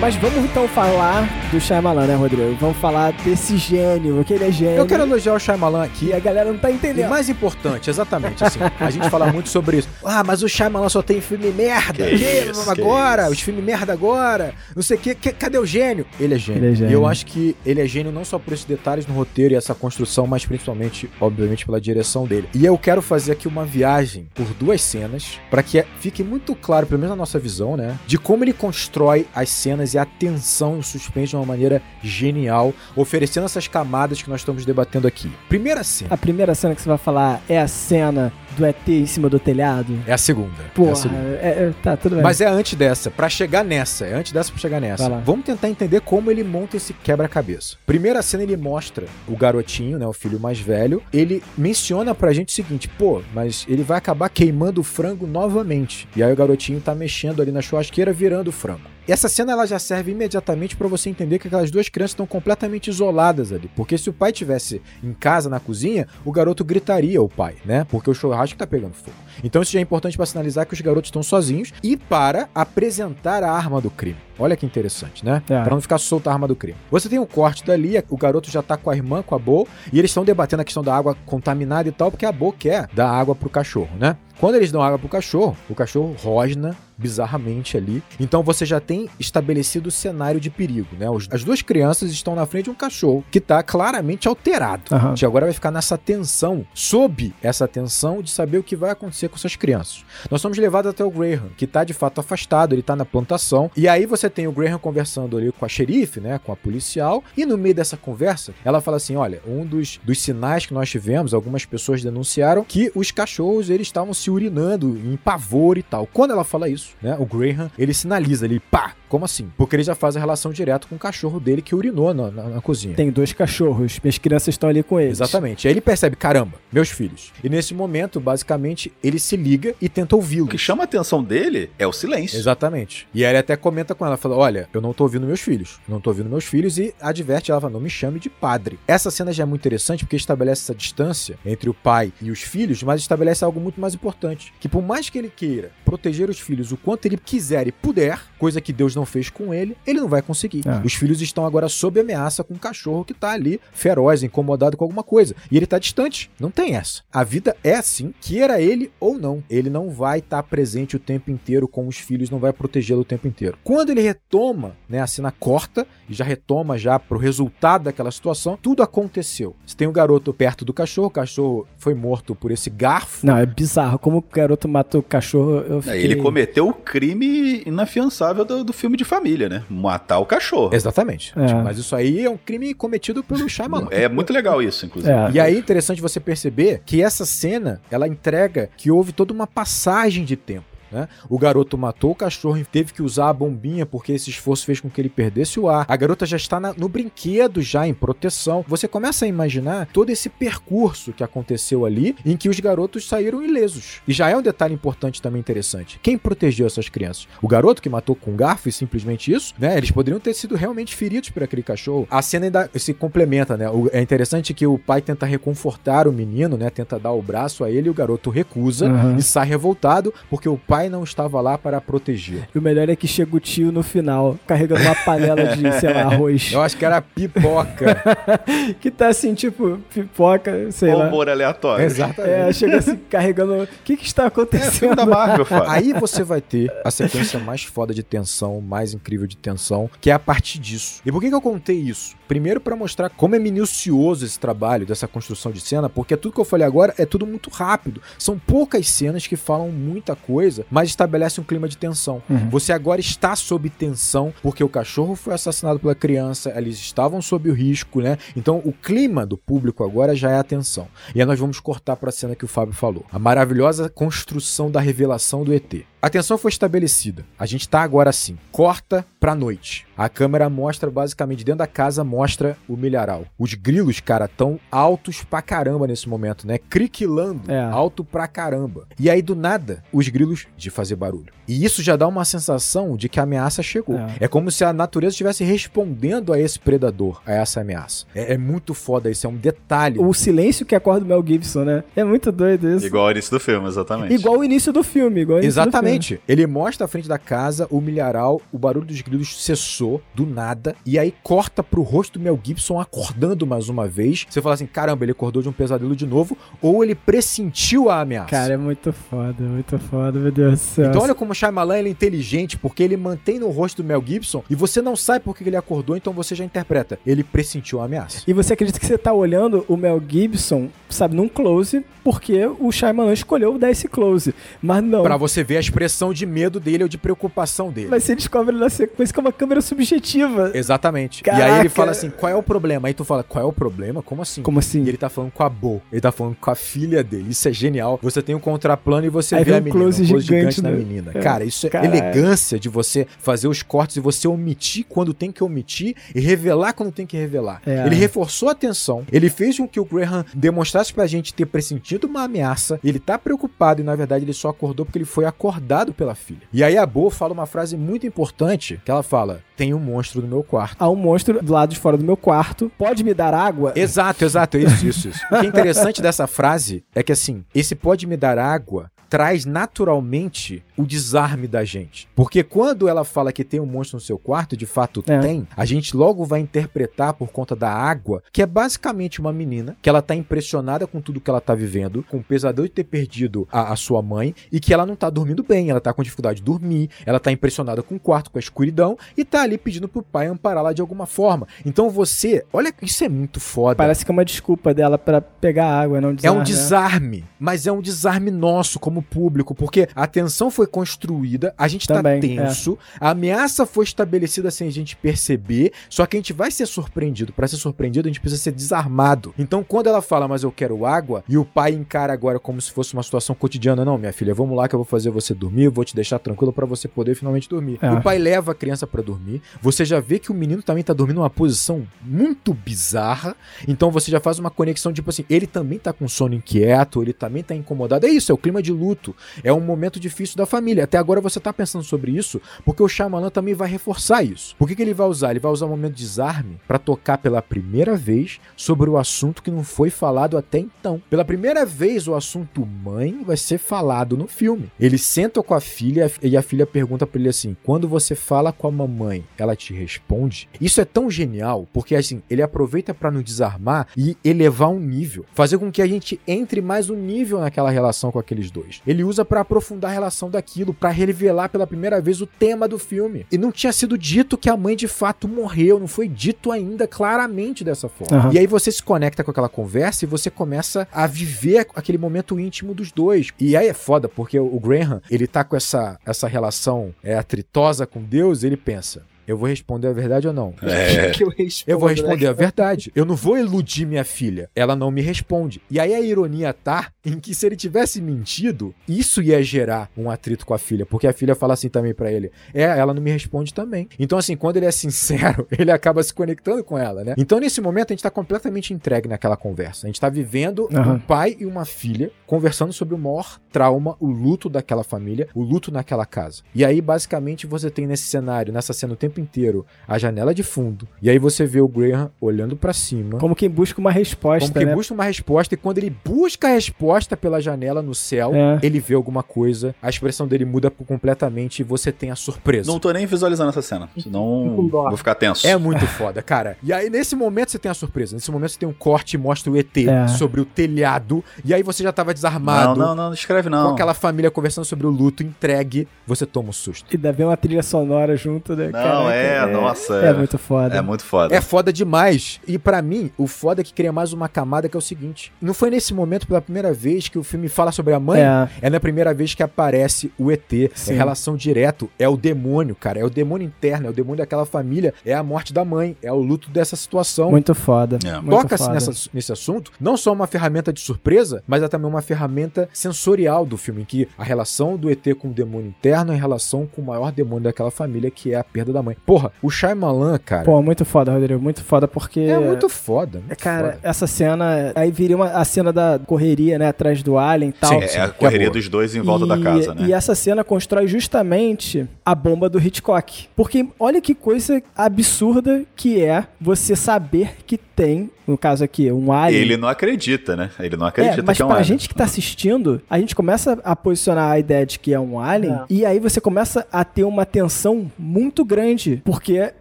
Speaker 1: Mas vamos então falar do Shyamalan, né, Rodrigo? Vamos falar desse gênio, que ele é gênio.
Speaker 2: Eu quero elogiar o Shyamalan aqui.
Speaker 1: E a galera não tá
Speaker 2: E
Speaker 1: entendendo.
Speaker 2: mais importante, exatamente, assim, a gente fala muito sobre isso. Ah, mas o Shyamalan só tem filme merda.
Speaker 4: Que
Speaker 2: Gênio
Speaker 4: isso,
Speaker 2: agora,
Speaker 4: que
Speaker 2: os filmes merda agora. Não sei o que, cadê o gênio? Ele é gênio.
Speaker 1: Ele é gênio.
Speaker 2: E eu acho que ele é gênio não só por esses detalhes no roteiro e essa construção, mas principalmente, obviamente, pela direção dele. E eu quero fazer aqui uma viagem por duas cenas, para que fique muito claro, pelo menos na nossa visão, né, de como ele constrói as cenas e a tensão e o suspense de uma maneira genial, oferecendo essas camadas que nós estamos debatendo aqui. Primeira cena.
Speaker 1: A primeira cena que você vai falar é a cena do ET em cima do telhado?
Speaker 2: É a segunda. é a
Speaker 1: Porra,
Speaker 2: segunda.
Speaker 1: é, é- tá, tudo bem.
Speaker 2: Mas é antes dessa, pra chegar nessa, é antes dessa pra chegar nessa. Vamos tentar entender como ele monta esse quebra-cabeça. Primeira cena ele mostra o garotinho, né, o filho mais velho, ele menciona pra gente o seguinte, pô, mas ele vai acabar queimando o frango novamente. E aí o garotinho tá mexendo ali na churrasqueira virando o frango. E essa cena ela já serve imediatamente pra você entender que aquelas duas crianças estão completamente isoladas ali, porque se o pai tivesse em casa na cozinha, o garoto gritaria o pai, né? Porque o churrasco tá pegando fogo. Então isso já é importante pra sinalizar que os garotos estão sozinhos e para apresentar a arma do crime. Olha que interessante, né?
Speaker 1: É.
Speaker 2: Pra não ficar solta a arma do crime. Você tem o corte dali, o garoto já tá com a irmã, com a Bo, e eles estão debatendo a questão da água contaminada e tal, porque a Bo quer dar água pro cachorro, né? Quando eles dão água pro cachorro, o cachorro rosna bizarramente ali. Então você já tem estabelecido o cenário de perigo, né? As duas crianças estão na frente de um cachorro que tá claramente alterado.
Speaker 1: Aham.
Speaker 2: A gente agora vai ficar nessa tensão, sob essa tensão de saber o que vai acontecer com essas crianças. Nós somos levados até o Graham, que tá de fato afastado, ele tá na plantação, e aí você tem o Graham conversando ali com a xerife, né, com a policial, e no meio dessa conversa, ela fala assim, olha, um dos, dos sinais que nós tivemos, algumas pessoas denunciaram que os cachorros, eles estavam se urinando em pavor e tal. Quando ela fala isso, né, o Graham, ele sinaliza ali, pá, como assim? Porque ele já faz a relação direto com o cachorro dele que urinou na, na- na cozinha.
Speaker 1: Tem dois cachorros, minhas crianças estão ali com eles.
Speaker 2: Exatamente. Aí ele percebe, caramba, meus filhos. E nesse momento, basicamente, ele se liga e tenta ouvi-lo.
Speaker 4: O que chama a atenção dele é o silêncio.
Speaker 2: Exatamente. E aí ele até comenta com ela, fala, olha, eu não tô ouvindo meus filhos. Eu não tô ouvindo meus filhos e adverte ela, fala, não me chame de padre. Essa cena já é muito interessante porque estabelece essa distância entre o pai e os filhos, mas estabelece algo muito mais importante. Que por mais que ele queira proteger os filhos o quanto ele quiser e puder, coisa que Deus não fez com ele, ele não vai conseguir.
Speaker 1: É.
Speaker 2: Os filhos estão agora sob ameaça com um cachorro que tá ali feroz, incomodado com alguma coisa. E ele tá distante. Não tem essa. A vida é assim, queira ele ou não. Ele não vai estar presente o tempo inteiro com os filhos, não vai protegê-lo o tempo inteiro. Quando ele retoma, né, a cena corta e já retoma já pro resultado daquela situação, tudo aconteceu. Você tem o garoto perto do cachorro, o cachorro foi morto por esse garfo.
Speaker 1: Não, é bizarro. Como o garoto matou o cachorro, eu fiquei...
Speaker 4: Ele cometeu o crime inafiançável do, do filme de família, né? Matar o cachorro.
Speaker 2: Exatamente.
Speaker 1: É.
Speaker 2: Mas isso aí é um crime cometido pelo Shyamalan.
Speaker 4: É muito legal isso, inclusive.
Speaker 1: É.
Speaker 2: E aí é interessante você perceber que essa cena, ela entrega que houve toda uma passagem de tempo. Né? O garoto matou o cachorro e teve que usar a bombinha porque esse esforço fez com que ele perdesse o ar. A garota já está na- no brinquedo, já em proteção. Você começa a imaginar todo esse percurso que aconteceu ali em que os garotos saíram ilesos. E já é um detalhe importante também interessante. Quem protegeu essas crianças? O garoto que matou com um garfo e simplesmente isso? Né? Eles poderiam ter sido realmente feridos por aquele cachorro. A cena ainda se complementa, né? O- é interessante que o pai tenta reconfortar o menino, né? Tenta dar o braço a ele e o garoto recusa
Speaker 1: Aham.
Speaker 2: e sai revoltado porque o pai não estava lá para proteger.
Speaker 1: E o melhor é que chega o tio no final, carregando uma panela de, sei lá, arroz.
Speaker 2: Eu acho que era pipoca.
Speaker 1: que tá assim, tipo, pipoca, sei lá.
Speaker 4: Humor aleatório.
Speaker 2: Exatamente.
Speaker 1: É, chega assim, carregando. O que que está
Speaker 4: É filme
Speaker 1: acontecendo?
Speaker 4: da Marvel.
Speaker 2: Aí você vai ter a sequência mais foda de tensão, mais incrível de tensão, que é a partir disso. E por que, que eu contei isso? Primeiro para mostrar como é minucioso esse trabalho dessa construção de cena, porque tudo que eu falei agora é tudo muito rápido. São poucas cenas que falam muita coisa, mas estabelecem um clima de tensão.
Speaker 1: Uhum.
Speaker 2: Você agora está sob tensão porque o cachorro foi assassinado pela criança, eles estavam sob o risco, né? Então o clima do público agora já é a tensão. E aí nós vamos cortar para a cena que o Fábio falou. A maravilhosa construção da revelação do ET. A tensão foi estabelecida. A gente tá agora assim. Corta pra noite. A câmera mostra basicamente dentro da casa mostra o milharal. Os grilos, cara, tão altos pra caramba nesse momento, né? Criquilando,
Speaker 1: É.
Speaker 2: alto pra caramba. E aí do nada, os grilos de fazer barulho. E isso já dá uma sensação de que a ameaça chegou.
Speaker 1: É.
Speaker 2: É, como se a natureza estivesse respondendo a esse predador, a essa ameaça. É, é muito foda isso, é um detalhe.
Speaker 1: O silêncio que acorda o Mel Gibson, né? É muito doido isso.
Speaker 4: Igual ao início do filme, exatamente.
Speaker 1: Igual o início do filme, igual o início do
Speaker 2: Exatamente. Ele mostra a frente da casa, o milharal, o barulho dos grilos cessou do nada, e aí corta pro rosto do Mel Gibson acordando mais uma vez. Você fala assim: caramba, ele acordou de um pesadelo de novo, ou ele pressentiu a ameaça.
Speaker 1: Cara, é muito foda, muito foda, meu Deus do céu.
Speaker 2: Então olha como o Shyamalan ele é inteligente, porque ele mantém no rosto do Mel Gibson e você não sabe por que ele acordou, então você já interpreta. Ele pressentiu a ameaça.
Speaker 1: E você acredita que você tá olhando o Mel Gibson sabe, num close, porque o Shyamalan escolheu dar esse close. Mas não.
Speaker 2: Pra você ver a expressão de medo dele ou de preocupação dele.
Speaker 1: Mas você descobre na sequência que é uma câmera subjetiva.
Speaker 2: Exatamente. E
Speaker 1: Caraca.
Speaker 2: aí ele fala assim: qual é o problema? Aí tu fala: qual é o problema? Como assim?
Speaker 1: Como assim?
Speaker 2: E ele tá falando com a Bo, ele tá falando com a filha dele. Isso é genial. Você tem um contraplano e você
Speaker 1: Aí
Speaker 2: vê
Speaker 1: vem
Speaker 2: a
Speaker 1: um
Speaker 2: menina,
Speaker 1: close
Speaker 2: um close
Speaker 1: gigante
Speaker 2: gigante na menina.
Speaker 1: É.
Speaker 2: Cara, isso é
Speaker 1: Caralho.
Speaker 2: elegância de você fazer os cortes e você omitir quando tem que omitir e revelar quando tem que revelar.
Speaker 1: É.
Speaker 2: Ele reforçou a tensão, ele fez com que o Graham demonstrasse pra gente ter pressentido uma ameaça, ele tá preocupado e na verdade ele só acordou porque ele foi acordado pela filha. E aí a Bo fala uma frase muito importante, que ela fala: "Tem um monstro no meu quarto".
Speaker 1: Há um monstro do lado de fora do meu quarto. Pode me dar água?
Speaker 2: Exato, exato, isso, isso, isso. O que é interessante dessa frase é que assim, esse pode me dar água traz naturalmente o desarme da gente. Porque quando ela fala que tem um monstro no seu quarto, de fato
Speaker 1: É.
Speaker 2: tem, a gente logo vai interpretar por conta da água, que é basicamente uma menina que ela tá impressionada com tudo que ela tá vivendo, com o pesadelo de ter perdido a, a sua mãe e que ela não tá dormindo bem, ela tá com dificuldade de dormir, ela tá impressionada com o quarto, com a escuridão e tá ali pedindo pro pai ampará-la de alguma forma. Então você, olha, isso é muito foda.
Speaker 1: Parece que é uma desculpa dela pra pegar água, não
Speaker 2: É
Speaker 1: desarme,
Speaker 2: um
Speaker 1: né?
Speaker 2: desarme, mas é um desarme nosso como público, porque a tensão foi construída, a gente
Speaker 1: Também, é.
Speaker 2: tá tenso, a ameaça foi estabelecida sem a gente perceber, só que a gente vai ser surpreendido. Pra ser surpreendido, a gente precisa ser desarmado. Então, quando ela fala, mas eu quero água, e o pai encara agora como se fosse uma situação cotidiana, não, minha filha, vamos lá que eu vou fazer você dormir, eu vou te deixar tranquilo pra você poder finalmente dormir.
Speaker 1: É.
Speaker 2: O pai leva a criança pra dormir, você já vê que o menino também tá dormindo numa posição muito bizarra, então você já faz uma conexão, tipo assim, ele também tá com sono inquieto, ele também tá incomodado. É isso, é o clima de luto. É um momento difícil da família. Até agora você tá pensando sobre isso, porque o Shyamalan também vai reforçar isso. Por que, que ele vai usar? Ele vai usar o momento de desarme pra tocar pela primeira vez sobre o assunto que não foi falado até então. Pela primeira vez, o assunto mãe vai ser falado no filme. Ele senta com a filha e a filha pergunta pra ele assim: quando você fala com a mamãe, ela te responde? Isso é tão genial, porque assim, ele aproveita pra nos desarmar e elevar um nível, fazer com que a gente entre mais um nível naquela relação com aqueles dois. Ele usa pra aprofundar a relação daquilo, pra revelar pela primeira vez o tema do filme. E não tinha sido dito que a mãe de fato morreu, não foi dito ainda claramente dessa forma.
Speaker 1: Aham.
Speaker 2: E aí você se conecta com aquela conversa e você começa a viver aquele momento íntimo dos dois. E aí é foda, porque o Graham, ele tá com essa, essa relação é, atritosa com Deus, ele pensa. Eu vou responder a verdade ou não?
Speaker 4: É.
Speaker 3: que eu respondo,
Speaker 2: Eu vou
Speaker 3: né?
Speaker 2: responder a verdade. Eu não vou iludir minha filha. Ela não me responde. E aí a ironia tá em que se ele tivesse mentido, isso ia gerar um atrito com a filha, porque a filha fala assim também pra ele: "É, ela não me responde também". Então assim, quando ele é sincero, ele acaba se conectando com ela, né? Então nesse momento a gente tá completamente entregue naquela conversa. A gente tá vivendo
Speaker 1: Aham.
Speaker 2: um pai e uma filha conversando sobre o maior trauma, o luto daquela família, o luto naquela casa. E aí basicamente você tem nesse cenário, nessa cena o tempo inteiro, a janela de fundo, e aí você vê o Graham olhando pra cima,
Speaker 1: Como quem busca uma resposta,
Speaker 2: como que
Speaker 1: né?
Speaker 2: busca uma resposta, e quando ele busca a resposta pela janela no céu,
Speaker 1: É.
Speaker 2: ele vê alguma coisa, a expressão dele muda completamente e você tem a surpresa.
Speaker 4: Não tô nem visualizando essa cena, senão vou ficar tenso.
Speaker 2: É muito foda, cara. E aí, nesse momento, você tem a surpresa. Nesse momento, você tem um corte e mostra o ET
Speaker 1: É.
Speaker 2: sobre o telhado. E aí, você já tava desarmado.
Speaker 4: Não, não, não, não escreve não.
Speaker 2: Com aquela família conversando sobre o luto, entregue, você toma um susto.
Speaker 1: E deve uma trilha sonora junto, né?
Speaker 4: Não,
Speaker 1: Caraca,
Speaker 4: é, nossa.
Speaker 1: É muito foda.
Speaker 4: É muito foda.
Speaker 2: É foda demais. E pra mim, o foda é que cria mais uma camada que é o seguinte: não foi nesse momento pela primeira vez que o filme fala sobre a mãe?
Speaker 1: É.
Speaker 2: É na primeira vez que aparece o ET.
Speaker 1: Sim.
Speaker 2: É relação direto. É o demônio, cara. É o demônio interno. É o demônio daquela família. É a morte da mãe. É o luto dessa situação.
Speaker 1: Muito foda.
Speaker 4: É.
Speaker 2: Toca-se nesse assunto, não só uma ferramenta de surpresa, mas é também uma ferramenta sensorial do filme, em que a relação do ET com o demônio interno é em relação com o maior demônio daquela família, que é a perda da mãe. Porra, o Shyamalan, cara,
Speaker 1: Pô, muito foda, Rodrigo. Muito foda porque.
Speaker 2: é muito foda. muito
Speaker 1: Cara,
Speaker 2: foda.
Speaker 1: essa cena. Aí viria uma, a cena da correria, né? Atrás do Alien e tal.
Speaker 2: Sim,
Speaker 4: É a correria dos dois em volta da
Speaker 1: E-
Speaker 4: casa, né?
Speaker 1: E essa cena constrói justamente a bomba do Hitchcock. Porque olha que coisa absurda que é você saber que tem, no caso aqui, um alien.
Speaker 4: Ele não acredita, né? Ele não acredita
Speaker 1: É, mas
Speaker 4: que é um
Speaker 1: pra
Speaker 4: alien.
Speaker 1: gente que tá assistindo, a gente começa a posicionar a ideia de que é um alien,
Speaker 3: É.
Speaker 1: e aí você começa a ter uma tensão muito grande, porque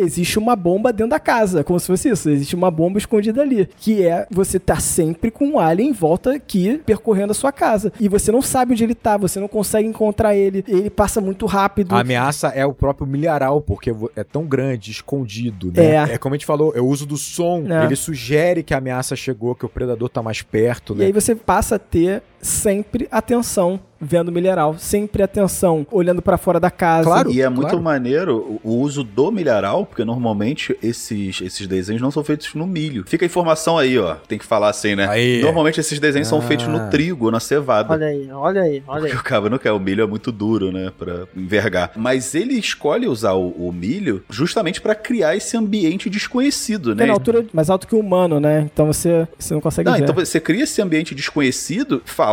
Speaker 1: existe uma bomba dentro da casa, como se fosse isso. Existe uma bomba escondida ali, que é você tá sempre com um alien em volta aqui percorrendo a sua casa e você não sabe onde ele tá, você não consegue encontrar ele. Ele passa muito rápido.
Speaker 2: A ameaça é o próprio milharal, porque é tão grande, escondido, né?
Speaker 1: É.
Speaker 2: É como a gente falou, é o uso do som.
Speaker 1: É.
Speaker 2: Ele sugere que a ameaça chegou, que o predador tá mais perto,
Speaker 1: E
Speaker 2: né?
Speaker 1: aí você passa a ter sempre atenção vendo o milharal, sempre atenção olhando pra fora da casa.
Speaker 2: Claro.
Speaker 4: E é muito
Speaker 2: claro.
Speaker 4: maneiro o uso do milharal, porque normalmente esses, esses desenhos não são feitos no milho. Fica a informação aí, ó. Tem que falar assim, né?
Speaker 2: Aí.
Speaker 4: Normalmente esses desenhos são
Speaker 2: Ah.
Speaker 4: feitos no trigo, na cevada.
Speaker 3: Olha aí, olha aí, olha aí.
Speaker 4: Porque o cara não quer, o milho é muito duro, né, Pra envergar. Mas ele escolhe usar o, o milho justamente pra criar esse ambiente desconhecido, né?
Speaker 1: na altura mais alto que o humano, né? Então você, você não consegue
Speaker 4: Não,
Speaker 1: ver.
Speaker 4: então você cria esse ambiente desconhecido, fala,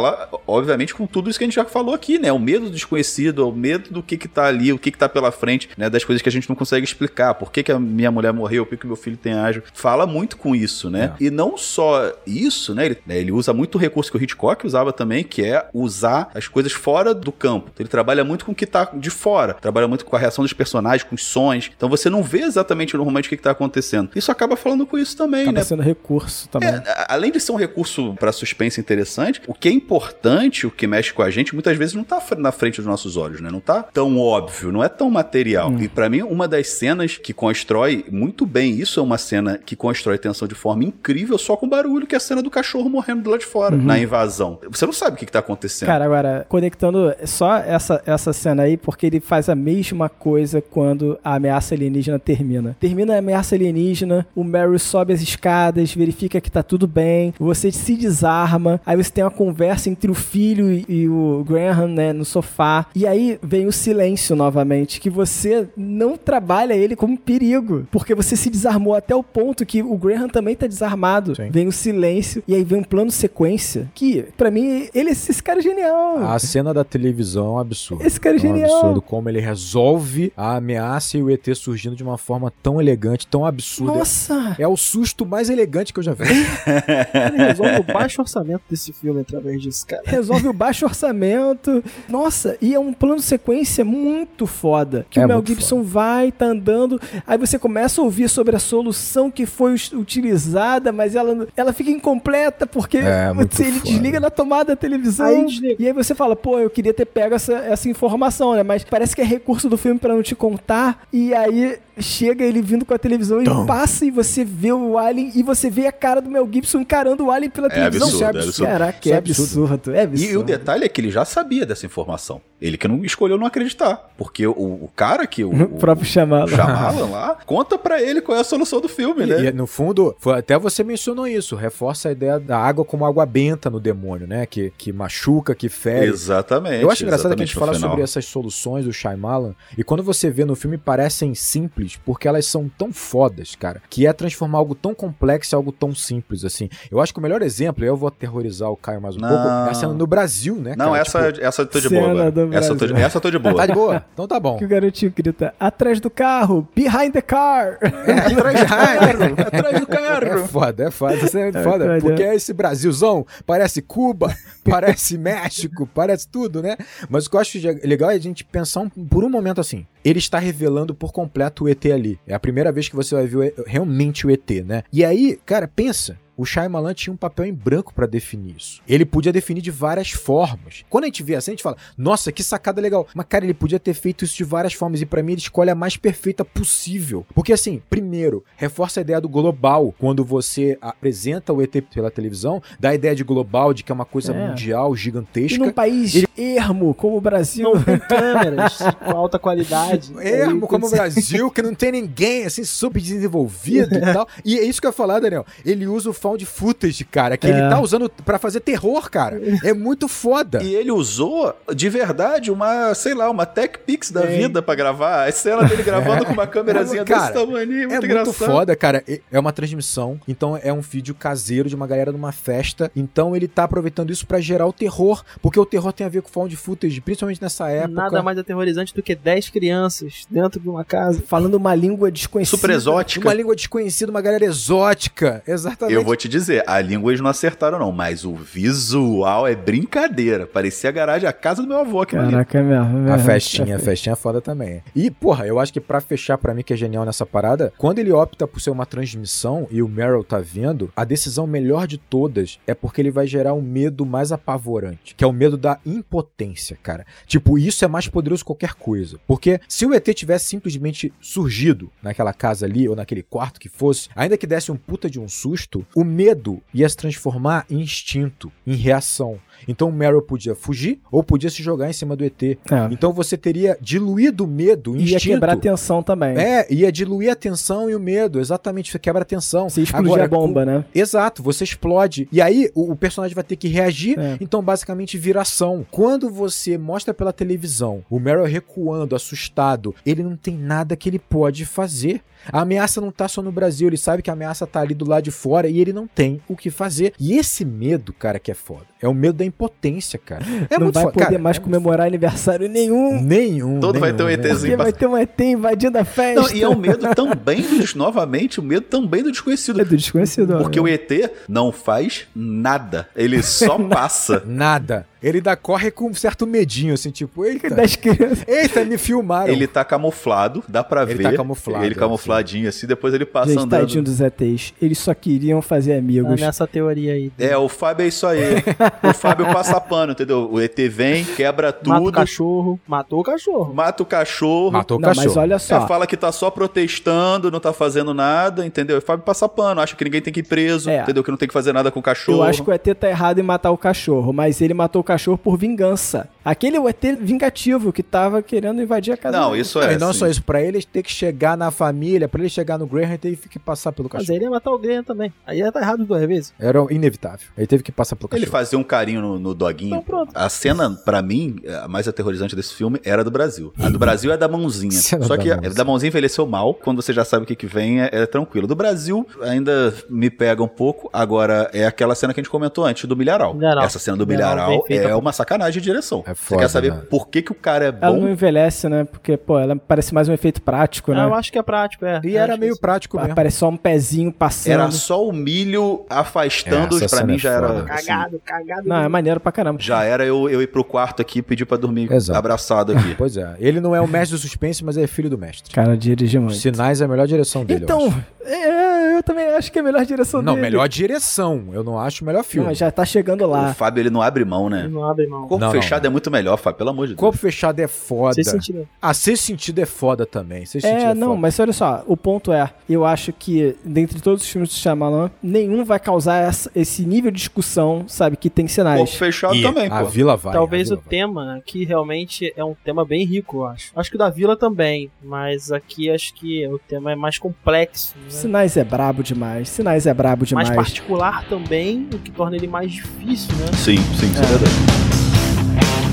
Speaker 4: obviamente, com tudo isso que a gente já falou aqui, né? O medo do desconhecido, o medo do que que tá ali, o que que tá pela frente, né? Das coisas que a gente não consegue explicar. Por que, que a minha mulher morreu, por que, que meu filho tem asma. Fala muito com isso, né? E não só isso, né? Ele, né, ele usa muito o recurso que o Hitchcock usava também, que é usar as coisas fora do campo. Ele trabalha muito com o que tá de fora, trabalha muito com a reação dos personagens, com os sons. Então você não vê exatamente normalmente o que, que tá acontecendo. Isso acaba falando com isso também,
Speaker 1: Acaba
Speaker 4: né?
Speaker 1: sendo recurso também.
Speaker 4: É, além de ser um recurso pra suspense interessante, o que é importante, o que mexe com a gente, muitas vezes não tá na frente dos nossos olhos, né? Não tá tão óbvio, não é tão material. E pra mim, uma das cenas que constrói muito bem isso é uma cena que constrói tensão de forma incrível só com barulho, que é a cena do cachorro morrendo do lado de fora, na invasão. Você não sabe o que, que tá acontecendo.
Speaker 1: Cara, agora, conectando só essa, essa cena aí, porque ele faz a mesma coisa quando a ameaça alienígena termina. Termina a ameaça alienígena, o Mary sobe as escadas, verifica que tá tudo bem, você se desarma, aí você tem uma conversa entre o filho e, e o Graham, né, no sofá, e aí vem o silêncio novamente, que você não trabalha ele como perigo, porque você se desarmou até o ponto que o Graham também tá desarmado.
Speaker 2: Sim.
Speaker 1: Vem o silêncio, e aí vem um plano sequência, que, pra mim, ele, esse cara é genial.
Speaker 2: A cena da televisão é um absurdo.
Speaker 1: Esse cara é
Speaker 2: É um
Speaker 1: genial.
Speaker 2: absurdo como ele resolve a ameaça e o ET surgindo de uma forma tão elegante, tão absurda.
Speaker 1: Nossa!
Speaker 2: É o susto mais elegante que eu já vi.
Speaker 3: Ele resolve o baixo orçamento desse filme através disso, cara.
Speaker 1: Resolve o baixo orçamento. Nossa, e é um plano sequência muito foda. Que
Speaker 2: É
Speaker 1: o Mel Gibson vai, tá andando, aí você começa a ouvir sobre a solução que foi utilizada, mas ela, ela fica incompleta porque
Speaker 2: É,
Speaker 1: você, ele
Speaker 2: foda.
Speaker 1: desliga na tomada da televisão.
Speaker 3: Aí.
Speaker 1: E aí você fala, pô, eu queria ter pego essa, essa informação, né? Mas parece que é recurso do filme pra não te contar. E aí chega ele vindo com a televisão e passa e você vê o Alien e você vê a cara do Mel Gibson encarando o Alien pela televisão.
Speaker 4: absurdo, é absurdo.
Speaker 1: Caraca, é
Speaker 2: é
Speaker 1: absurdo. É absurdo.
Speaker 4: E o detalhe é que ele já sabia dessa informação. Ele que não escolheu não acreditar. Porque o, o cara que o,
Speaker 1: O próprio Shyamalan.
Speaker 4: o Shyamalan lá conta pra ele qual é a solução do filme, né?
Speaker 2: E, no fundo, foi- até você mencionou isso, reforça a ideia da água como água benta no demônio, né? Que, que machuca, que fere.
Speaker 4: Exatamente.
Speaker 2: Eu acho engraçado que a gente fala
Speaker 4: final.
Speaker 2: sobre essas soluções do Shyamalan e quando você vê no filme parecem simples porque elas são tão fodas, cara, que é transformar algo tão complexo em algo tão simples assim. Eu acho que o melhor exemplo, e eu vou aterrorizar o Caio mais um
Speaker 4: Não.
Speaker 2: pouco, é a cena no Brasil, né,
Speaker 4: Não,
Speaker 2: cara?
Speaker 4: essa,
Speaker 2: Tipo,
Speaker 4: essa eu tô de boa agora. Essa eu tô, de, essa eu tô de boa.
Speaker 2: tá de boa? Então tá bom.
Speaker 1: Que o garotinho grita, atrás do carro, behind the car.
Speaker 2: É, atrás do carro,
Speaker 4: Atrás do carro.
Speaker 2: É foda, é foda. Isso é
Speaker 1: É,
Speaker 2: foda. Porque é esse Brasilzão, parece Cuba, parece México, parece tudo, né? Mas o que eu acho legal é a gente pensar um- por um momento assim. Ele está revelando por completo o ET ali. É a primeira vez que você vai ver realmente o ET, né? E aí, cara, pensa. O Shyamalan tinha um papel em branco pra definir isso. Ele podia definir de várias formas. Quando a gente vê assim, a gente fala, nossa, que sacada legal. Mas, cara, ele podia ter feito isso de várias formas. E pra mim, ele escolhe a mais perfeita possível. Porque, assim, primeiro, reforça a ideia do global. Quando você apresenta o ET pela televisão, dá a ideia de global, de que é uma coisa
Speaker 1: É.
Speaker 2: mundial,
Speaker 1: E
Speaker 2: gigantesca.
Speaker 1: num país ermo como o Brasil.
Speaker 3: Não tem câmeras com alta qualidade. Aí,
Speaker 2: como o Brasil, que não tem ninguém assim subdesenvolvido e tal. E é isso que eu ia falar, Daniel. Ele usa o found footage, cara, que ele
Speaker 1: É.
Speaker 2: tá usando pra fazer terror, cara. É muito foda.
Speaker 4: E ele usou, de verdade, uma, sei lá, uma Tech Pix da
Speaker 3: É.
Speaker 4: vida pra gravar. A cena dele gravando com uma câmerazinha
Speaker 2: Cara,
Speaker 4: desse tamanho, muito,
Speaker 2: É muito
Speaker 4: engraçado.
Speaker 2: foda, cara. É- É uma transmissão, então é um vídeo caseiro de uma galera numa festa. Então ele tá aproveitando isso pra gerar o terror, porque o terror tem a ver com found footage, principalmente nessa época.
Speaker 3: Nada mais aterrorizante do que 10 crianças dentro de uma casa.
Speaker 1: Falando uma língua desconhecida.
Speaker 4: Super exótica.
Speaker 2: Uma língua desconhecida, uma galera exótica. Exatamente.
Speaker 4: Eu vou te dizer, a língua eles não acertaram, não, mas o visual é brincadeira. Parecia a garagem, a casa do meu avô aqui ali.
Speaker 1: Caraca, é mesmo. é
Speaker 2: A
Speaker 1: mesmo.
Speaker 2: festinha, a festinha é foda também. E, porra, eu acho que pra fechar pra mim que é genial nessa parada, quando ele opta por ser uma transmissão e o Meryl tá vendo, a decisão melhor de todas é porque ele vai gerar um medo mais apavorante, que é o medo da impotência, cara. Tipo, isso é mais poderoso que qualquer coisa. Porque se o ET tivesse simplesmente surgido naquela casa ali ou naquele quarto que fosse, ainda que desse um puta de um susto, o medo ia se transformar em instinto, em reação. Então o Meryl podia fugir ou podia se jogar em cima do ET.
Speaker 1: É.
Speaker 2: Então você teria diluído o medo, o
Speaker 1: Ia
Speaker 2: instinto.
Speaker 1: quebrar a tensão também.
Speaker 2: É, ia diluir a tensão e o medo. Exatamente, você quebra a tensão.
Speaker 1: Se explodir
Speaker 2: Agora,
Speaker 1: a bomba, né?
Speaker 2: Exato, você explode. E aí o, o personagem vai ter que reagir,
Speaker 1: É.
Speaker 2: então basicamente vira ação. Quando você mostra pela televisão o Meryl recuando, assustado, ele não tem nada que ele pode fazer. A ameaça não tá só no Brasil, ele sabe que a ameaça tá ali do lado de fora e ele não tem o que fazer. E esse medo, cara, que é foda. É o medo da impotência, cara. É
Speaker 1: não
Speaker 2: muito
Speaker 1: vai
Speaker 2: foda.
Speaker 1: poder
Speaker 2: cara,
Speaker 1: mais
Speaker 2: é muito
Speaker 1: comemorar aniversário nenhum.
Speaker 2: Nenhum.
Speaker 4: Todo vai
Speaker 2: nenhum,
Speaker 4: ter um. ETzinho
Speaker 1: Porque vai ter um ET invadindo a festa.
Speaker 4: Não, e é o medo também, do, novamente, o medo também do desconhecido.
Speaker 1: É do desconhecido. ó.
Speaker 4: Porque o ET não faz nada. Ele só passa.
Speaker 2: Nada. Ele ainda corre com um certo medinho, assim, tipo, eita,
Speaker 1: Das crianças.
Speaker 2: eita, me filmaram.
Speaker 4: Ele tá camuflado, dá pra
Speaker 2: Ele
Speaker 4: ver.
Speaker 2: tá camuflado,
Speaker 4: Ele camufladinho assim, depois ele passa
Speaker 1: Gente,
Speaker 4: andando.
Speaker 1: tadinho dos ETs. Eles só queriam fazer
Speaker 3: Tá
Speaker 1: amigos.
Speaker 3: nessa teoria aí.
Speaker 4: É, o Fábio é isso aí. o Fábio passa pano, entendeu? O ET vem, quebra tudo,
Speaker 3: Mata o cachorro. Matou o cachorro.
Speaker 4: mata o cachorro.
Speaker 2: Matou o
Speaker 1: Não,
Speaker 2: cachorro.
Speaker 1: mas olha
Speaker 4: É,
Speaker 1: só.
Speaker 4: fala que tá só protestando, não tá fazendo nada, entendeu? O Fábio passa pano, acha que ninguém tem que ir preso,
Speaker 1: É.
Speaker 4: entendeu? Que não tem que fazer nada com o cachorro.
Speaker 1: Eu acho que o ET tá errado em matar o cachorro, mas ele matou o cachorro por vingança. Aquele é o ET vingativo que tava querendo invadir a casa
Speaker 4: Não,
Speaker 1: dele.
Speaker 4: isso é.
Speaker 2: e não
Speaker 4: assim.
Speaker 2: só isso, pra ele ter que chegar na família, pra ele chegar no Graham, ele teve que passar pelo
Speaker 3: Mas
Speaker 2: cachorro.
Speaker 3: ele ia matar o Graham também. Aí ia tá errado duas vezes.
Speaker 2: Era inevitável. Ele teve que passar pelo
Speaker 4: Ele
Speaker 2: cachorro.
Speaker 4: fazia um carinho no, no doguinho.
Speaker 3: Então pronto.
Speaker 4: A cena, pra mim, a mais aterrorizante desse filme era do Brasil. A do Brasil é da mãozinha.
Speaker 2: Cena
Speaker 4: Só
Speaker 2: da
Speaker 4: que a
Speaker 2: mãozinha.
Speaker 4: da mãozinha envelheceu mal. Quando você já sabe o que, que vem, é, é tranquilo. Do Brasil ainda me pega um pouco. Agora, é aquela cena que a gente comentou antes do Milharal.
Speaker 3: Milharal.
Speaker 4: Essa cena do
Speaker 3: Milharal,
Speaker 4: Milharal é uma sacanagem de direção.
Speaker 2: É
Speaker 4: você
Speaker 2: foda,
Speaker 4: quer saber
Speaker 2: né?
Speaker 4: por que, que o cara é
Speaker 1: Ela
Speaker 4: bom?
Speaker 1: não envelhece, né? Porque, pô, ela parece mais um efeito prático, né?
Speaker 3: Ah, eu acho que é prático, é.
Speaker 2: E
Speaker 3: É,
Speaker 2: era meio
Speaker 3: que
Speaker 2: prático mesmo.
Speaker 1: Parece só um pezinho passando.
Speaker 4: Era só o milho afastando,
Speaker 2: Essa
Speaker 4: pra mim
Speaker 2: é
Speaker 4: já era. assim,
Speaker 3: Cagado, cagado.
Speaker 1: Não, é maneiro pra caramba.
Speaker 4: já era eu, eu ir pro quarto aqui e pedir pra dormir
Speaker 2: Exato.
Speaker 4: abraçado aqui.
Speaker 2: Pois é. Ele não é o mestre do suspense, mas é filho do mestre.
Speaker 1: Cara, dirige muito.
Speaker 2: Sinais é a melhor direção dele. eu
Speaker 1: Então,
Speaker 2: acho.
Speaker 1: é, eu também acho que é a melhor direção
Speaker 2: Não,
Speaker 1: dele.
Speaker 2: melhor direção. Eu não acho o melhor
Speaker 1: Não,
Speaker 2: filme.
Speaker 1: mas já tá chegando
Speaker 4: O
Speaker 1: lá.
Speaker 4: Fábio, ele não abre mão, né?
Speaker 3: Ele não abre mão.
Speaker 4: Corpo
Speaker 2: Não, não,
Speaker 4: fechado
Speaker 2: não.
Speaker 4: é muito melhor, Fábio, pelo amor de Deus.
Speaker 2: Corpo fechado é foda.
Speaker 3: Sem sentido.
Speaker 2: Ah, Sexto Sentido é foda também. Sexto Sentido
Speaker 1: É,
Speaker 2: é
Speaker 1: não,
Speaker 2: foda.
Speaker 1: mas olha só, o ponto é, eu acho que dentre todos os filmes do Shyamalan, nenhum vai causar essa- esse nível de discussão, sabe, que tem
Speaker 4: Corpo
Speaker 1: sinais.
Speaker 4: fechado
Speaker 2: E
Speaker 4: também,
Speaker 2: a
Speaker 4: pô.
Speaker 2: Vila vai.
Speaker 3: Talvez
Speaker 2: a
Speaker 3: o
Speaker 2: Vila vai.
Speaker 3: tema aqui realmente é um tema bem rico, eu acho. Acho que o da Vila também, mas aqui acho que o tema é mais complexo, né?
Speaker 1: Sinais é brabo demais, sinais é brabo demais.
Speaker 3: mais particular também, o que torna ele mais difícil, né?
Speaker 4: Sim, sim, isso é
Speaker 1: É.
Speaker 4: verdade.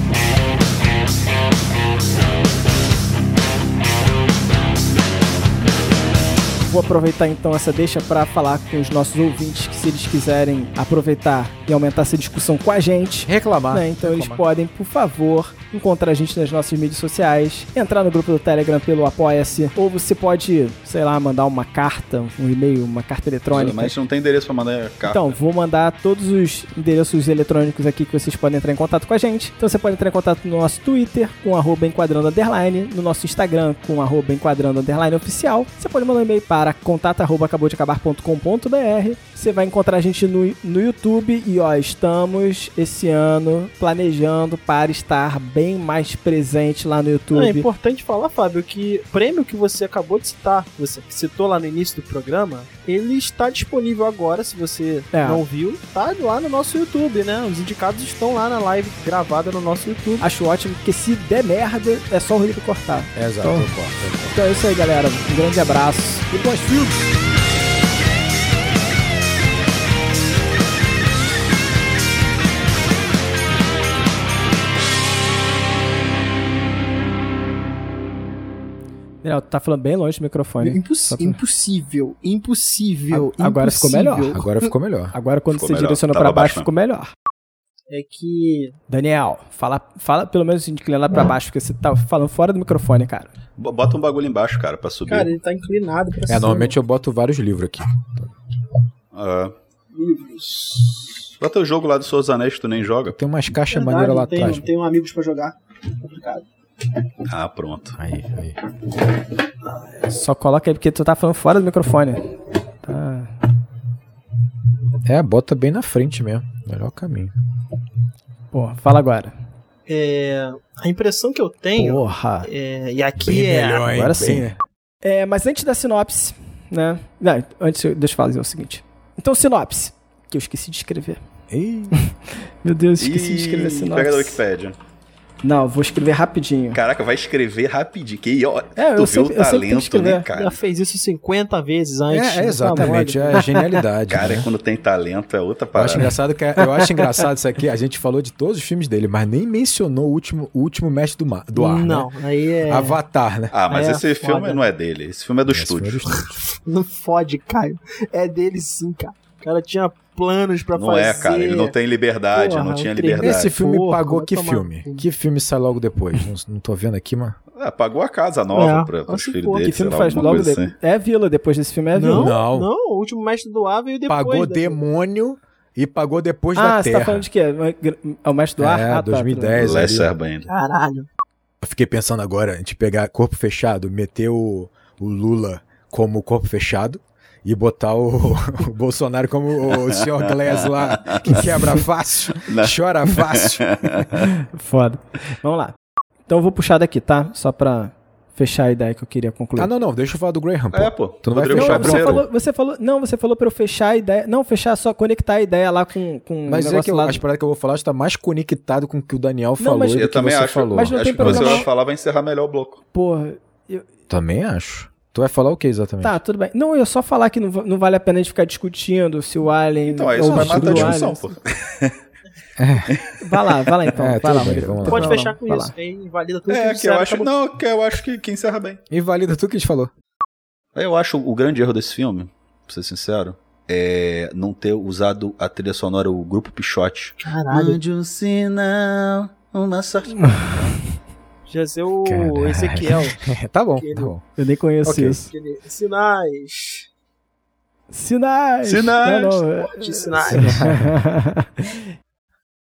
Speaker 1: Vou aproveitar então essa deixa para falar com os nossos ouvintes que se eles quiserem aproveitar e aumentar essa discussão com a gente,
Speaker 2: Reclamar.
Speaker 1: né, então eles
Speaker 2: reclamar.
Speaker 1: podem, por favor, encontrar a gente nas nossas mídias sociais, entrar no grupo do Telegram pelo Apoia-se, ou você pode, sei lá, mandar uma carta, um e-mail, uma carta eletrônica.
Speaker 4: Mas não tem endereço pra mandar carta.
Speaker 1: Então, vou mandar todos os endereços eletrônicos aqui que vocês podem entrar em contato com a gente. Então você pode entrar em contato no nosso Twitter, com arroba enquadrando underline, no nosso Instagram, com arroba enquadrando underline oficial. Você pode mandar um e-mail para contato arroba acabou de acabar.com.br. Você vai encontrar a gente no, no YouTube e ó, estamos esse ano planejando para estar bem mais presente lá no
Speaker 3: é
Speaker 1: YouTube.
Speaker 3: importante falar, Fábio, que o prêmio que você acabou de citar, você citou lá no início do programa, ele está disponível agora, se você
Speaker 1: É.
Speaker 3: não viu, tá lá no nosso YouTube, né? Os indicados estão lá na live gravada no nosso YouTube.
Speaker 1: Acho ótimo, porque se der merda, é só o Rodrigo cortar.
Speaker 2: Exato,
Speaker 1: Então-
Speaker 2: eu corto, eu corto.
Speaker 1: Então é isso aí, galera. Um grande abraço e bons filmes! Tu tá falando bem longe do microfone.
Speaker 3: Imposs-
Speaker 1: pra-
Speaker 3: Impossível, impossível.
Speaker 1: A- agora ficou
Speaker 3: impossível.
Speaker 1: melhor.
Speaker 2: Agora ficou melhor.
Speaker 1: Agora, quando
Speaker 4: Ficou
Speaker 1: você
Speaker 4: melhor.
Speaker 1: direcionou
Speaker 4: Tava
Speaker 1: pra baixo,
Speaker 4: baixo,
Speaker 1: ficou melhor.
Speaker 3: É que.
Speaker 1: Daniel, fala, fala pelo menos inclina lá pra baixo, porque você tá falando fora do microfone, cara.
Speaker 4: Bota um bagulho embaixo, cara, pra subir.
Speaker 3: Cara, ele tá inclinado pra
Speaker 2: É,
Speaker 3: cima.
Speaker 2: normalmente eu boto vários livros aqui.
Speaker 4: Ah,
Speaker 3: Livros.
Speaker 4: bota o jogo lá do Seus Anéis que tu nem joga.
Speaker 2: Tem umas caixas maneiras lá atrás.
Speaker 3: não tenho amigos pra jogar. Complicado.
Speaker 4: Ah, pronto.
Speaker 2: Aí, aí.
Speaker 1: Só coloca aí porque tu tá falando fora do microfone. Tá.
Speaker 2: É, bota bem na frente mesmo. Melhor caminho.
Speaker 1: Pô, fala agora.
Speaker 3: É, a impressão que eu tenho,
Speaker 1: Porra.
Speaker 3: é, e aqui é.
Speaker 1: Agora sim. É, mas antes da sinopse, né? Não, antes eu- deixa eu fazer o seguinte. Então, sinopse. Que eu esqueci de escrever.
Speaker 2: Ih,
Speaker 1: Meu Deus, esqueci de escrever a
Speaker 4: Ih,
Speaker 1: sinopse.
Speaker 4: pega da Wikipédia.
Speaker 1: Não, vou escrever rapidinho.
Speaker 4: Caraca, vai escrever rapidinho. Que, ó,
Speaker 1: É, eu
Speaker 4: tu
Speaker 1: eu
Speaker 4: o
Speaker 1: sempre
Speaker 4: talento, né, cara?
Speaker 3: Já fez isso 50 vezes antes.
Speaker 2: é, é exatamente, é genialidade.
Speaker 4: Cara,
Speaker 2: né?
Speaker 4: quando tem talento é outra
Speaker 2: Eu acho
Speaker 4: parada.
Speaker 2: engraçado que eu acho engraçado isso aqui. A gente falou de todos os filmes dele, mas nem mencionou o último, o último mestre do, mar, do ar.
Speaker 3: Não,
Speaker 2: Né?
Speaker 3: aí é.
Speaker 2: Avatar, né?
Speaker 4: Ah, mas
Speaker 3: É,
Speaker 4: esse
Speaker 3: foda.
Speaker 4: filme não é dele. Esse filme é do
Speaker 2: Esse foi
Speaker 4: estúdio.
Speaker 2: do estúdio.
Speaker 3: Não fode, Caio. É dele sim, cara. O cara tinha planos pra
Speaker 4: Não
Speaker 3: fazer.
Speaker 4: é, cara. Ele não tem liberdade,
Speaker 3: Porra,
Speaker 4: não tinha
Speaker 3: trem-
Speaker 4: liberdade.
Speaker 2: Esse filme
Speaker 3: Porra,
Speaker 2: pagou que
Speaker 3: tomar
Speaker 2: filme? Que filme sai logo depois? Não, não tô vendo aqui, mas.
Speaker 4: Ah, pagou a casa nova
Speaker 3: É,
Speaker 4: pra, pros
Speaker 3: acho
Speaker 4: filhos dele.
Speaker 1: Que filme
Speaker 4: lá,
Speaker 1: faz logo depois?
Speaker 4: assim.
Speaker 1: É Vila, depois desse filme é Vila.
Speaker 3: Não,
Speaker 2: Não.
Speaker 3: não, o último mestre do ar veio depois.
Speaker 2: pagou
Speaker 3: da-
Speaker 2: demônio e pagou depois
Speaker 1: Ah,
Speaker 2: da
Speaker 1: você
Speaker 2: Terra.
Speaker 1: tá falando de quê? É o Mestre do Ar?
Speaker 2: É,
Speaker 1: ah, tá,
Speaker 2: 2010.
Speaker 1: tudo bem.
Speaker 4: Last Airbender.
Speaker 3: Caralho.
Speaker 2: Eu fiquei pensando agora, a gente pegar corpo fechado, meter o, o Lula como corpo fechado e botar o, o Bolsonaro como o senhor Glass lá, que quebra fácil,
Speaker 4: Não.
Speaker 2: chora fácil.
Speaker 1: Foda. Vamos lá. Então eu vou puxar daqui, tá? Só pra fechar a ideia que eu queria concluir.
Speaker 2: Ah, não, não, deixa eu falar do Graham, pô.
Speaker 4: É, pô.
Speaker 2: Tu não vai fechar
Speaker 1: Não, você falou, você falou, não, você falou pra eu fechar a ideia. Não, fechar, só conectar a ideia lá com, com
Speaker 2: Mas
Speaker 1: o
Speaker 2: é que eu,
Speaker 1: lá.
Speaker 2: as paradas que eu vou falar está mais conectado com o que o Daniel falou
Speaker 1: mas
Speaker 2: do
Speaker 4: Eu
Speaker 2: que
Speaker 4: também
Speaker 2: você
Speaker 4: acho.
Speaker 2: falou.
Speaker 1: Mas não
Speaker 4: acho
Speaker 1: tem
Speaker 4: que você
Speaker 1: problema.
Speaker 4: vai falar, vai encerrar melhor o bloco.
Speaker 1: Porra. eu-
Speaker 2: Também acho. Tu vai falar o que exatamente?
Speaker 1: Tá, tudo bem. Não, eu ia só falar que não, não vale a pena a gente ficar discutindo se o Alien.
Speaker 4: Então, aí
Speaker 1: é
Speaker 4: isso
Speaker 1: o
Speaker 4: vai matar a
Speaker 1: do
Speaker 4: discussão,
Speaker 1: Alien.
Speaker 4: pô.
Speaker 1: Vai lá, vai lá então.
Speaker 2: É,
Speaker 1: vai lá,
Speaker 2: bem, lá.
Speaker 3: Pode fechar com
Speaker 1: vai
Speaker 3: isso.
Speaker 1: lá.
Speaker 3: Aí invalida tudo
Speaker 4: É, que eu
Speaker 3: disseram,
Speaker 4: acho.
Speaker 3: acabou.
Speaker 4: Não, que eu acho que, que encerra bem.
Speaker 2: Invalida tudo que a gente falou.
Speaker 4: Eu acho o grande erro desse filme, pra ser sincero, é não ter usado a trilha sonora, o grupo Pichote.
Speaker 3: Caralho.
Speaker 4: Mande um sinal, uma sorte.
Speaker 3: Já ser o
Speaker 2: Caralho.
Speaker 3: Ezequiel.
Speaker 2: tá bom,
Speaker 3: Aquele-
Speaker 2: tá bom.
Speaker 1: Eu nem conheço
Speaker 2: Ok.
Speaker 1: isso.
Speaker 3: Aquele- Sinais.
Speaker 1: Sinais!
Speaker 4: Sinais!
Speaker 1: Não, não, é-
Speaker 3: sinais.